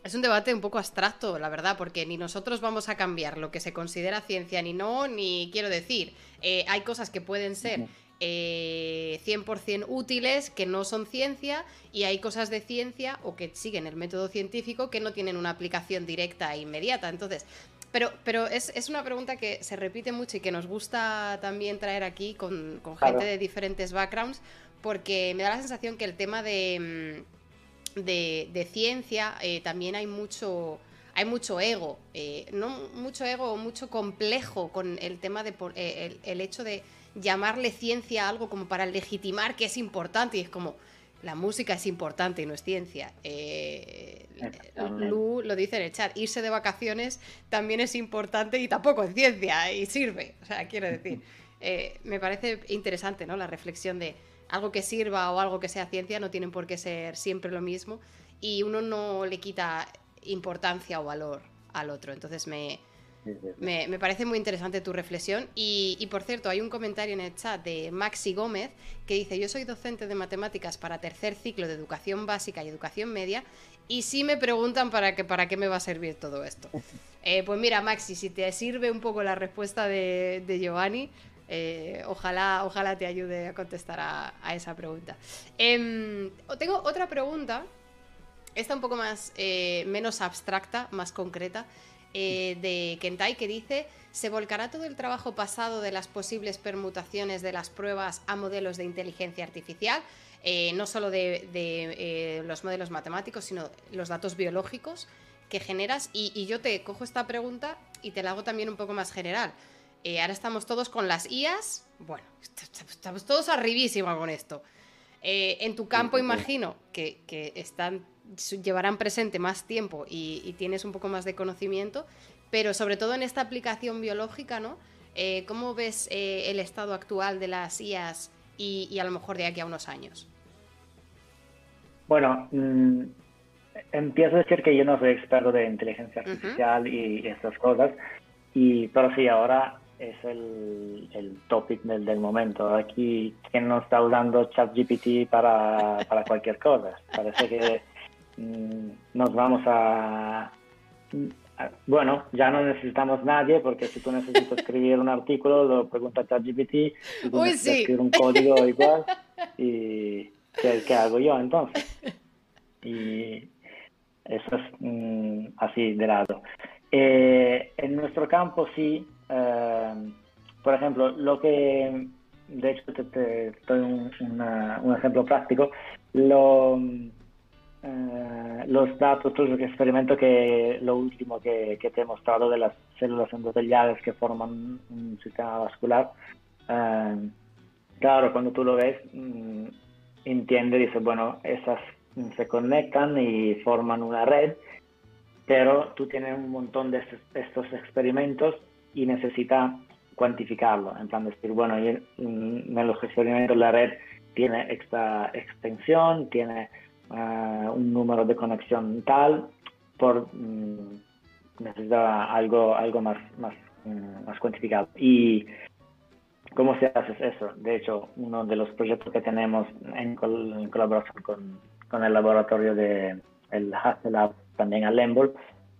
es un debate un poco abstracto, la verdad, porque ni nosotros vamos a cambiar lo que se considera ciencia ni no, ni quiero decir, eh, hay cosas que pueden ser eh, 100% útiles que no son ciencia y hay cosas de ciencia o que siguen el método científico que no tienen una aplicación directa e inmediata. Entonces, pero, pero es, una pregunta que se repite mucho y que nos gusta también traer aquí con, gente de diferentes backgrounds porque me da la sensación que el tema de, mm, de, ciencia eh, también hay mucho hay mucho ego, eh, no mucho ego, mucho complejo con el tema de eh, el hecho de llamarle ciencia a algo como para legitimar que es importante y es como la música es importante y no es ciencia. Eh, Lu lo dice en el chat, irse de vacaciones también es importante y tampoco es ciencia y sirve. O sea, quiero decir, me parece interesante ¿no? la reflexión de algo que sirva o algo que sea ciencia no tienen por qué ser siempre lo mismo y uno no le quita importancia o valor al otro. Entonces me, me, parece muy interesante tu reflexión. Y, por cierto, hay un comentario en el chat de Maxi Gómez que dice: Yo soy docente de matemáticas para tercer ciclo de educación básica y educación media. Y sí me preguntan para qué, para qué me va a servir todo esto. Eh, pues mira, Maxi, si te sirve un poco la respuesta de, Giovanni, eh, ojalá, ojalá te ayude a contestar a, esa pregunta. Em, tengo otra pregunta. Esta un poco más eh, menos abstracta, más concreta. Eh, de Kentai que dice, ¿se volcará todo el trabajo pasado de las posibles permutaciones de las pruebas a modelos de inteligencia artificial? No solo de, los modelos matemáticos, sino los datos biológicos que generas. Y, yo te cojo esta pregunta y te la hago también un poco más general. Ahora estamos todos con las IAS. Bueno, estamos todos arribísima con esto. en tu campo imagino que, que están llevarán presente más tiempo y, tienes un poco más de conocimiento, pero sobre todo en esta aplicación biológica, ¿no? Eh, ¿Cómo ves eh, el estado actual de las IAS y, a lo mejor de aquí a unos años? Bueno, mm, empiezo a decir que yo no soy experto de inteligencia artificial y estas cosas, y, pero sí, ahora es el, el topic del, del momento. Aquí, ¿quién no está usando ChatGPT para, para cualquier cosa? Parece que mm, nos vamos a, Bueno, ya no necesitamos nadie porque si tú necesitas escribir un artículo, lo pregunta ChatGPT, y tú escribir un código igual, y ¿qué, hago yo entonces? Y eso es mm, así de lado. Eh, en nuestro campo sí, eh, por ejemplo, lo que, de hecho te, doy un, ejemplo práctico, lo, eh, los datos, todo el experimento que lo último que, te he mostrado de las células endoteliales que forman un sistema vascular, claro, cuando tú lo ves, mm, entiende, dice, bueno, esas se conectan y forman una red pero tú tienes un montón de estos experimentos y necesitas cuantificarlo, en plan decir, bueno, en los experimentos la red tiene esta extensión, tiene ah, un número de conexión tal, por mm, necesita algo, algo más, más, mm, más cuantificado. Y ¿Cómo se hace eso? De hecho, uno de los proyectos que tenemos en, colaboración con, con, el laboratorio de el Hasselab también a Lembol,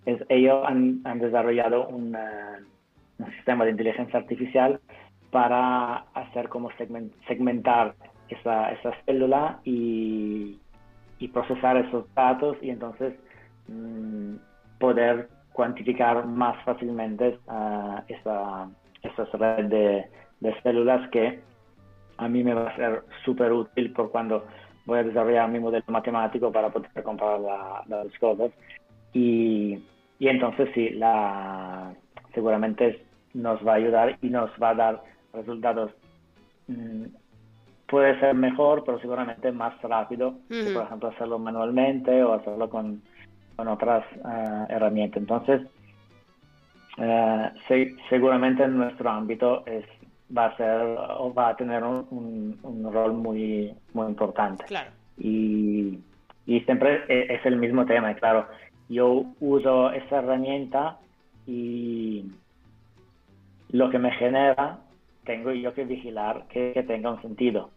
es, ellos han, han desarrollado un sistema de inteligencia artificial para hacer como segmentar esa, esa célula y, y, procesar esos datos y entonces mm, poder cuantificar más fácilmente uh, esa, esa red de, de, células que a mí me va a ser súper útil por cuando voy a desarrollar mi modelo matemático para poder comparar las cosas. Y, y entonces sí, la, seguramente nos va a ayudar y nos va a dar resultados. Mm, puede ser mejor, pero seguramente más rápido que, por ejemplo, hacerlo manualmente o hacerlo con, con otras eh, herramientas. Entonces, eh, seguramente en nuestro ámbito es, va a ser o va a tener un, un, rol muy, muy importante. Claro. Y, y siempre e, es el mismo tema, claro yo uso esa herramienta y lo que me genera tengo yo que vigilar que, tenga un sentido.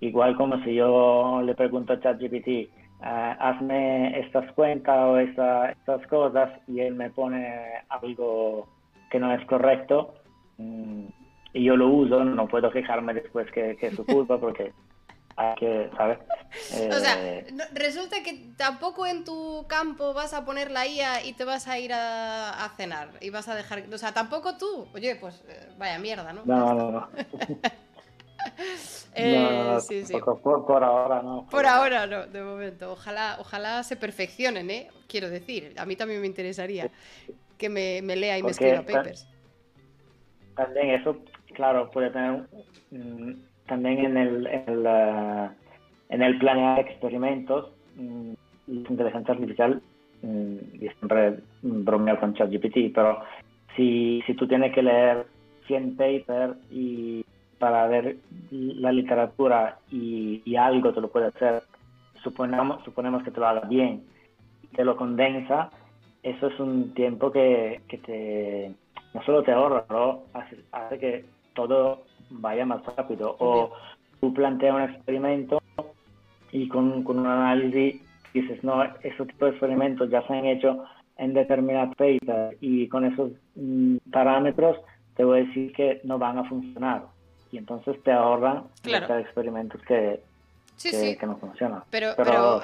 Igual como si yo le pregunto a ChatGPT, eh, hazme estas cuentas o estas cosas y él me pone algo que no es correcto mm, y yo lo uso, no puedo quejarme después que, que es su culpa porque hay que, ¿sabes? O sea, eh, resulta que tampoco en tu campo vas a poner la IA y te vas a ir a, cenar y vas a dejar. O sea, tampoco tú. Oye, pues eh, vaya mierda, ¿no? No, no, no. eh, sí, sí. Por, ahora no. Por ahora no, de momento. Ojalá, ojalá se perfeccionen, ¿eh? Quiero decir, a mí también me interesaría que me, me lea y me escriba papers. También eso, claro, puede tener también en el, en en el planear experimentos, mm, inteligencia artificial, mm, y siempre bromeo con ChatGPT, pero si, si tú tienes que leer 100 papers y para ver la literatura y, y, algo te lo puede hacer, suponemos, suponemos que te lo haga bien, te lo condensa, eso es un tiempo que, que te, no solo te ahorra, pero hace, hace que todo vaya más rápido. O tú planteas un experimento y con, con un análisis dices, no, esos tipos de experimentos ya se han hecho en determinado paper y con esos mm, parámetros te voy a decir que no van a funcionar. Y entonces te ahorran claro. experimentos que, que, no funcionan. Pero, pero,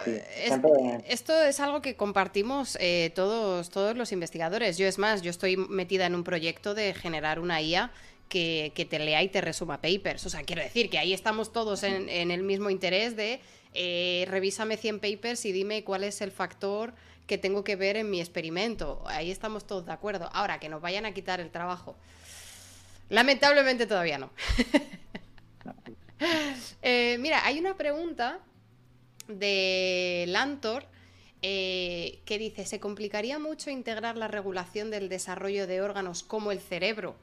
esto es algo que compartimos eh, todos, todos los investigadores. Yo es más, yo estoy metida en un proyecto de generar una IA que, te lea y te resuma papers. O sea, quiero decir que ahí estamos todos en, el mismo interés de eh, revísame 100 papers y dime cuál es el factor que tengo que ver en mi experimento. Ahí estamos todos de acuerdo. Ahora, que nos vayan a quitar el trabajo. Lamentablemente todavía no. Eh, mira, hay una pregunta de Lantor eh, que dice, ¿se complicaría mucho integrar la regulación del desarrollo de órganos como el cerebro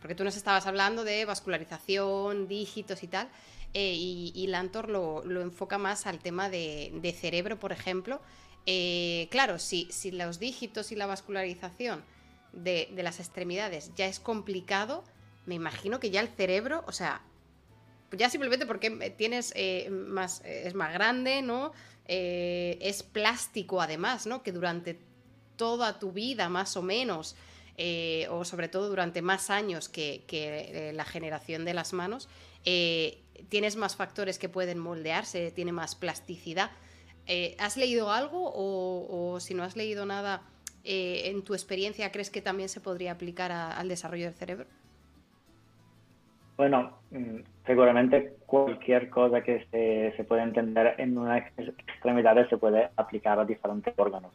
porque tú nos estabas hablando de vascularización, dígitos y tal, eh, y, Lantor lo, enfoca más al tema de, cerebro, por ejemplo. Eh, claro, si, si los dígitos y la vascularización de, las extremidades ya es complicado, me imagino que ya el cerebro, o sea, ya simplemente porque tienes eh, más, es más grande, ¿no? Es plástico además, ¿no? Que durante toda tu vida, más o menos, eh, o sobre todo durante más años que, la generación de las manos, tienes más factores que pueden moldearse, tiene más plasticidad. ¿Has leído algo o si no has leído nada? Eh, en tu experiencia crees que también se podría aplicar al desarrollo del cerebro? Bueno, mm, seguramente cualquier cosa que se, se puede entender en una extremidad se puede aplicar a diferentes órganos.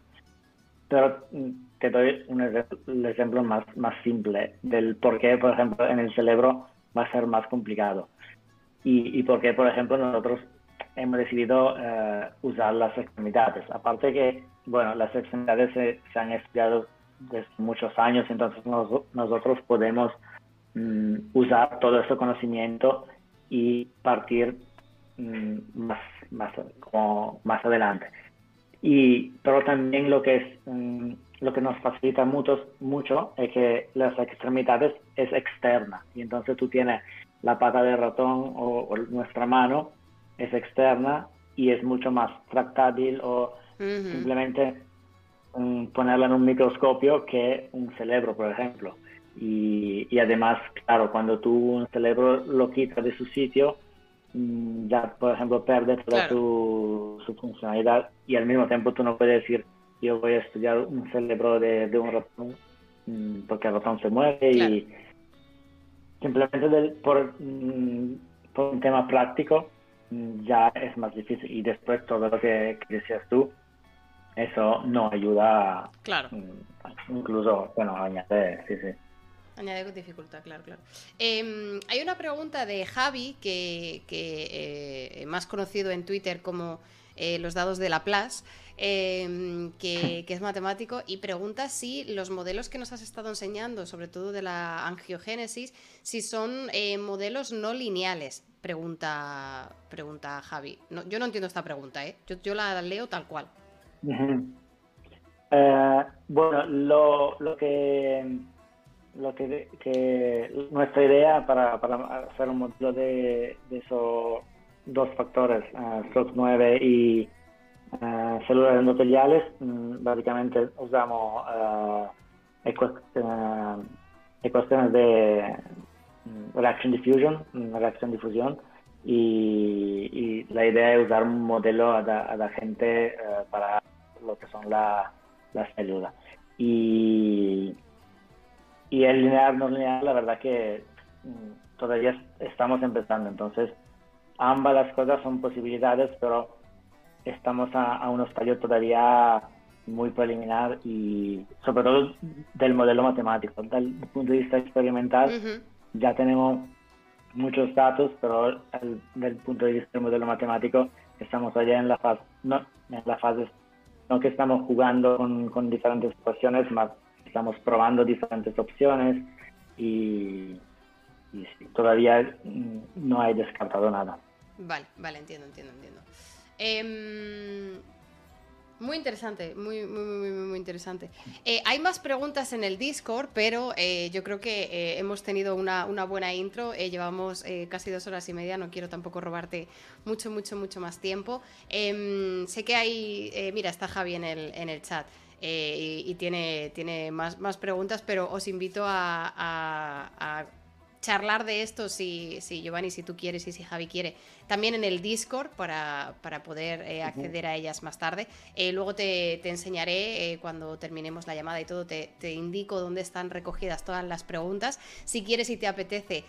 Pero mm, te doy un ejemplo más, más simple del por qué, por ejemplo, en el cerebro va a ser más complicado. Y, y por qué, por ejemplo, nosotros hemos decidido eh, usar las extremidades. Aparte que, bueno, las extremidades se, han estudiado desde muchos años, entonces nosotros podemos mm, usar todo ese conocimiento y partir mm, más, más, como más adelante. Y, pero también lo que, es, mm, lo que nos facilita mucho, mucho es que las extremidades es externa. Y entonces tú tienes la pata de ratón o nuestra mano es externa y es mucho más tractátil o simplemente um, ponerla en un microscopio que un cerebro, por ejemplo. Y, y, además, claro, cuando tú un cerebro lo quitas de su sitio, mm, ya, por ejemplo, pierde toda su, funcionalidad y al mismo tiempo tú no puedes decir, yo voy a estudiar un cerebro de, de un ratón mm, porque el ratón se muere y simplemente por, mm, por un tema práctico ya es más difícil. Y después todo lo que, decías tú, eso no ayuda. Claro. Mm, incluso, bueno, añade, sí, sí. Añade dificultad, claro, claro. Em, hay una pregunta de Javi, que, que eh, más conocido en Twitter como eh, los dados de Laplace, em, que, que, es matemático, y pregunta si los modelos que nos has estado enseñando, sobre todo de la angiogénesis, si son eh, modelos no lineales. Pregunta, pregunta Javi. No, yo no entiendo esta pregunta, ¿eh? yo, la leo tal cual. Eh, bueno, lo, lo que lo que, nuestra idea para, hacer un modelo de, esos dos factores, uh, SOX9 y uh, células endoteliales, mm, básicamente usamos uh, ecuaciones de Mm, reaction diffusion, mm, reacción difusión, y, la idea es usar un modelo a la, gente eh, para lo que son las células. Y, y el lineal no lineal, la verdad que mm, todavía estamos empezando, entonces ambas las cosas son posibilidades, pero estamos a, a un estadio todavía muy preliminar y sobre todo del modelo matemático. Desde el punto de vista experimental, ya tenemos muchos datos, pero el punto de vista del modelo matemático estamos allá en la fase, no, en la fase, no que estamos jugando con, con diferentes ecuaciones, más estamos probando diferentes opciones y, todavía no hay descartado nada. Vale, vale, entiendo, entiendo, entiendo. Eh, muy interesante, muy, muy, muy, muy interesante. Eh, hay más preguntas en el Discord, pero eh, yo creo que eh, hemos tenido una, buena intro. llevamos casi dos horas y media, no quiero tampoco robarte mucho, mucho, mucho más tiempo. Em, sé que hay, mira, está Javi en el, en el chat. y, tiene, tiene más, más preguntas, pero os invito a charlar de esto si, si Giovanni, si tú quieres y si Javi quiere, también en el Discord para, poder eh, acceder a ellas más tarde. Eh, luego te, enseñaré eh, cuando terminemos la llamada y todo, te, indico dónde están recogidas todas las preguntas. Si quieres y te apetece,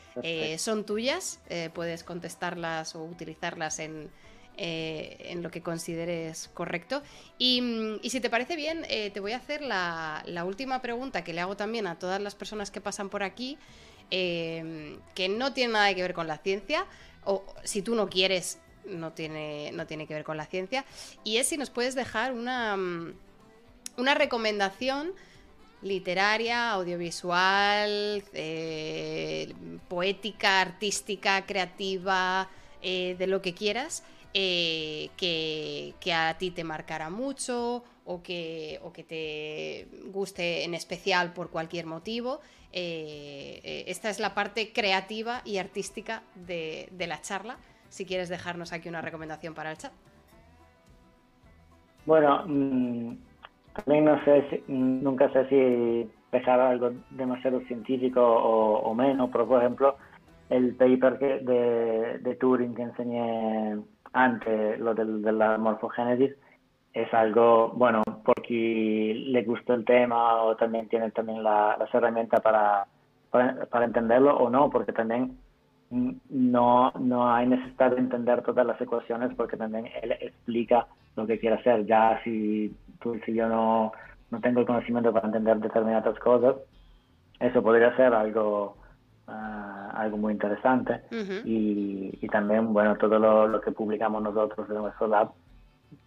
son tuyas, puedes contestarlas o utilizarlas en, en lo que consideres correcto. Y, si te parece bien, te voy a hacer la, la, última pregunta que le hago también a todas las personas que pasan por aquí, Em, que no tiene nada que ver con la ciencia, o si tú no quieres, no tiene, no tiene que ver con la ciencia, y es si nos puedes dejar una, mm, una recomendación literaria, audiovisual, eh, poética, artística, creativa, eh, de lo que quieras, eh, que, que, a ti te marcara mucho o que, o que te guste en especial por cualquier motivo. Eh, eh, esta es la parte creativa y artística de, la charla. Si quieres dejarnos aquí una recomendación para el chat. Bueno, mm, también no sé, nunca sé si dejar algo demasiado científico o, menos, pero por ejemplo, el paper de, de Turing que enseñé antes, lo de la morfogénesis, es algo, bueno, porque le gusta el tema o también tiene también la, las herramientas para, para, entenderlo o no, porque también no, no hay necesidad de entender todas las ecuaciones porque también él explica lo que quiere hacer. Ya si tú, si yo no, no tengo el conocimiento para entender determinadas cosas, eso podría ser algo, ah, algo muy interesante. y, y, también, bueno, todo lo, lo que publicamos nosotros en nuestro lab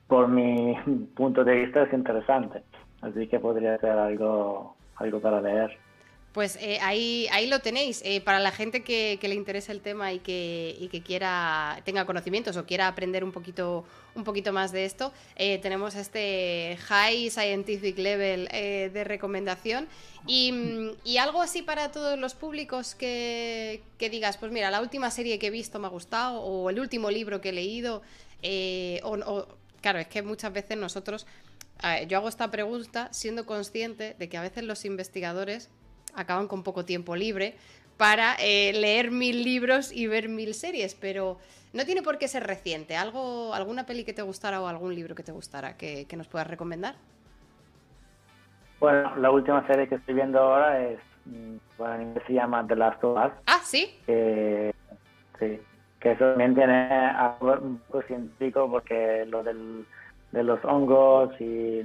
por mi punto de vista es interesante. Así que podría ser algo, algo para leer. Pues eh, ahí, ahí lo tenéis. Eh, para la gente que, le interese el tema y que, y que, quiera, tenga conocimientos o quiera aprender un poquito, un poquito más de esto, eh, tenemos este High Scientific Level de recomendación. Y, y, algo así para todos los públicos que, que, digas, pues mira, la última serie que he visto me ha gustado, o el último libro que he leído, o Claro, es que muchas veces nosotros, yo hago esta pregunta siendo consciente de que a veces los investigadores acaban con poco tiempo libre para eh, leer mil libros y ver mil series, pero no tiene por qué ser reciente. ¿Algo, ¿Alguna peli que te gustara o algún libro que te gustara que, nos puedas recomendar? Bueno, la última serie que estoy viendo ahora es, mm, bueno, se llama The Last of Us. Ah, sí. sí, que eso también tiene algo un poco científico porque lo del, de los hongos y,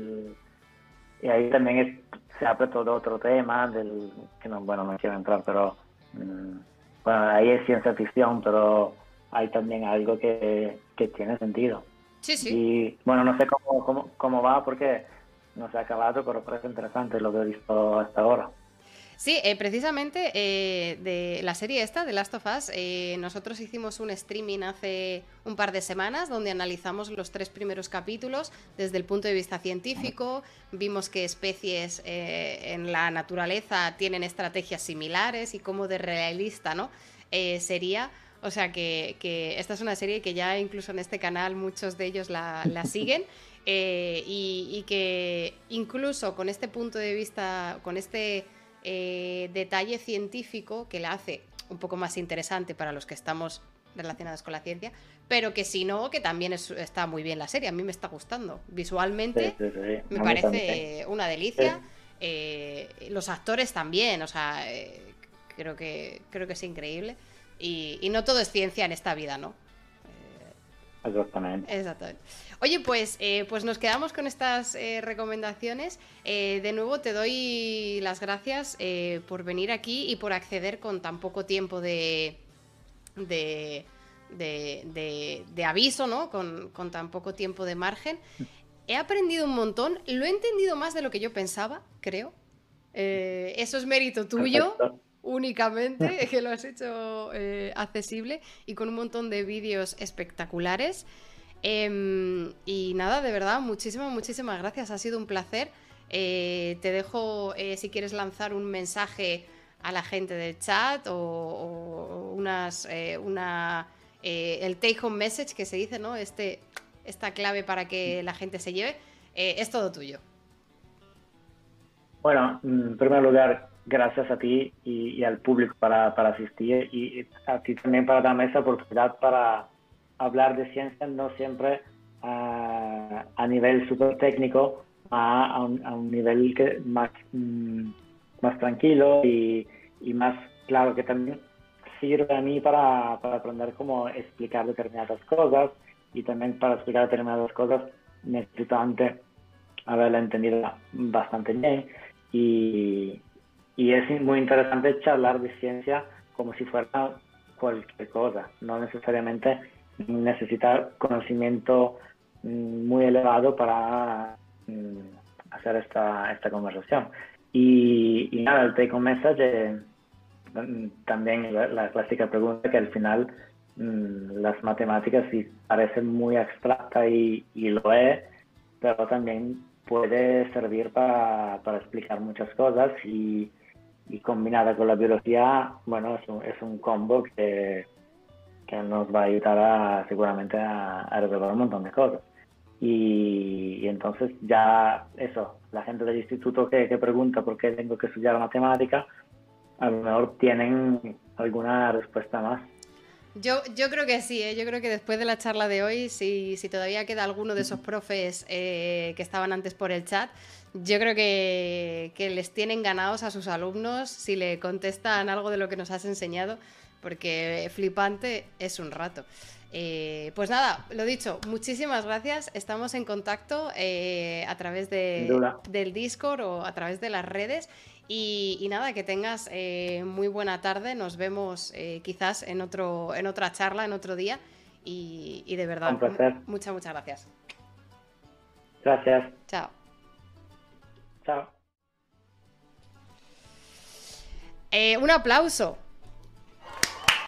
y ahí también se abre todo otro tema del que no bueno no quiero entrar pero mm, bueno ahí es ciencia ficción pero hay también algo que, que tiene sentido. Sí sí. Y bueno no sé cómo, cómo, cómo va porque no se ha acabado pero parece interesante lo que he visto hasta ahora Sí, eh, precisamente eh, de la serie esta, de Last of Us, eh, nosotros hicimos un streaming hace un par de semanas donde analizamos los tres primeros capítulos desde el punto de vista científico, vimos que especies en la naturaleza tienen estrategias similares y cómo de realista ¿no? sería. O sea que, esta es una serie que ya incluso en este canal muchos de ellos la, siguen. y, y que incluso con este punto de vista, con este eh, detalle científico que la hace un poco más interesante para los que estamos relacionados con la ciencia, pero que si no, que también está muy bien la serie. A mí me está gustando. Visualmente me parece una delicia. Eh, los actores también, o sea, eh, creo, que, creo que es increíble. Y, y, no todo es ciencia en esta vida, ¿no? Exactamente. Exactamente. Oye, pues, eh, pues nos quedamos con estas eh, recomendaciones. Eh, de nuevo te doy las gracias por venir aquí y por acceder con tan poco tiempo de, de, de, aviso, ¿no? Con, tan poco tiempo de margen. He aprendido un montón, lo he entendido más de lo que yo pensaba, creo. eso es mérito tuyo únicamente, que lo has hecho accesible y con un montón de vídeos espectaculares. Em, y nada, de verdad, muchísimas, muchísimas gracias. Ha sido un placer. Eh, te dejo, eh, si quieres lanzar un mensaje a la gente del chat o, unas, eh, una, el take home message que se dice, ¿no? Este, esta clave para que la gente se lleve, es todo tuyo. Bueno, en primer lugar, gracias a ti y, al público para, para, asistir y a ti también para darme esa oportunidad para hablar de ciencia no siempre a nivel súper técnico, a, un, nivel que más, mm, más tranquilo y, más claro que también sirve a mí para, para, aprender cómo explicar determinadas cosas y también para explicar determinadas cosas necesito antes haberla entendido bastante bien y, y es muy interesante charlar de ciencia como si fuera cualquier cosa, no necesariamente necesita conocimiento mm, muy elevado para mm, hacer esta, esta conversación. Y, nada, el take home message, mm, también la, clásica pregunta que al final las matemáticas sí parecen muy abstractas y, y lo es, pero también puede servir para, explicar muchas cosas y, combinada con la biología, bueno, es un, combo que, que, nos va a ayudar seguramente a, resolver un montón de cosas. Y, entonces ya eso, la gente del instituto que, que pregunta por qué tengo que estudiar matemática, a lo mejor tienen alguna respuesta más. Yo, yo creo que sí, ¿eh? yo creo que después de la charla de hoy, si, si todavía queda alguno de esos profes eh, que estaban antes por el chat, yo creo que, que, les tienen ganados a sus alumnos si le contestan algo de lo que nos has enseñado, porque flipante es un rato. Eh, pues nada, lo dicho, muchísimas gracias. Estamos en contacto a través de, del Discord o a través de las redes. Y, nada, que tengas eh, muy buena tarde. Nos vemos eh, quizás en, otro, en otra charla, en otro día. Y, de verdad, muchas, muchas gracias. Gracias. Chao. Chao. Eh, un aplauso